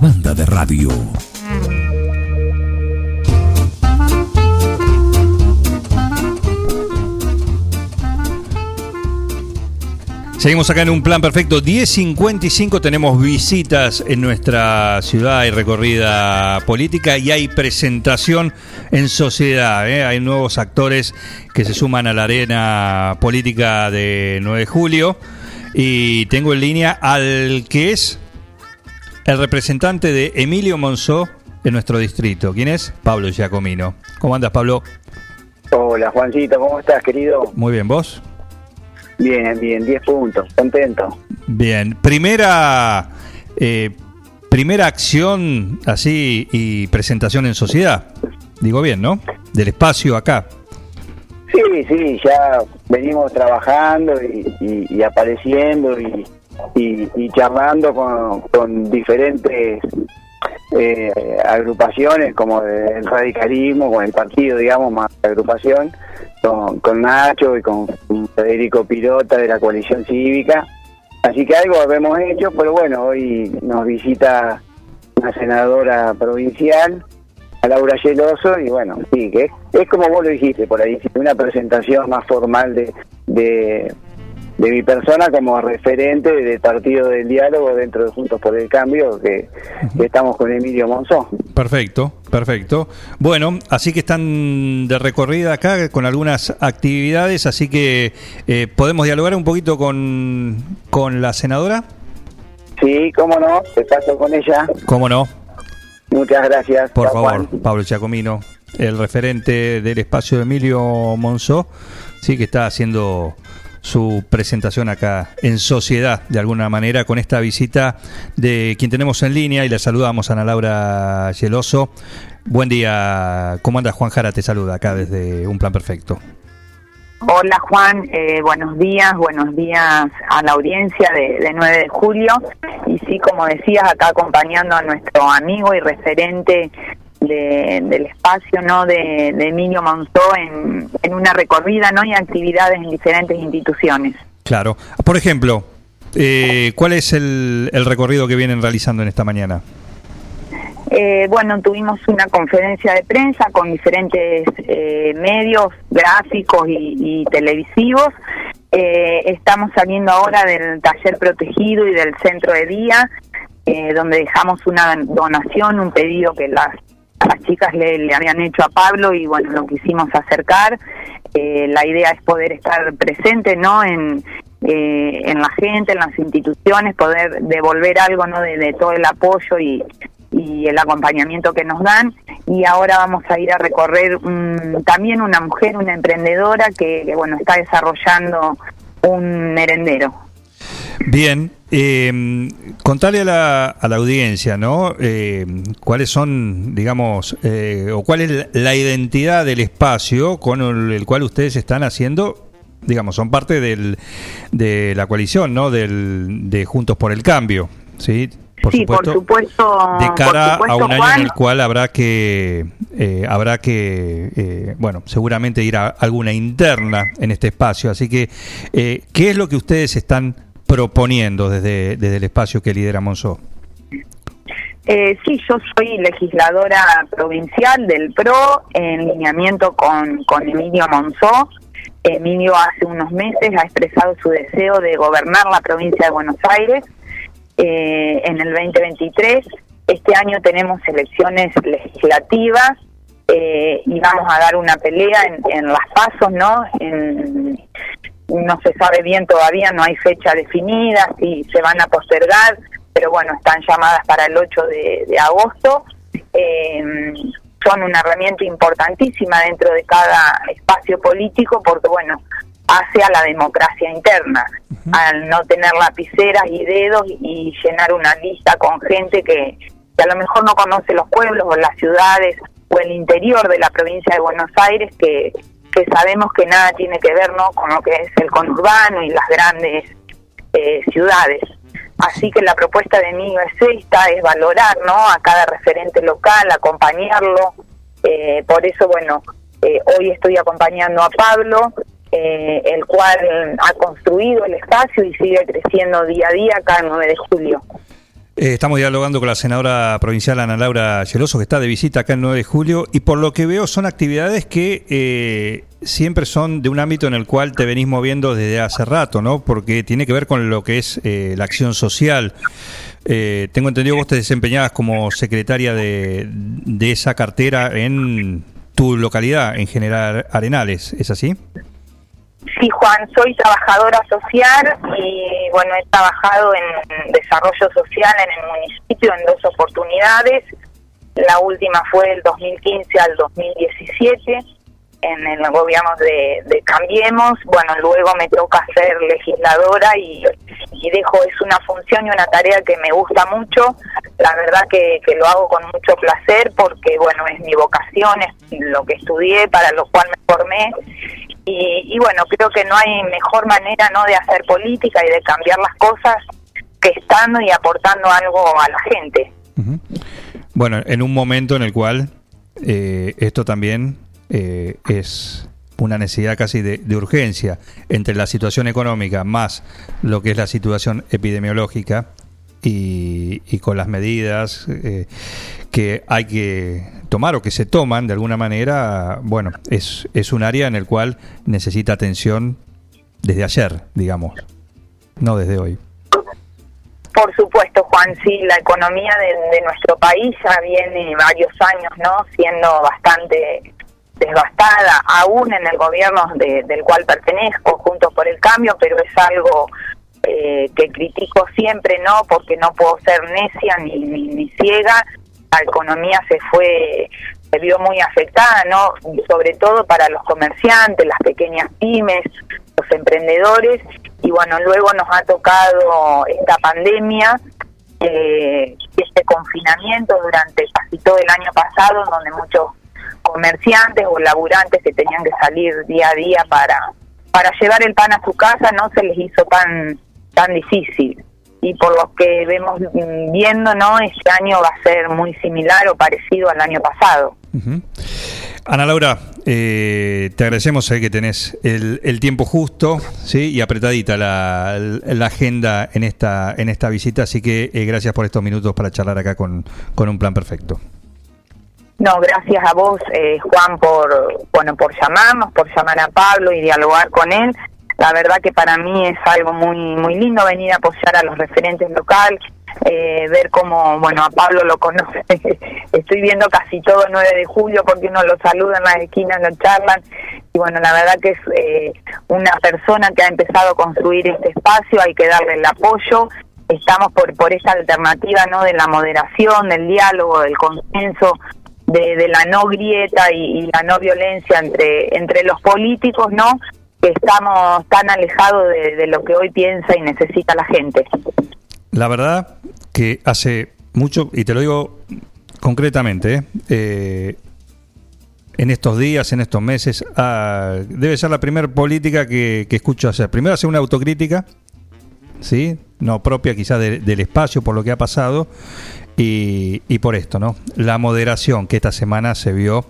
Banda de radio. Seguimos acá en un plan perfecto. 10.55 tenemos visitas en nuestra ciudad, hay recorrida política y hay presentación en sociedad. ¿eh? Hay nuevos actores que se suman a la arena política de 9 de julio. Y tengo en línea al que es el representante de Emilio Monzó en nuestro distrito. ¿Quién es? Pablo Giacomino. ¿Cómo andas, Pablo? Hola, Juancito, ¿cómo estás, querido? Muy bien, ¿vos? Bien, bien, 10 puntos, contento. Bien, primera eh, primera acción así y presentación en sociedad. Digo bien, ¿no? Del espacio acá. Sí, sí, ya venimos trabajando y, y- y apareciendo y, y- y charlando con, diferentes eh, agrupaciones como el radicalismo, con el partido, digamos, más agrupación, con, con Nacho y con Federico Pirota de la coalición cívica. Así que algo hemos hecho, pero bueno, hoy nos visita una senadora provincial a Laura Geloso y bueno, sí, que es, es como vos lo dijiste por ahí, una presentación más formal de, de, de mi persona como referente del Partido del Diálogo dentro de Juntos por el Cambio, que, que estamos con Emilio Monzó. Perfecto, perfecto. Bueno, así que están de recorrida acá con algunas actividades, así que eh, podemos dialogar un poquito con, con la senadora. Sí, cómo no, te paso con ella. ¿Cómo no? Muchas gracias. Por favor. Pablo Giacomino, el referente del espacio de Emilio Monzó, sí que está haciendo su presentación acá en sociedad, de alguna manera, con esta visita de quien tenemos en línea y le saludamos Ana Laura Geloso. Buen día, ¿cómo andas? Juan Jara te saluda acá desde Un Plan Perfecto. Hola Juan, eh, buenos días, buenos días a la audiencia de, de 9 de julio. Y sí, como decías, acá acompañando a nuestro amigo y referente de- del espacio no de, de Emilio Monzó en, en una recorrida no y actividades en diferentes instituciones. Claro. Por ejemplo, eh, ¿cuál es el, el recorrido que vienen realizando en esta mañana? Eh, bueno, tuvimos una conferencia de prensa con diferentes eh, medios gráficos y, y televisivos. Eh, estamos saliendo ahora del taller protegido y del centro de día, eh, donde dejamos una donación, un pedido que las, las chicas le, le habían hecho a Pablo y bueno, lo quisimos acercar. Eh, la idea es poder estar presente, ¿no? En, eh, en la gente, en las instituciones, poder devolver algo, ¿no? De, todo el apoyo y, y el acompañamiento que nos dan. Y ahora vamos a ir a recorrer un- también una mujer, una emprendedora que, que, bueno, está desarrollando un merendero. Bien, eh, contale a la, a la audiencia, ¿no? Eh, ¿Cuáles son, digamos, eh, o cuál es la identidad del espacio con el, el cual ustedes están haciendo, digamos, son parte del, de la coalición, ¿no? Del, de Juntos por el Cambio, ¿sí? Por sí, por supuesto. de cara a supuesto, un año Juan, en el cual habrá que eh, habrá que eh, bueno seguramente ir a alguna interna en este espacio así que eh, qué es lo que ustedes están proponiendo desde, desde el espacio que lidera Monzó Eh, sí, yo soy legisladora provincial del PRO en lineamiento con, con Emilio Monzó. Emilio hace unos meses ha expresado su deseo de gobernar la provincia de Buenos Aires eh, en el 2023. Este año tenemos elecciones legislativas eh, y vamos a dar una pelea en, en las pasos, ¿no? En- no se sabe bien todavía, no hay fecha definida, si se van a postergar, pero bueno, están llamadas para el 8 de, de agosto. Eh, son una herramienta importantísima dentro de cada espacio político porque, bueno, hace a la democracia interna, al no tener lapiceras y dedos y llenar una lista con gente que, que a lo mejor no conoce los pueblos o las ciudades o el interior de la provincia de Buenos Aires que, que sabemos que nada tiene que ver ¿no? con lo que es el conurbano y las grandes eh, ciudades. Así que la propuesta de mí es esta, es valorar ¿no? a cada referente local, acompañarlo. Eh, por eso, bueno, eh, hoy estoy acompañando a Pablo, eh, el cual ha construido el espacio y sigue creciendo día a día el 9 de julio. Eh, estamos dialogando con la senadora provincial Ana Laura Geloso, que está de visita acá el 9 de julio, y por lo que veo son actividades que eh, siempre son de un ámbito en el cual te venís moviendo desde hace rato, ¿no? Porque tiene que ver con lo que es eh, la acción social. Eh, tengo entendido que vos te desempeñabas como secretaria de, de esa cartera en tu localidad, en General Arenales, ¿es así? Sí, Juan, soy trabajadora social y bueno, he trabajado en desarrollo social en el municipio en dos oportunidades. La última fue del 2015 al 2017 en el gobierno de, de Cambiemos. Bueno, luego me toca ser legisladora y, dejo, es una función y una tarea que me gusta mucho. La verdad que, que lo hago con mucho placer porque, bueno, es mi vocación, es lo que estudié, para lo cual me formé. Y, y bueno, creo que no hay mejor manera no de hacer política y de cambiar las cosas que estando y aportando algo a la gente. Bueno, en un momento en el cual eh, esto también eh, es una necesidad casi de, de urgencia entre la situación económica más lo que es la situación epidemiológica, y, y con las medidas eh, que hay que tomar o que se toman de alguna manera, bueno, es, es un área en el cual necesita atención desde ayer, digamos, no desde hoy. Por supuesto, Juan, sí, la economía de, de nuestro país ya viene varios años, ¿no? Siendo bastante devastada, aún en el gobierno de- del cual pertenezco, Juntos por el Cambio, pero es algo eh, que critico siempre, ¿no? Porque no puedo ser necia ni, ni, ni ciega. La economía se fue, se vio muy afectada, ¿no? Sobre todo para los comerciantes, las pequeñas pymes, los emprendedores. Y bueno, luego nos ha tocado esta pandemia eh, este confinamiento durante casi todo el año pasado, donde muchos comerciantes o laburantes que tenían que salir día a día para para llevar el pan a su casa no se les hizo tan tan difícil y por lo que vemos mm, viendo no este año va a ser muy similar o parecido al año pasado Ujú. Ana Laura, eh, te agradecemos eh, que tenés el, el tiempo justo ¿sí? y apretadita la, la agenda en esta, en esta visita, así que eh, gracias por estos minutos para charlar acá con, con un plan perfecto. No, gracias a vos, eh, Juan, por bueno por llamarnos, por llamar a Pablo y dialogar con él. La verdad que para mí es algo muy muy lindo venir a apoyar a los referentes locales, eh, ver cómo, bueno, a Pablo lo conoce. [laughs] Estoy viendo casi todo el 9 de julio porque uno lo saluda en las esquinas, lo charlan. Y bueno, la verdad que es eh, una persona que ha empezado a construir este espacio, hay que darle el apoyo. Estamos por, por esa alternativa no de la moderación, del diálogo, del consenso, de, de la no grieta y, la no violencia entre, entre los políticos, ¿no? Que estamos tan alejados de, lo que hoy piensa y necesita la gente. La verdad que hace mucho, y te lo digo concretamente, ¿eh? En estos días, en estos meses, ah, debe ser la primera política que, que escucho hacer. Primero hacer una autocrítica, ¿sí? No propia quizás de- del espacio por lo que ha pasado y, y por esto, ¿no? La moderación que esta semana se vio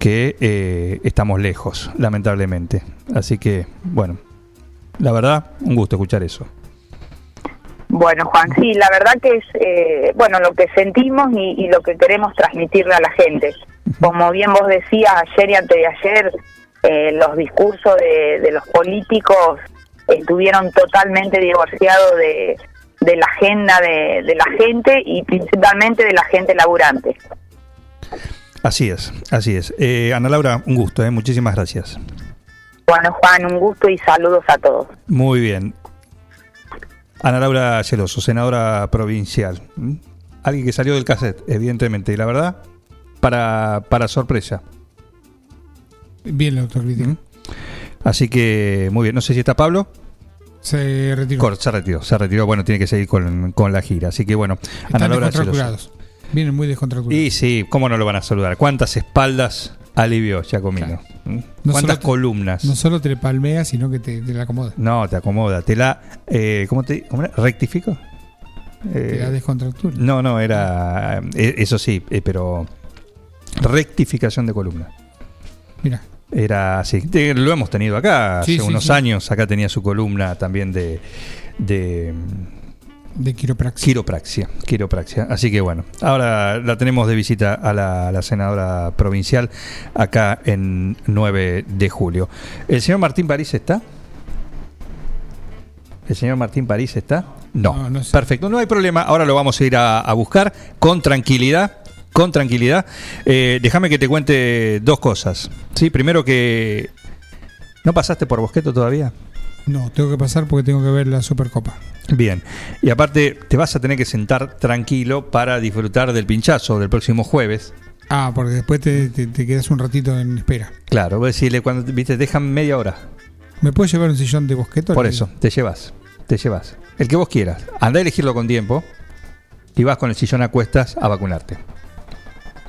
que eh, estamos lejos, lamentablemente. Así que, bueno, la verdad, un gusto escuchar eso. Bueno, Juan, sí, la verdad que es, eh, bueno, lo que sentimos y, y lo que queremos transmitirle a la gente. Como bien vos decías ayer y antes de ayer, eh, los discursos de, de los políticos estuvieron totalmente divorciados de, de la agenda de, de la gente y principalmente de la gente laburante. Así es, así es. Eh, Ana Laura, un gusto, ¿eh? muchísimas gracias. Bueno, Juan, un gusto y saludos a todos. Muy bien. Ana Laura Celoso, senadora provincial. ¿Mm? Alguien que salió del cassette, evidentemente. Y la verdad, para, para sorpresa. Bien la autocrítica. Así que, muy bien. No sé si está Pablo. Se retiró. Cor- se retiró, se retiró. Bueno, tiene que seguir con, con la gira. Así que, bueno, Ana Están Laura descontracturados. Vienen muy descontracturados. Y sí, ¿cómo no lo van a saludar? ¿Cuántas espaldas alivió Giacomino? ¿Mm? No ¿Cuántas te- columnas? No solo te le palmea, sino que te, te la acomoda. No, te acomoda. Te la. Eh, ¿Cómo te cómo era? ¿Rectifico? Te Eh, da descontractura. no, no, era. eh, eso sí, eh, pero. Rectificación de columna. Mira. Era así. Lo hemos tenido acá Sí, hace sí, unos sí. años. Acá tenía su columna también de. de De quiropraxia. Quiropraxia, quiropraxia. Así que bueno, ahora la tenemos de visita a la, a la senadora provincial acá en 9 de julio. ¿El señor Martín París está? ¿El señor Martín París está? No. Perfecto, no hay problema. Ahora lo vamos a ir a, a buscar con tranquilidad. Con tranquilidad. Eh, déjame que te cuente dos cosas. Sí, primero que. ¿No pasaste por Bosqueto todavía? No, tengo que pasar porque tengo que ver la Supercopa. Bien, y aparte te vas a tener que sentar tranquilo para disfrutar del pinchazo del próximo jueves. Ah, porque después te, te- te quedas un ratito en espera. Claro, voy a decirle cuando viste, dejan media hora. ¿Me puedes llevar un sillón de bosqueto? Por eso, te llevas, te llevas. El que vos quieras. Anda a elegirlo con tiempo y vas con el sillón a cuestas a vacunarte.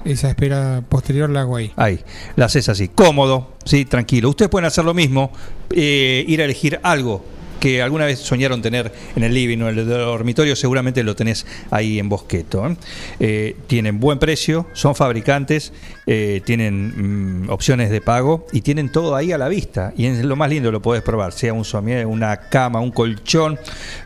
Esa espera posterior la hago ahí. Ahí, la haces así, cómodo, sí, tranquilo. Ustedes pueden hacer lo mismo, eh, ir a elegir algo que alguna vez soñaron tener en el living o en el dormitorio, seguramente lo tenés ahí en Bosqueto. ¿eh? Eh, tienen buen precio, son fabricantes, eh, tienen mm, opciones de pago y tienen todo ahí a la vista. Y es lo más lindo, lo podés probar, sea un somier, una cama, un colchón,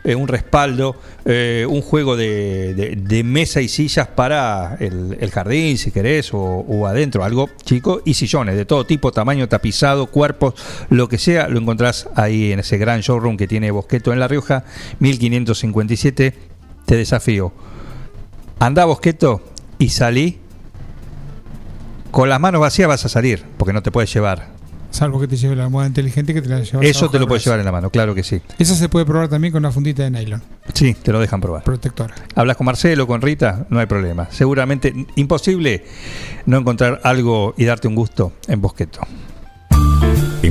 un respaldo, un juego de, mesa y sillas para el, el jardín, si querés, o, o adentro, algo chico, y sillones de todo tipo, tamaño, tapizado, cuerpos, lo que sea, lo encontrás ahí en ese gran showroom que tiene Bosqueto en La Rioja, 1557. Te desafío. Anda a Bosqueto y salí. Con las manos vacías vas a salir, porque no te puedes llevar. Salvo que te lleve la almohada inteligente que te la llevas Eso te lo puedes llevar en la mano, claro que sí. Esa se puede probar también con una fundita de nylon. Sí, te lo dejan probar. Protectora. Hablas con Marcelo, con Rita, no hay problema. Seguramente imposible no encontrar algo y darte un gusto en Bosqueto.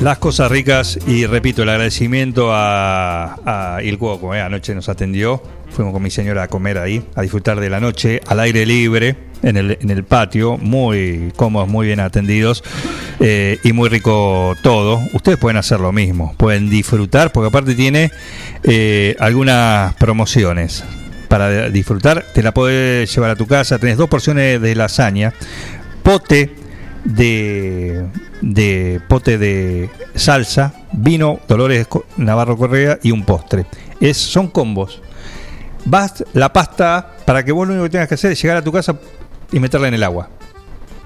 Las cosas ricas y repito el agradecimiento a, a Il Cuoco, eh, anoche nos atendió, fuimos con mi señora a comer ahí, a disfrutar de la noche al aire libre en el, en el patio, muy cómodos, muy bien atendidos eh, y muy rico todo. Ustedes pueden hacer lo mismo, pueden disfrutar porque aparte tiene eh, algunas promociones para disfrutar, te la podés llevar a tu casa, tenés dos porciones de lasaña, pote de, de pote de salsa, vino Dolores Navarro Correa y un postre. Es, son combos. Vas la pasta para que vos lo único que tengas que hacer es llegar a tu casa y meterla en el agua.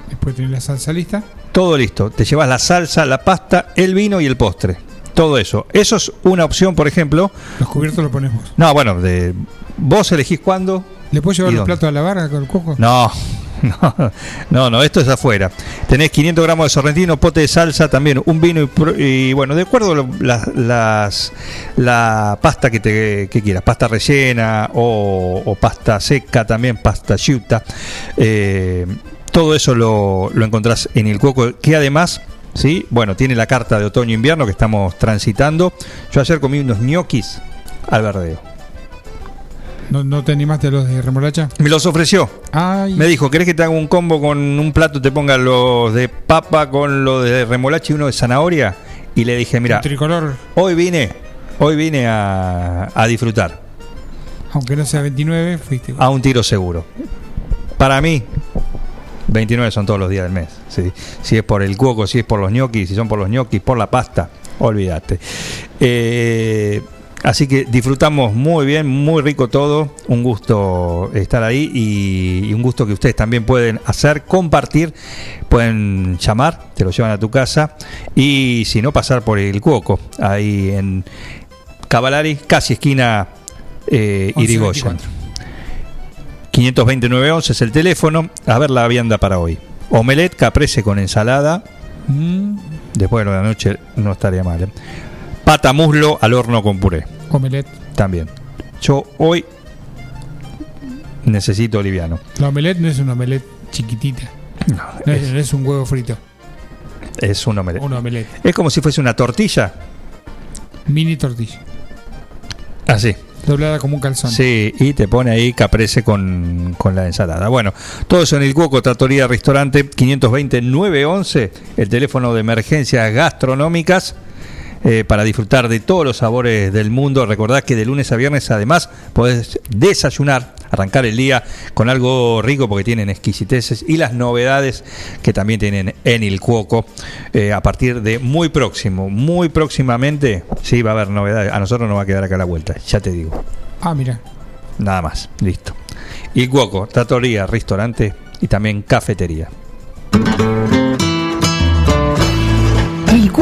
Después tenés la salsa lista. Todo listo. Te llevas la salsa, la pasta, el vino y el postre. Todo eso. Eso es una opción, por ejemplo. Los cubiertos los ponemos. No, bueno, de, vos elegís cuándo. ¿Le puedo llevar ¿Y los platos a la barra con el coco? No, [laughs] no, no, esto es afuera. Tenés 500 gramos de sorrentino, pote de salsa, también un vino y, y, bueno, de acuerdo a las, la pasta que te que quieras, pasta rellena o, o pasta seca también, pasta yuta. eh, todo eso lo, lo encontrás en el Cuoco, que además, sí, bueno, tiene la carta de otoño-invierno que estamos transitando. Yo ayer comí unos ñoquis al verdeo. ¿No, no te animaste a los de remolacha? Me los ofreció. Ay. Me dijo, ¿querés que te haga un combo con un plato? Te ponga los de papa con los de remolacha y uno de zanahoria. Y le dije, mira, tricolor. hoy vine, hoy vine a, a disfrutar, Aunque no sea 29, fuiste. a un tiro seguro. Para mí, 29 son todos los días del mes. ¿sí? Si es por el cuoco, si es por los ñoquis, si son por los ñoquis, por la pasta, olvídate. Eh, así que disfrutamos muy bien, muy rico todo. Un gusto estar ahí y, y un gusto que ustedes también pueden hacer, compartir. Pueden llamar, te lo llevan a tu casa. Y si no, pasar por el cuoco, ahí en Cavalari, casi esquina eh, 11, Irigoyen. 529.11 es el teléfono. A ver la vianda para hoy. Omelette caprese con ensalada. Mm, Después de la noche no estaría mal. ¿eh? Pata muslo al horno con puré. Omelette. También. Yo hoy necesito liviano. La omelette no es una omelette chiquitita. No, es, no es un huevo frito. Es un omelette. Un omelette. Es como si fuese una tortilla. Mini tortilla. Así. Doblada como un calzón. Sí, y te pone ahí caprese con, con la ensalada. Bueno, todo eso en el Cuoco, Trattoria Restaurante 520-911, el teléfono de emergencias gastronómicas. Eh, para disfrutar de todos los sabores del mundo. Recordad que de lunes a viernes además podés desayunar, arrancar el día con algo rico porque tienen exquisiteces y las novedades que también tienen en el Cuoco eh, a partir de muy próximo, muy próximamente, sí va a haber novedades. A nosotros nos va a quedar acá la vuelta, ya te digo. Ah, mira. Nada más, listo. Y Cuoco, tratoría, restaurante y también cafetería.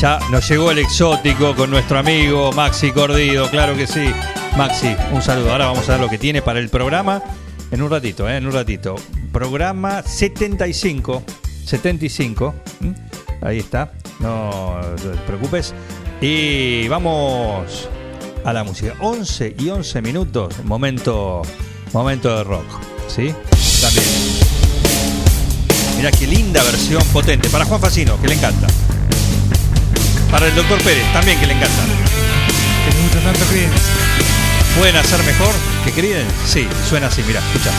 Ya nos llegó el exótico con nuestro amigo Maxi Cordido, claro que sí. Maxi, un saludo. Ahora vamos a ver lo que tiene para el programa en un ratito, ¿eh? en un ratito. Programa 75, 75, ¿m? ahí está, no te preocupes. Y vamos a la música. 11 y 11 minutos, momento, momento de rock, ¿sí? También. Mira qué linda versión potente. Para Juan Facino, que le encanta. Para el doctor Pérez, también que le encanta. Que le gusta tanto Creedence. ¿Pueden hacer mejor que Creedence? Sí, suena así, mira, escucha.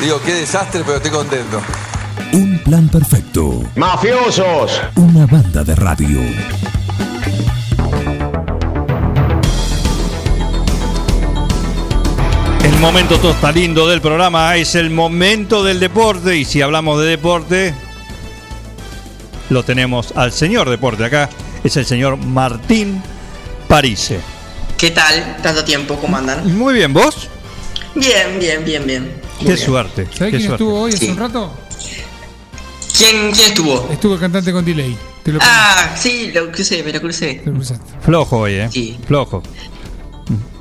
Digo, qué desastre, pero estoy contento. Un plan perfecto. ¡Mafiosos! Una banda de radio. El momento lindo del programa es el momento del deporte. Y si hablamos de deporte, lo tenemos al señor deporte acá. Es el señor Martín Parise. ¿Qué tal? Tanto tiempo, ¿cómo andan? Muy bien, ¿vos? Bien, bien, bien, bien. Qué bien. suerte. ¿Sabés qué quién suerte. estuvo hoy hace Sí. un rato? ¿Quién, ¿Quién estuvo? Estuvo el cantante con delay. Te lo Ah, sí, lo crucé, me lo crucé. Flojo hoy, ¿eh? Sí. Flojo.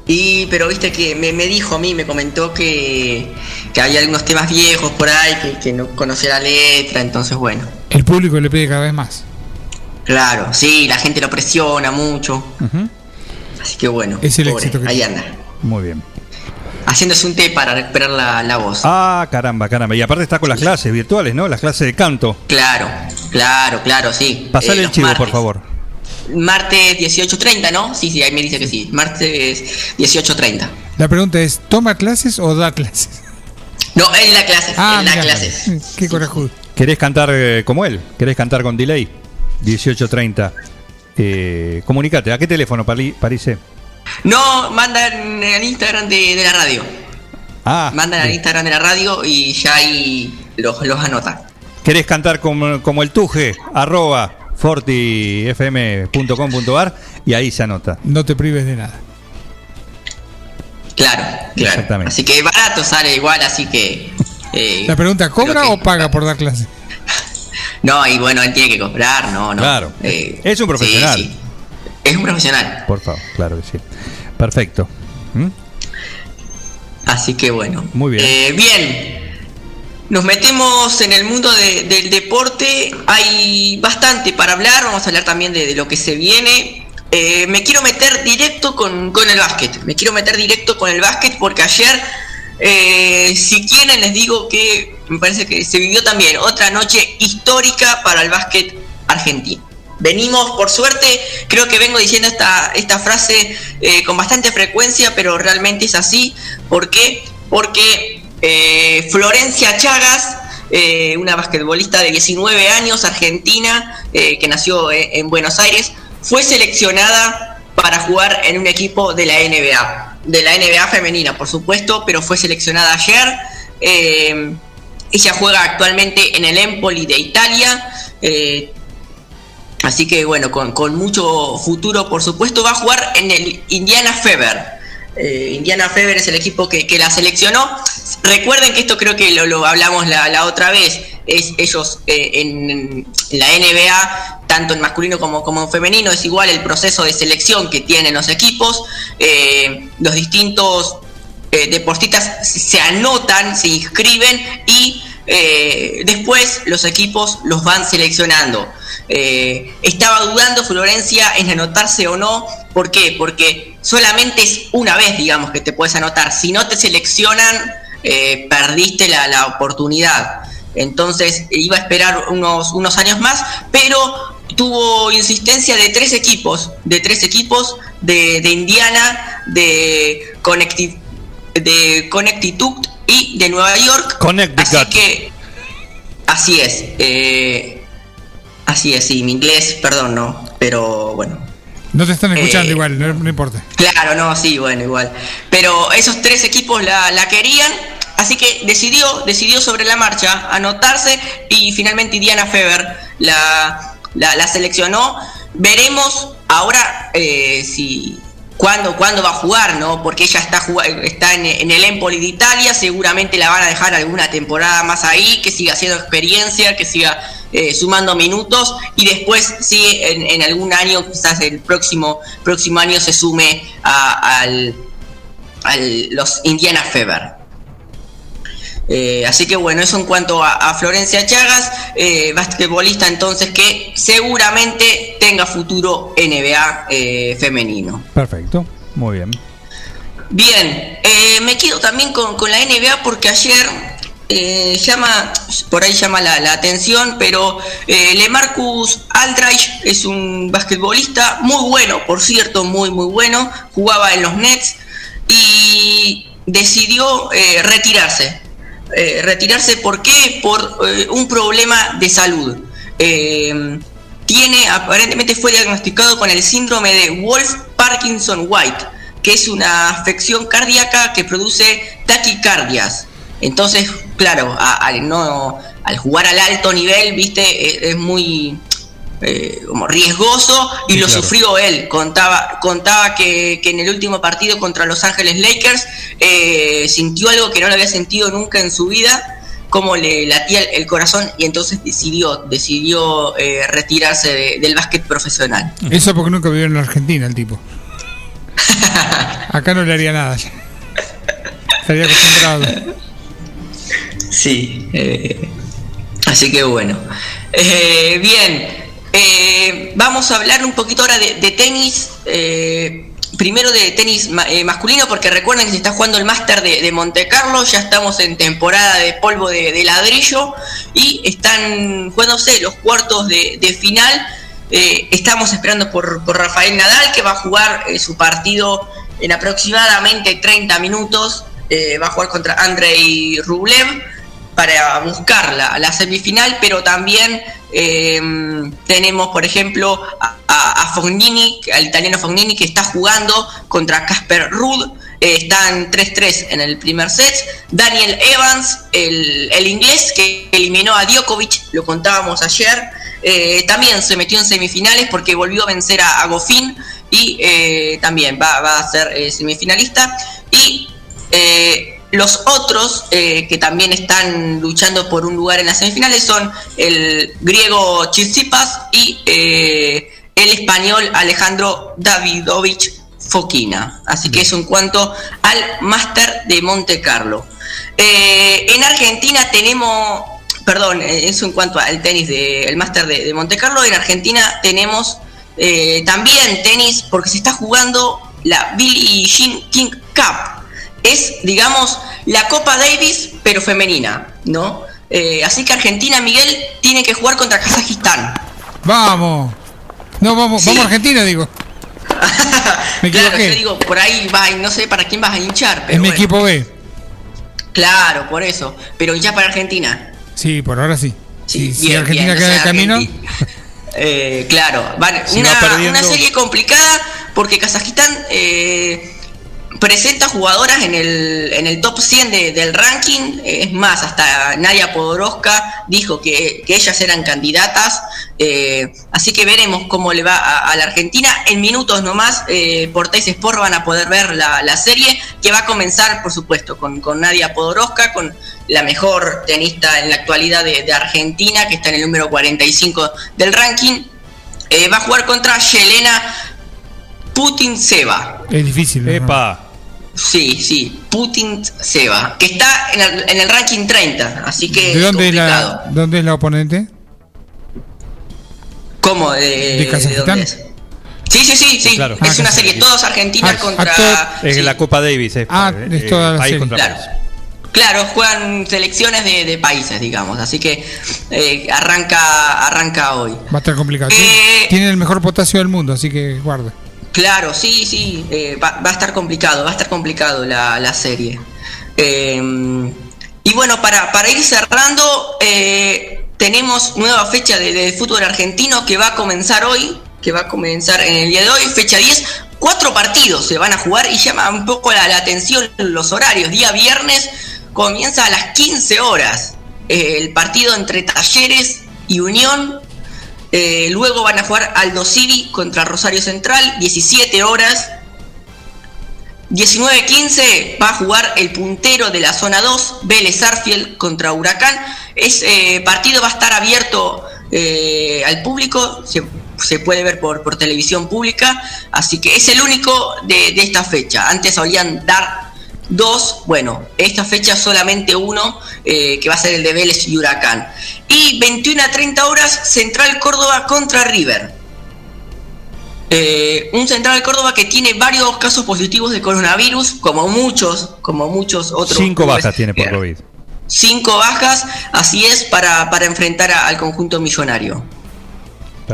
Y, pero viste que me, me dijo a mí, me comentó que, que había algunos temas viejos por ahí, que, que no conocía la letra, entonces bueno. El público le pide cada vez más. Claro, sí, la gente lo presiona mucho. Así que bueno, Es el pobre, éxito que ahí tiene. anda. Muy bien. Haciéndose un té para recuperar la, la voz. Ah, caramba, caramba. Y aparte está con las clases virtuales, ¿no? Las clases de canto. Claro, claro, claro, sí. Pasale Eh, el chivo, martes. por favor. Martes 18.30, ¿no? Sí, sí, ahí me dice que sí. Martes 18.30. La pregunta es, ¿toma clases o da clases? No, en la clase, Ah, en la mirá. clase. Qué corajudo. ¿Querés cantar eh, como él? ¿Querés cantar con delay? 18.30. Eh, comunicate. ¿A qué teléfono, Parise? No, mandan al Instagram de, de la radio. Ah, Mandan al Instagram de la radio y ya ahí los, los anota. ¿Querés cantar como, como el tuje? Arroba fortifm.com.ar y ahí se anota. No te prives de nada. Claro, claro. Exactamente. Así que barato sale igual, así que. eh, La pregunta, ¿cobra que- o paga por dar clases? [laughs] No, y bueno, él tiene que cobrar, no, no. Claro. Eh, es un profesional. sí, sí. Es un profesional. Por favor, claro que sí. Perfecto. ¿Mm? Así que bueno. Muy bien. Eh, bien. Nos metemos en el mundo de- del deporte. Hay bastante para hablar. Vamos a hablar también de, de lo que se viene. Eh, me quiero meter directo con, con el básquet. Me quiero meter directo con el básquet porque ayer, eh, si quieren, les digo que me parece que se vivió también otra noche histórica para el básquet argentino. Venimos, por suerte, creo que vengo diciendo esta, esta frase eh, con bastante frecuencia, pero realmente es así. ¿Por qué? Porque eh, Florencia Chagas, eh, una basquetbolista de 19 años, argentina, que nació en Buenos Aires, fue seleccionada para jugar en un equipo de la NBA, de la NBA femenina, por supuesto, pero fue seleccionada ayer. Ella juega actualmente en el Empoli de Italia. Así que bueno, con, con mucho futuro, por supuesto, va a jugar en el Indiana Fever. Eh, Indiana Fever es el equipo que, la seleccionó. Recuerden que esto creo que lo, hablamos la, otra vez. Es ellos eh, en, la NBA, tanto en masculino como, como en femenino, es igual el proceso de selección que tienen los equipos. Eh, los distintos eh, deportistas se anotan, se inscriben y eh, después los equipos los van seleccionando. Eh, estaba dudando Florencia en anotarse o no. ¿Por qué? Porque solamente es una vez, digamos, que te puedes anotar. Si no te seleccionan, eh, perdiste la, la oportunidad. Entonces iba a esperar unos, unos años más, pero tuvo insistencia de tres equipos, de tres equipos de, de Indiana, de, Connecti- de Connecticut y de Nueva York. Connecticut. Así que, así es. eh, así es, sí, mi inglés, perdón, no, pero bueno. No te están escuchando Eh, igual, no, no importa. Claro, no, sí, bueno, igual. Pero esos tres equipos la, la querían, así que decidió, decidió sobre la marcha anotarse y finalmente Diana Feber la, la, la seleccionó. Veremos ahora eh, si cuándo, cuándo va a jugar, ¿no? Porque ella está, está en, el Empoli de Italia, seguramente la van a dejar alguna temporada más ahí, que siga haciendo experiencia, que siga eh, sumando minutos y después sí en, algún año, quizás el próximo, año se sume a, al- los Indiana Fever. Eh, así que bueno, eso en cuanto a, a Florencia Chagas, eh, basquetbolista entonces que seguramente tenga futuro NBA eh, femenino. Perfecto, muy bien. Bien, eh, me quedo también con, con la NBA porque ayer llama, por ahí llama la, la atención, pero Lemarcus Aldridge es un basquetbolista muy bueno, por cierto, muy muy bueno, jugaba en los Nets y decidió retirarse. Eh, retirarse, ¿por qué? Por eh, un problema de salud. Eh, tiene, aparentemente fue diagnosticado con el síndrome de Wolf Parkinson White, que es una afección cardíaca que produce taquicardias. Entonces, claro, a- no, al jugar al alto nivel, viste, es, es muy eh, como riesgoso y Sí, lo claro. sufrió él. Contaba, contaba que, que en el último partido contra Los Ángeles Lakers eh, sintió algo que no lo había sentido nunca en su vida, como le latía el, el corazón y entonces decidió, decidió eh, retirarse de- del básquet profesional. Eso porque nunca vivió en la Argentina el tipo. [laughs] Acá no le haría nada. Estaría acostumbrado. Sí, eh, así que bueno. Eh, bien, eh, vamos a hablar un poquito ahora de, tenis. eh, primero de tenis eh, masculino, porque recuerden que se está jugando el máster de, de Monte Carlo. Ya estamos en temporada de polvo de, ladrillo y están jugándose los cuartos de, final. Eh, estamos esperando por, por Rafael Nadal, que va a jugar eh, su partido en aproximadamente 30 minutos. Eh, va a jugar contra Andrei Rublev para buscar la, la semifinal, pero también eh, tenemos, por ejemplo, a, a- Fognini, al italiano Fognini, que está jugando contra Casper Ruud. Eh, están 3-3 en el primer set. Daniel Evans, el, el inglés que eliminó a Djokovic, lo contábamos ayer, eh, también se metió en semifinales porque volvió a vencer a, a Goffin y eh, también va, va a ser semifinalista. Y los otros eh, que también están luchando por un lugar en las semifinales son el griego Tsitsipas y eh, el español Alejandro Davidovich Fokina. Así que eso en cuanto al máster de Monte Carlo. Eh, en Argentina tenemos, perdón, eso en cuanto al tenis del Máster de, de Monte Carlo, en Argentina tenemos también tenis porque se está jugando la Billie Jean King Cup. Es, digamos, la Copa Davis, pero femenina, ¿no? Eh, así que Argentina, Miguel, tiene que jugar contra Kazajistán. Vamos. No, vamos, vamos a Argentina, digo. [laughs] Me Claro, equivoqué. yo digo, por ahí va, y no sé para quién vas a hinchar, pero es mi equipo B. Claro, por eso. Pero ya para Argentina. Sí, por ahora sí. Sí, si bien, Argentina bien, queda o de sea, camino. Eh, claro, Si una, una serie complicada porque Kazajistán eh, presenta jugadoras en el, en el top 100 de- del ranking. Eh, Es más, hasta Nadia Podoroska dijo que, que ellas eran candidatas. Eh, así que veremos cómo le va a, a la Argentina. En minutos nomás, eh, por Teis Sport van a poder ver la, la serie que va a comenzar, por supuesto, con, con Nadia Podoroska, con la mejor tenista en la actualidad de, de Argentina, que está en el número 45 del ranking. Eh, va a jugar contra Yelena Putin Seba. Es difícil. ¿no? Epa. Sí, sí, Putin Seba, que está en el, en el ranking 30, así que ¿De dónde es, complicado. la, dónde es la oponente? ¿Cómo? ¿De, ¿De Kazajistán? dónde es? Sí, sí, sí, sí. Claro. Es Ah, una serie, todos Argentina Ah, contra. todo- Es sí. la Copa Davis. Es, Ah, eh, es toda la país serie. contra Claro. país. Claro, juegan selecciones de, de países, digamos, así que eh, arranca, arranca hoy. Va a estar complicado. Eh, Tiene- Tiene el mejor potasio del mundo, así que guarda. Claro, sí, sí, eh, va, a estar complicado, va a estar complicado la, la serie. Eh, y bueno, para, para ir cerrando, eh, tenemos nueva fecha de, fútbol argentino que va a comenzar hoy, que va a comenzar en el día de hoy, fecha 10. Cuatro partidos se van a jugar y llama un poco la, la atención los horarios. Día viernes comienza a las 15 horas eh, el partido entre Talleres y Unión. Eh, luego van a jugar Aldo Civi contra Rosario Central, 17 horas. 19-15 va a jugar el puntero de la zona 2, Vélez Arfiel contra Huracán. Ese partido va a estar abierto eh, al público, se, se puede ver por, por televisión pública, así que es el único de, de esta fecha. Antes solían dar dos, bueno, esta fecha solamente uno, eh, que va a ser el de Vélez y Huracán. Y 21 a 30 horas, Central Córdoba contra River. Eh, un Central Córdoba que tiene varios casos positivos de coronavirus, como muchos, como muchos otros. Cinco clubes. bajas tiene por COVID. Cinco bajas, así es, para, para enfrentar a- al conjunto millonario.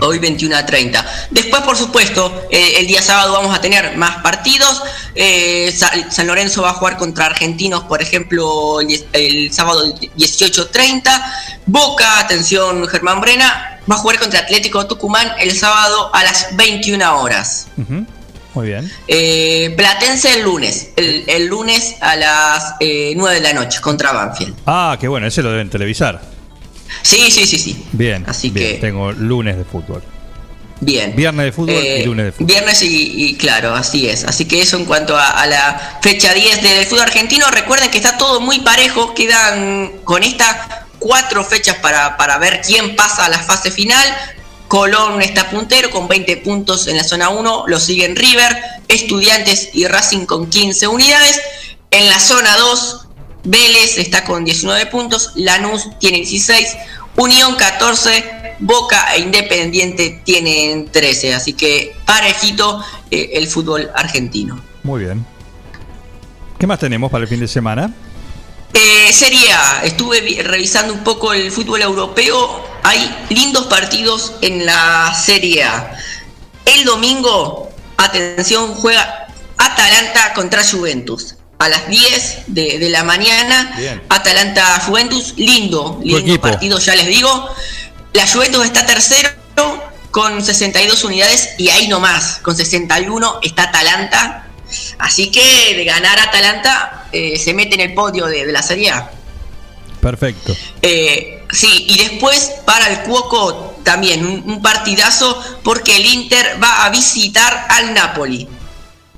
Hoy 21 a 30. Después, por supuesto, eh, el día sábado vamos a tener más partidos. Eh, Sa- San Lorenzo va a jugar contra Argentinos, por ejemplo, el, sábado 18.30. Boca, atención Germán Brena, va a jugar contra Atlético Tucumán el sábado a las 21 horas. Muy bien. Eh, Platense el lunes, el, el lunes a las eh, 9 de la noche contra Banfield. Ah, qué bueno, ese lo deben televisar. Sí, sí, sí, sí. Bien. Así bien. que- Tengo lunes de fútbol. Bien. Viernes de fútbol Eh, y lunes de fútbol. Viernes y, y claro, así es. Así que eso en cuanto a, a la fecha 10 del fútbol argentino. Recuerden que está todo muy parejo. Quedan con estas cuatro fechas para, para ver quién pasa a la fase final. Colón está puntero con 20 puntos en la zona 1. Lo siguen River, Estudiantes y Racing con 15 unidades. En la zona 2, Vélez está con 19 puntos. Lanús tiene 16. Unión 14. Boca e Independiente tienen 13. Así que parejito eh, el fútbol argentino. Muy bien. ¿Qué más tenemos para el fin de semana? Eh, sería, estuve vi- revisando un poco el fútbol europeo. Hay lindos partidos en la Serie A. El domingo, atención, juega Atalanta contra Juventus. A las 10 de, de la mañana, Bien. Atalanta-Juventus, lindo, lindo partido, ya les digo. La Juventus está tercero con 62 unidades y ahí nomás, con 61 está Atalanta. Así que de ganar Atalanta eh, se mete en el podio de, de la Serie A. Perfecto. Eh, sí, y después para el Cuoco también un, un partidazo porque el Inter va a visitar al Napoli.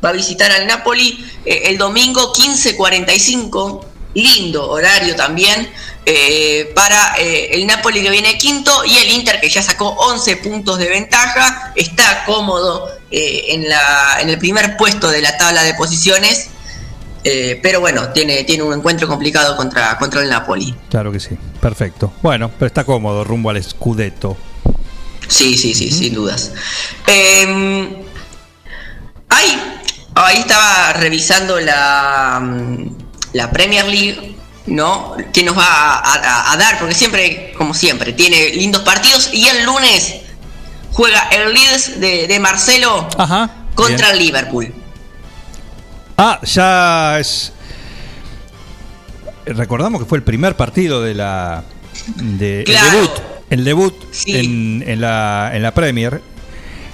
Va a visitar al Napoli eh, el domingo 15.45. Lindo horario también eh, para eh, el Napoli que viene quinto y el Inter que ya sacó 11 puntos de ventaja. Está cómodo en, la, en el primer puesto de la tabla de posiciones. Eh, pero bueno, tiene, tiene un encuentro complicado contra, contra el Napoli. Claro que sí, perfecto. Bueno, pero está cómodo rumbo al Scudetto. Sí, sí, sí, sin dudas. Eh, ahí, ahí estaba revisando la, mm, la Premier League, ¿no? Que nos va a, a- a dar, porque siempre, como siempre, tiene lindos partidos. Y el lunes juega el Leeds de, de Marcelo contra bien. el Liverpool. Ah, ya es. Recordamos que fue el primer partido de la. De, Claro. El debut. El debut en, en la, en la Premier.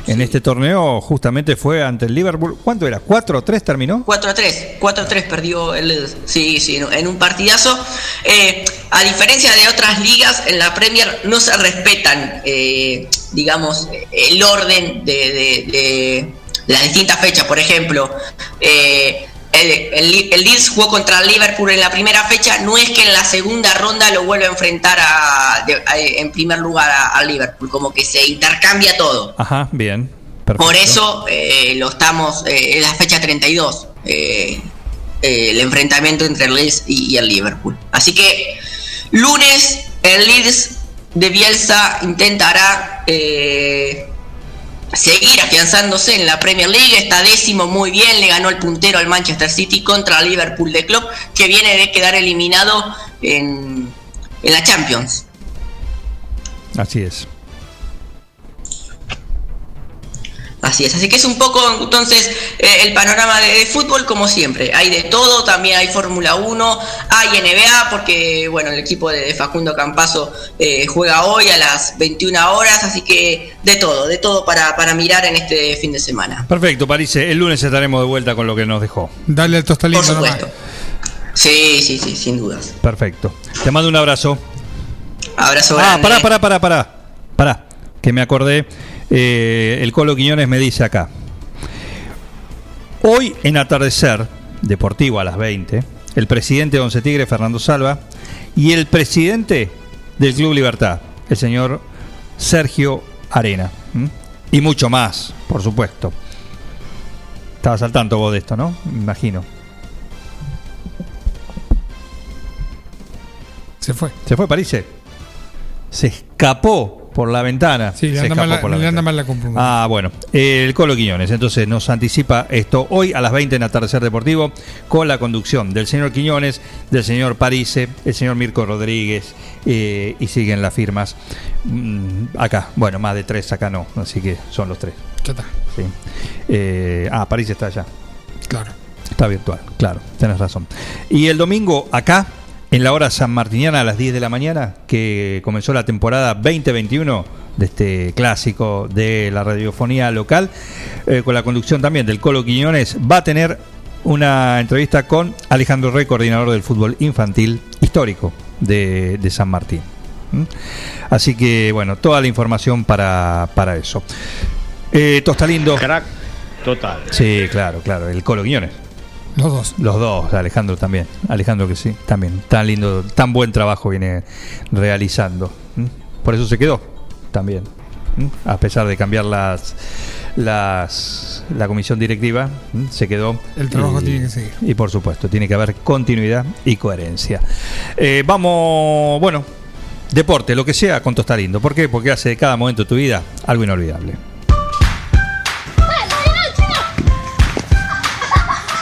En este torneo, justamente fue ante el Liverpool. ¿Cuánto era? ¿4-3 terminó? 4 a 3, 4 a 3 perdió el. Sí, sí, en un partidazo. Eh, a diferencia de otras ligas, en la Premier no se respetan, eh, digamos, el orden de, de- de las distintas fechas. Por ejemplo, eh, el, el, el Leeds jugó contra el Liverpool en la primera fecha. No es que en la segunda ronda lo vuelva a enfrentar a, de- a- en primer lugar a- al Liverpool, como que se intercambia todo. Ajá, bien. Perfecto. Por eso eh, lo estamos eh, en la fecha 32, eh, eh, el enfrentamiento entre el Leeds y, y el Liverpool. Así que lunes el Leeds de Bielsa intentará eh, seguir afianzándose en la Premier League, está décimo muy bien, le ganó el puntero al Manchester City contra Liverpool de Club, que viene de quedar eliminado en, en la Champions. Así es. Así es, así que es un poco entonces eh, el panorama de, de fútbol como siempre. Hay de todo, también hay Fórmula 1, hay NBA, porque bueno, el equipo de, de Facundo Campazo eh, juega hoy a las 21 horas, así que de todo, de todo para, para mirar en este fin de semana. Perfecto, París. El lunes estaremos de vuelta con lo que nos dejó. Dale al tostalino Por nomás. supuesto. Sí, sí, sí, sin dudas. Perfecto. Te mando un abrazo. Abrazo Ah, grande. pará, pará, pará, pará. Pará, que me acordé. Eh, el Colo Quiñones me dice acá. Hoy en atardecer, deportivo a las 20, el presidente de Once Tigre, Fernando Salva, y el presidente del Club Libertad, el señor Sergio Arena. Y mucho más, por supuesto. Estabas al tanto vos de esto, ¿no? Me imagino. Se fue. ¿Se fue París? Se escapó por la ventana. Sí, le anda, mal la, por la le anda mal la. Ah, bueno. Eh, el Colo Quiñones. Entonces nos anticipa esto hoy a las 20 en Atardecer Deportivo con la conducción del señor Quiñones, del señor Parise, el señor Mirko Rodríguez eh, y siguen las firmas. Mm, acá, bueno, más de tres acá no, así que son los tres. Ya está. Sí. Eh, ah, París está allá. Claro. Está virtual, claro, tenés razón. Y el domingo acá, en la hora sanmartiniana a las 10 de la mañana, que comenzó la temporada 2021 de este clásico de la radiofonía local, eh, con la conducción también del Colo Quiñones, va a tener una entrevista con Alejandro Rey, coordinador del fútbol infantil histórico de, de San Martín. ¿Mm? Así que, bueno, toda la información para, para eso. Eh, Tostalindo. Crack total. Sí, claro, claro, el Colo Quiñones. Los dos. Los dos, Alejandro también. Alejandro que sí, también. Tan lindo, tan buen trabajo viene realizando. Por eso se quedó también. A pesar de cambiar las, las la comisión directiva, se quedó. El trabajo Y- tiene que seguir. Y por supuesto, tiene que haber continuidad y coherencia. Eh, vamos, bueno, deporte, lo que sea, con Tostalindo. ¿Por qué? Porque hace de cada momento de tu vida algo inolvidable.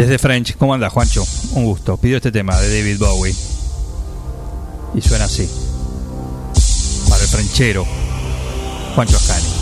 Desde French, ¿cómo anda Juancho? Un gusto. Pidió este tema de David Bowie. Y suena así. Para el frenchero. Juancho Ascani.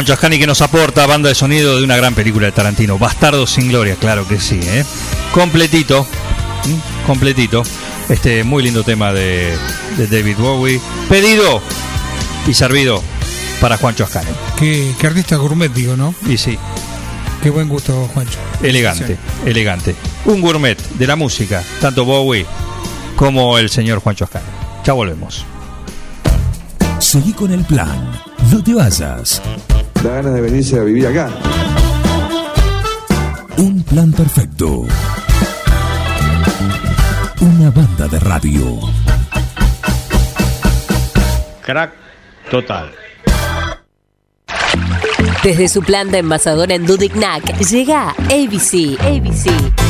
Juan Chascani, que nos aporta banda de sonido de una gran película de Tarantino, Bastardo sin Gloria, claro que sí, ¿eh? Completito, completito. Este muy lindo tema de, de David Bowie. Pedido y servido para Juan Chascani. Qué, qué artista gourmet, digo, ¿no? Y sí, Qué buen gusto, Juancho. elegante, elegante. Un gourmet de la música, tanto Bowie como el señor Juan Chascani. Ya volvemos. Seguí con el plan. No te vayas. Da ganas de venirse a vivir acá. Un plan perfecto. Una banda de radio. Crack total. Desde su planta envasadora en Dudignac llega ABC. ABC.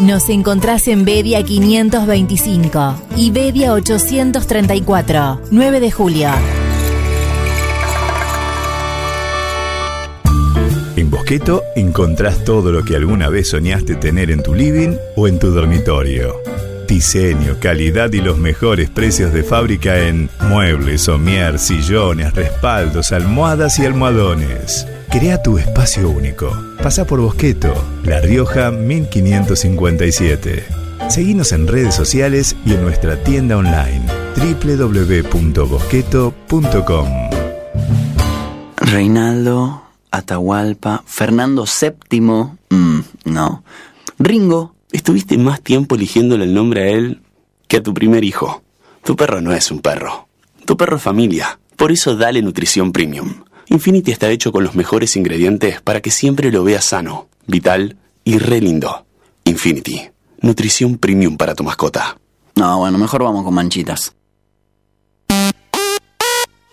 Nos encontrás en Bedia 525 y Bedia 834, 9 de julio. En Bosqueto encontrás todo lo que alguna vez soñaste tener en tu living o en tu dormitorio. Diseño, calidad y los mejores precios de fábrica en muebles, somier, sillones, respaldos, almohadas y almohadones. Crea tu espacio único. Pasa por Bosqueto, La Rioja 1557. Seguinos en redes sociales y en nuestra tienda online www.bosqueto.com. Reinaldo, Atahualpa, Fernando VII, mm, no. Ringo, estuviste más tiempo eligiéndole el nombre a él que a tu primer hijo. Tu perro no es un perro. Tu perro es familia. Por eso dale nutrición premium. Infinity está hecho con los mejores ingredientes para que siempre lo veas sano, vital y re lindo. Infinity, nutrición premium para tu mascota. No, bueno, mejor vamos con manchitas.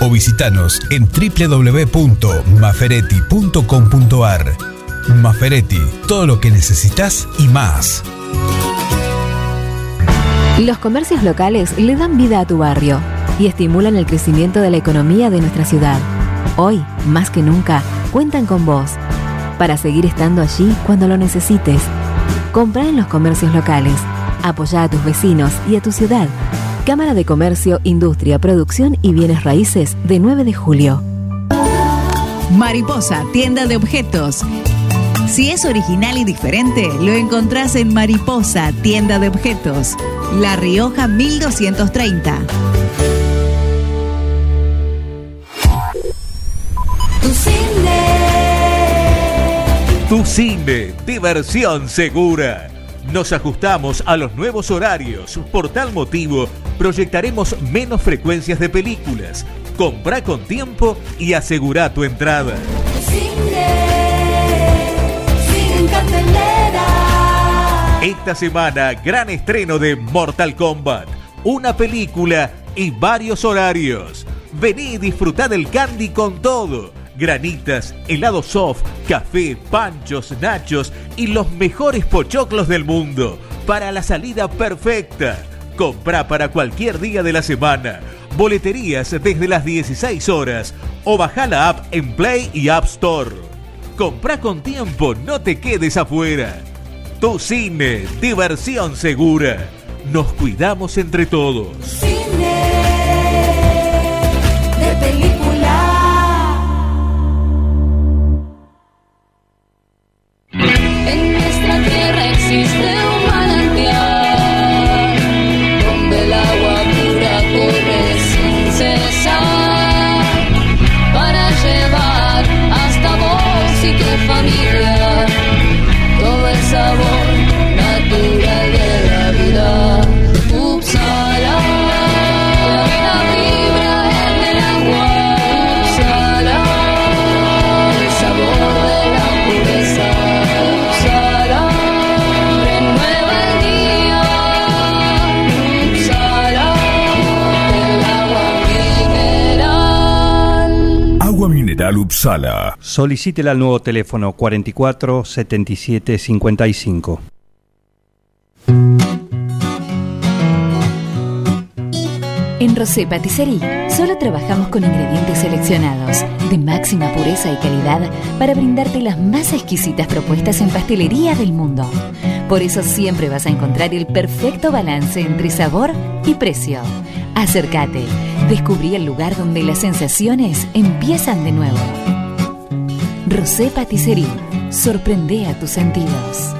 o visitanos en www.maferetti.com.ar. Maferetti, todo lo que necesitas y más. Los comercios locales le dan vida a tu barrio y estimulan el crecimiento de la economía de nuestra ciudad. Hoy, más que nunca, cuentan con vos para seguir estando allí cuando lo necesites. Compra en los comercios locales, apoya a tus vecinos y a tu ciudad. Cámara de Comercio, Industria, Producción y Bienes Raíces de 9 de julio. Mariposa, tienda de objetos. Si es original y diferente, lo encontrás en Mariposa, tienda de objetos. La Rioja 1230. Tu cine, diversión segura. Nos ajustamos a los nuevos horarios. Por tal motivo, proyectaremos menos frecuencias de películas. Compra con tiempo y asegura tu entrada. Esta semana, gran estreno de Mortal Kombat, una película y varios horarios. Vení y disfrutá del candy con todo. Granitas, helado soft, café, panchos, nachos y los mejores pochoclos del mundo. Para la salida perfecta. Comprá para cualquier día de la semana. Boleterías desde las 16 horas o baja la app en Play y App Store. Comprá con tiempo, no te quedes afuera. Tu cine, diversión segura. Nos cuidamos entre todos. de película. En nuestra tierra existe Agua mineral Upsala. Solicítela al nuevo teléfono 44 77 55. En Rosé Patisserie solo trabajamos con ingredientes seleccionados de máxima pureza y calidad para brindarte las más exquisitas propuestas en pastelería del mundo. Por eso siempre vas a encontrar el perfecto balance entre sabor y precio. Acércate, descubrí el lugar donde las sensaciones empiezan de nuevo. Rosé Patisserie, sorprende a tus sentidos.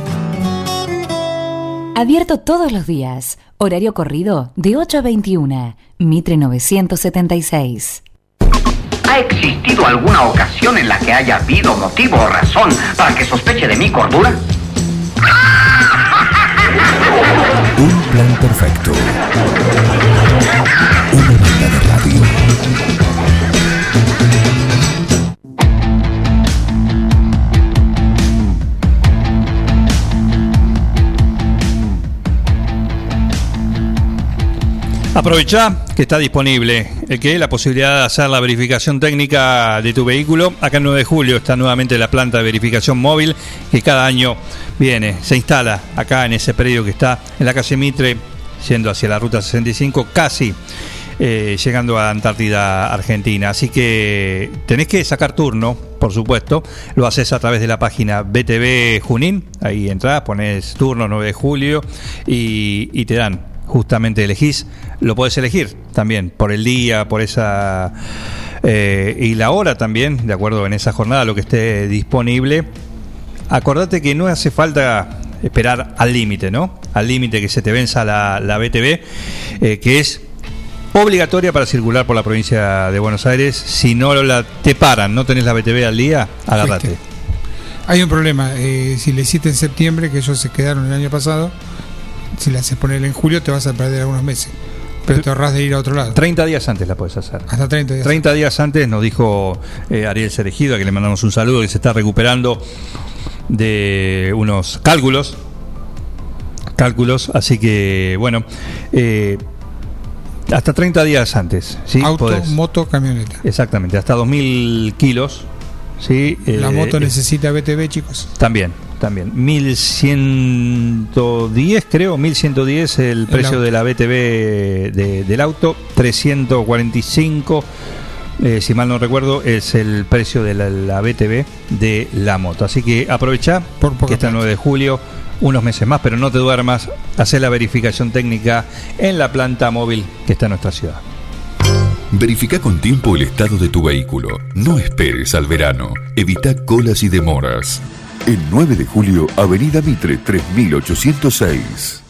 Abierto todos los días. Horario corrido de 8 a 21. Mitre 976. ¿Ha existido alguna ocasión en la que haya habido motivo o razón para que sospeche de mi cordura? Un plan perfecto. Radio. Aprovecha que está disponible el que la posibilidad de hacer la verificación técnica de tu vehículo. Acá el 9 de julio está nuevamente la planta de verificación móvil que cada año viene, se instala acá en ese predio que está en la calle Mitre, yendo hacia la ruta 65, casi eh, llegando a Antártida, Argentina. Así que tenés que sacar turno, por supuesto. Lo haces a través de la página BTV Junín. Ahí entras, pones turno 9 de julio y, te dan justamente elegís, lo podés elegir también por el día, por esa eh, y la hora también, de acuerdo en esa jornada, lo que esté disponible. Acordate que no hace falta esperar al límite, ¿no? Al límite que se te venza la, la BTV, eh, que es obligatoria para circular por la provincia de Buenos Aires. Si no la te paran, no tenés la BTV al día, agárrate. Hay un problema. eh, si le hiciste en septiembre, que ellos se quedaron el año pasado, si la haces poner en julio, te vas a perder algunos meses. Pero te ahorras de ir a otro lado. 30 días antes la puedes hacer. Hasta 30 días. 30 días antes nos dijo eh, Ariel Cerejido, a que le mandamos un saludo, que se está recuperando de unos cálculos. Cálculos, así que bueno, eh, hasta 30 días antes. ¿sí? Auto, Podés. moto, camioneta. Exactamente, hasta 2000 kilos. ¿sí? La Eh, moto eh, necesita BTV, chicos. También, también. 1110, creo, 1110 el precio auto. de la BTV de- del auto, 345, eh, si mal no recuerdo, es el precio de la, la BTV de la moto. Así que aprovecha que está el 9 de julio, unos meses más, pero no te duermas, hacer la verificación técnica en la planta móvil que está en nuestra ciudad. Verifica con tiempo el estado de tu vehículo. No esperes al verano. Evita colas y demoras. El 9 de julio, Avenida Mitre 3806.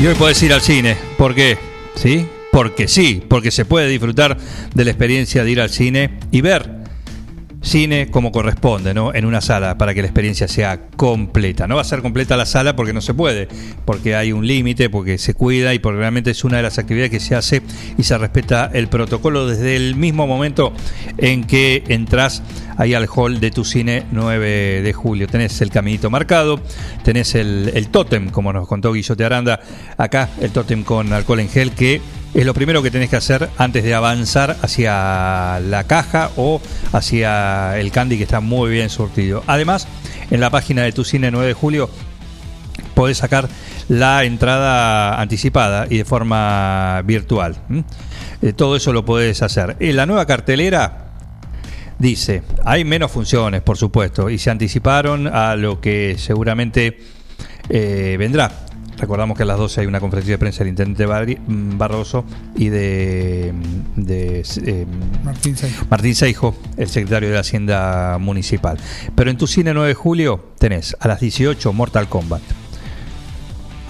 Y hoy podés ir al cine. ¿Por qué? ¿Sí? Porque sí, porque se puede disfrutar de la experiencia de ir al cine y ver cine como corresponde, ¿no? En una sala para que la experiencia sea completa. No va a ser completa la sala porque no se puede, porque hay un límite, porque se cuida y porque realmente es una de las actividades que se hace y se respeta el protocolo desde el mismo momento en que entras ahí al hall de tu cine 9 de julio. Tenés el caminito marcado, tenés el, el tótem, como nos contó Guillote Aranda, acá el tótem con alcohol en gel, que es lo primero que tenés que hacer antes de avanzar hacia la caja o hacia el candy que está muy bien surtido. Además, en la página de tu cine 9 de julio podés sacar la entrada anticipada y de forma virtual. Eh, todo eso lo podés hacer. En la nueva cartelera dice, hay menos funciones, por supuesto, y se anticiparon a lo que seguramente eh, vendrá. Recordamos que a las 12 hay una conferencia de prensa del intendente Barri- mm, Barroso y de, de, eh, Martín Saijo. Martín Seijo, el secretario de la Hacienda Municipal. Pero en tu cine 9 de julio tenés a las 18 Mortal Kombat.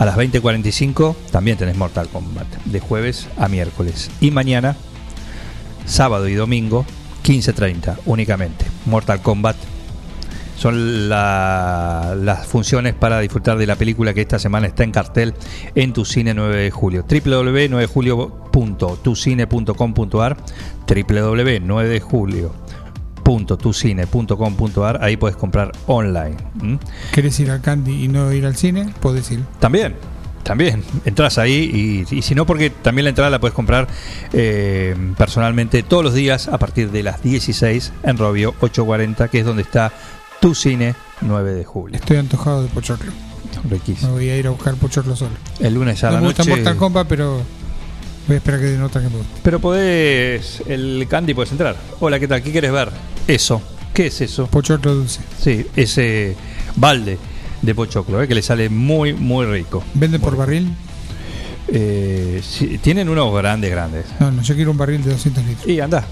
A las 20.45 también tenés Mortal Kombat, de jueves a miércoles. Y mañana, sábado y domingo, 15.30 únicamente. Mortal Kombat. Son la- las funciones para disfrutar de la película que esta semana está en cartel en tu cine 9 de julio. www.9julio.tucine.com.ar www.9 de julio.tucine.com.ar Ahí puedes comprar online. ¿m? ¿Querés ir al Candy y no ir al cine? Podés ir. También, también. Entras ahí y, y si no, porque también la entrada la puedes comprar eh, personalmente todos los días a partir de las 16 en Robio 840, que es donde está tu cine 9 de julio. Estoy antojado de pochoclo. Riquísimo. Me voy a ir a buscar pochoclo solo. El lunes a no la me gusta noche. Mortal Kombat, pero voy a esperar que den otra que me guste. Pero podés, el Candy puedes entrar. Hola, ¿qué tal? ¿Qué quieres ver? Eso. ¿Qué es eso? Pochoclo dulce. Sí, ese balde de pochoclo, eh, que le sale muy, muy rico. ¿Venden por barril? Eh, sí, tienen unos grandes, grandes. No, no, yo quiero un barril de 200 litros. Y anda,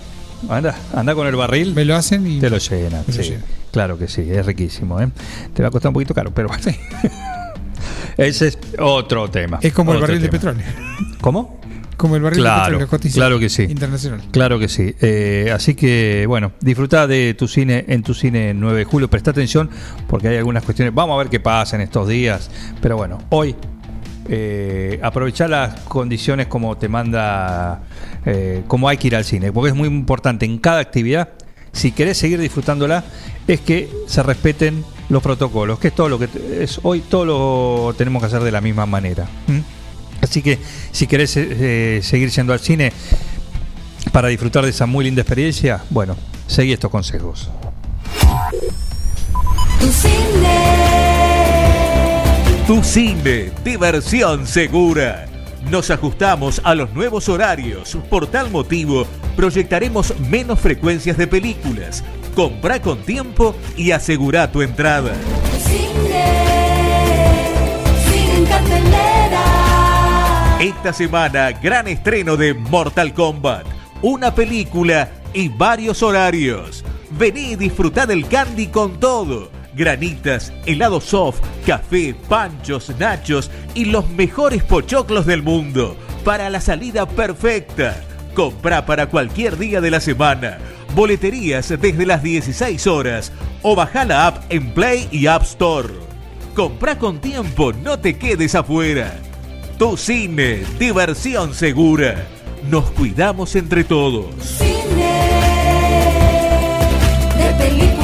anda, anda con el barril. Me lo hacen y Te lo llenan, me lo sí. llenan. Claro que sí, es riquísimo. ¿eh? Te va a costar un poquito caro, pero. [laughs] Ese es otro tema. Es como el barril de petróleo. ¿Cómo? Como el barril de petróleo claro que sí. Internacional. Claro que sí. Eh, así que, bueno, disfruta de tu cine en tu cine 9 de julio. Presta atención porque hay algunas cuestiones. Vamos a ver qué pasa en estos días. Pero bueno, hoy eh, aprovechar las condiciones como te manda, eh, como hay que ir al cine. Porque es muy importante en cada actividad, si querés seguir disfrutándola, es que se respeten los protocolos, que es todo lo que es hoy todo lo tenemos que hacer de la misma manera. ¿Mm? Así que si querés eh, seguir yendo al cine para disfrutar de esa muy linda experiencia, bueno, seguí estos consejos. Tu Tu cine, diversión segura. Nos ajustamos a los nuevos horarios. Por tal motivo, proyectaremos menos frecuencias de películas. Compra con tiempo y asegura tu entrada. Esta semana, gran estreno de Mortal Kombat. Una película y varios horarios. Vení y disfrutá del candy con todo. Granitas, helado soft, café, panchos, nachos y los mejores pochoclos del mundo. Para la salida perfecta. Comprá para cualquier día de la semana. Boleterías desde las 16 horas. O bajá la app en Play y App Store. Comprá con tiempo, no te quedes afuera. Tu cine, diversión segura. Nos cuidamos entre todos. De película.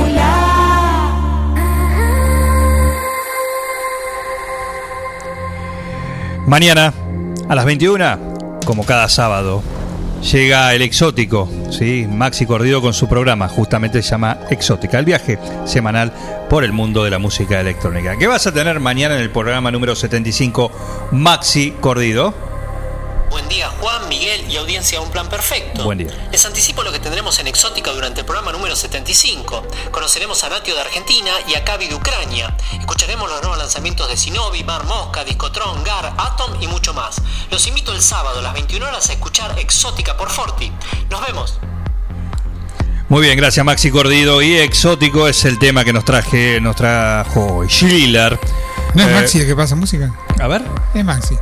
Mañana, a las 21, como cada sábado, llega el exótico, ¿sí? Maxi Cordido con su programa, justamente se llama Exótica, el viaje semanal por el mundo de la música electrónica. ¿Qué vas a tener mañana en el programa número 75, Maxi Cordido? Buen día Juan, Miguel y audiencia Un Plan Perfecto. Buen día. Les anticipo lo que tendremos en Exótica durante el programa número 75. Conoceremos a Natio de Argentina y a Cavi de Ucrania. Escucharemos los nuevos lanzamientos de Sinovi, Mar Mosca, Discotron, Gar, Atom y mucho más. Los invito el sábado a las 21 horas a escuchar Exótica por Forti. Nos vemos. Muy bien, gracias Maxi Cordido. Y exótico es el tema que nos traje, nos trajo Schiller. ¿No es Eh, Maxi el que pasa música? A ver. Es Maxi.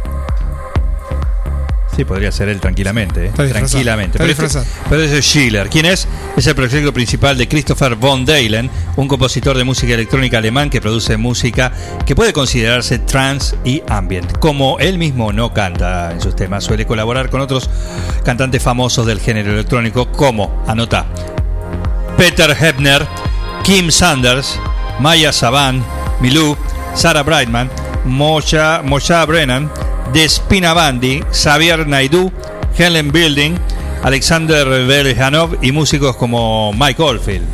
Sí, podría ser él tranquilamente. ¿eh? Tranquilamente. Pero, este- pero ese es Schiller. ¿Quién es? Es el proyecto principal de Christopher von Dalen, un compositor de música electrónica alemán que produce música que puede considerarse trance y ambient. Como él mismo no canta en sus temas, suele colaborar con otros cantantes famosos del género electrónico, como, anota, Peter Hebner, Kim Sanders, Maya Saban, Milou, Sarah Brightman, Mosha, Mosha Brennan, Despina Bandi, Xavier Naidoo, Helen Building, Alexander Beljanov y músicos como Mike Oldfield.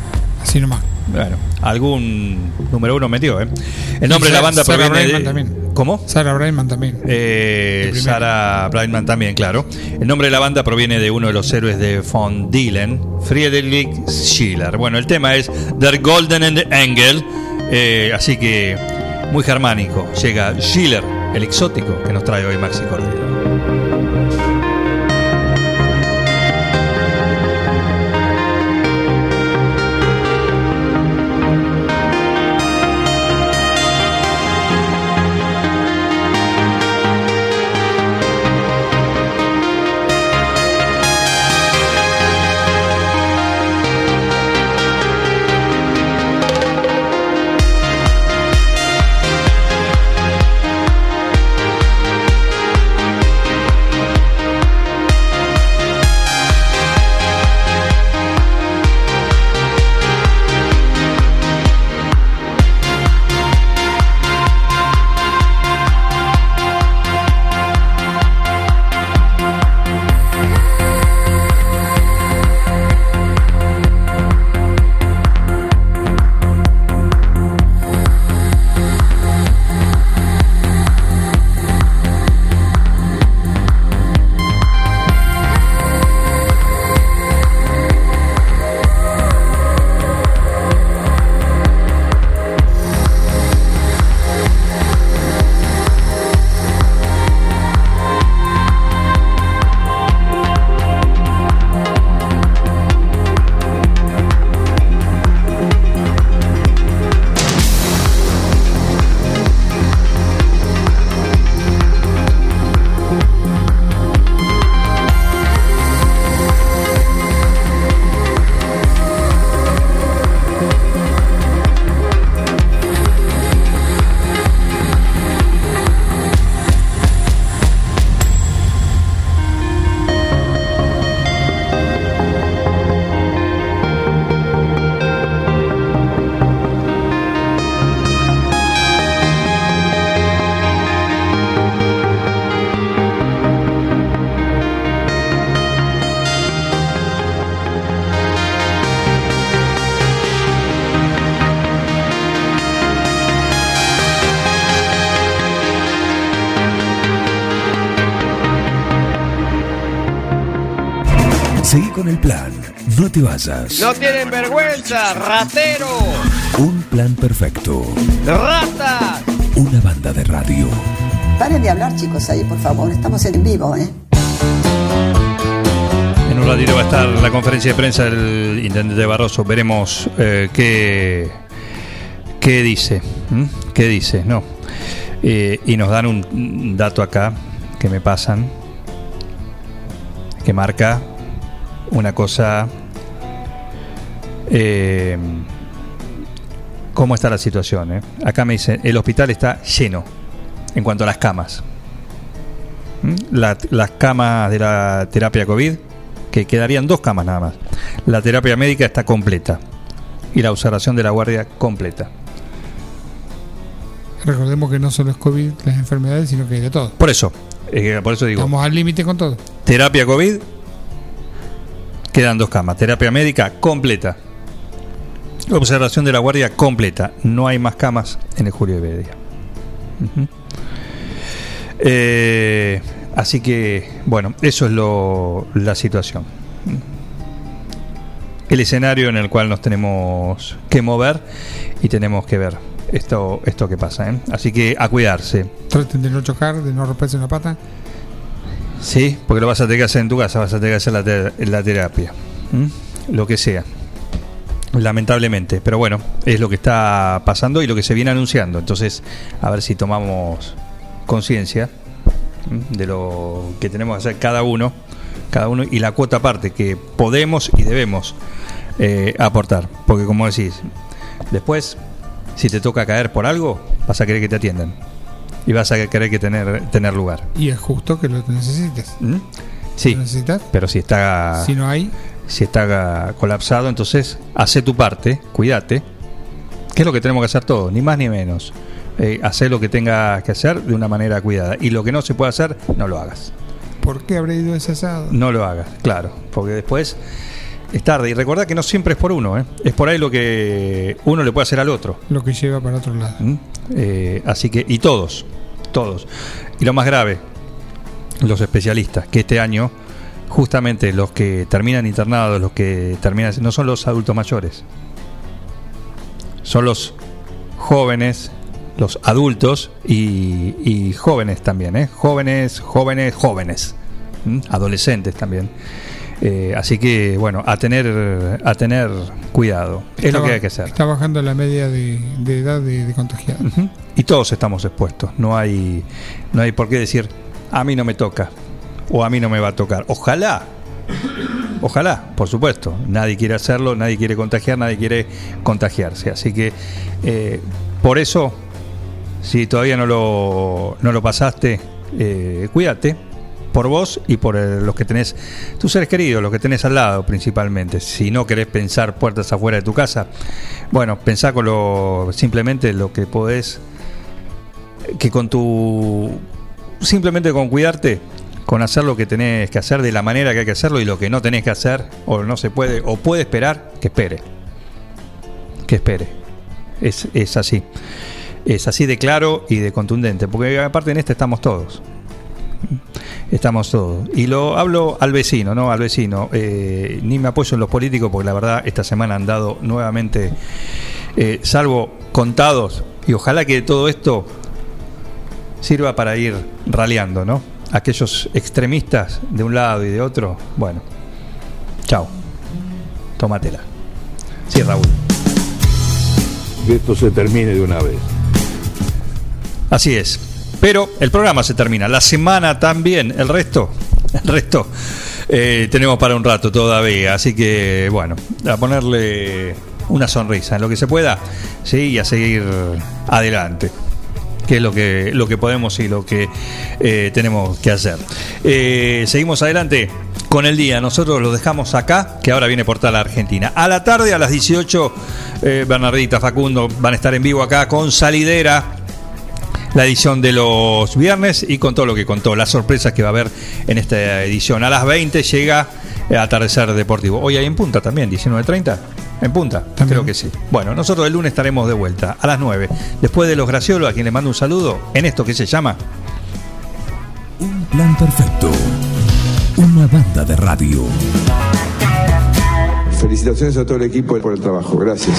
Así nomás. Bueno, algún número uno metió, ¿eh? El nombre de la banda Sarah proviene Brightman de... también. ¿Cómo? Sarah Brightman también. Eh, De. Sarah Brightman también, claro. El nombre de la banda proviene de uno de los héroes de Von Dylan, Friedrich Schiller. Bueno, el tema es Der Golden Engel, eh, así que muy germánico. Llega Schiller, el exótico que nos trae hoy Maxi Cordero. Con el plan. No te vayas. No tienen vergüenza, ratero, Un plan perfecto. rata. Una banda de radio. Paren de hablar, chicos, ahí, por favor. Estamos en vivo, ¿eh? En un ratito va a estar la conferencia de prensa del intendente Barroso. Veremos eh, qué, qué dice. ¿m? ¿Qué dice? No. Eh, y nos dan un dato acá que me pasan que marca una cosa. eh, ¿Cómo está la situación? eh? Acá me dice: el hospital está lleno en cuanto a las camas. ¿Mm? La- las camas de la terapia COVID, que quedarían dos camas nada más. La terapia médica está completa. Y la observación de la guardia completa. Recordemos que no solo es COVID las enfermedades, sino que hay de todo. Por eso, eh, por eso digo, Estamos al límite con todo. terapia COVID, quedan dos camas. Terapia médica completa. Observación de la guardia completa. No hay más camas en el Julio de Bedia. Ujú. Eh, así que, bueno, eso es lo, la situación. El escenario en el cual nos tenemos que mover y tenemos que ver esto, esto que pasa. ¿eh? Así que a cuidarse. Traten de no chocar, de no romperse una pata. Sí, porque lo vas a tener que hacer en tu casa, vas a tener que hacer la, la terapia. Lo que sea. Lamentablemente. Pero bueno, es lo que está pasando y lo que se viene anunciando. Entonces, a ver si tomamos conciencia de lo que tenemos que hacer cada uno, cada uno y la cuota aparte que podemos y debemos eh, aportar. Porque como decís, después, si te toca caer por algo, vas a querer que te atiendan. Y vas a querer que tener, tener lugar. Y es justo que lo necesites. ¿Mm? Sí, ¿Lo necesitas? pero si está Si no hay, si está colapsado, entonces hace tu parte, cuídate, que es lo que tenemos que hacer todos, ni más ni menos. Eh, hacer lo que tengas que hacer de una manera cuidada. Y lo que no se puede hacer, no lo hagas. ¿Por qué habré ido ese asado? No lo hagas, claro, porque después es tarde. Y recuerda que no siempre es por uno, ¿eh? es por ahí lo que uno le puede hacer al otro. Lo que lleva para otro lado. ¿Mm? Eh, así que, y todos, todos. Y lo más grave, los especialistas, que este año, justamente los que terminan internados, los que terminan, no son los adultos mayores, son los jóvenes, los adultos y, y jóvenes también, ¿eh? jóvenes, jóvenes, jóvenes, ¿Mm? adolescentes también. Eh, así que, bueno, a tener, a tener cuidado. es lo que hay que hacer. Está bajando la media de, de edad de, de contagiados. Y todos estamos expuestos. No hay, no hay por qué decir, a mí no me toca o a mí no me va a tocar. Ojalá, ojalá, por supuesto. Nadie quiere hacerlo, nadie quiere contagiar, nadie quiere contagiarse. Así que, eh, por eso, si todavía no lo, no lo pasaste, eh, cuídate. Por vos y por eh, los que tenés, tus seres queridos, los que tenés al lado principalmente. Si no querés pensar puertas afuera de tu casa, bueno, pensá con lo, simplemente lo que podés que con tu simplemente con cuidarte con hacer lo que tenés que hacer de la manera que hay que hacerlo y lo que no tenés que hacer o no se puede o puede esperar que espere. Que espere. Es, es así. Es así de claro y de contundente porque aparte en este estamos todos estamos todos y lo hablo al vecino no al vecino Eh, ni me apoyo en los políticos porque la verdad esta semana han dado nuevamente eh, salvo contados y ojalá que todo esto sirva para ir raleando, ¿no? Aquellos extremistas de un lado y de otro, bueno, chao, tómatela. Sí, Raúl. Que esto se termine de una vez. Así es. Pero el programa se termina, la semana también, el resto, [laughs] el resto eh, tenemos para un rato todavía, así que bueno, a ponerle una sonrisa en lo que se pueda, sí, y a seguir adelante que es lo que, lo que podemos y lo que eh, tenemos que hacer. Eh, seguimos adelante con el día. Nosotros los dejamos acá, que ahora viene Portal Argentina. A la tarde, a las 18, eh, Bernardita, Facundo van a estar en vivo acá con Salidera. La edición de los viernes y con todo lo que contó, las sorpresas que va a haber en esta edición. A las 20 llega Atardecer Deportivo. Hoy hay en punta también, 19.30. En punta, creo que sí. Bueno, nosotros el lunes estaremos de vuelta a las 9. Después de los Graciolos, a quien le mando un saludo, en esto que se llama Un plan perfecto. Una banda de radio. Felicitaciones a todo el equipo por el trabajo. Gracias.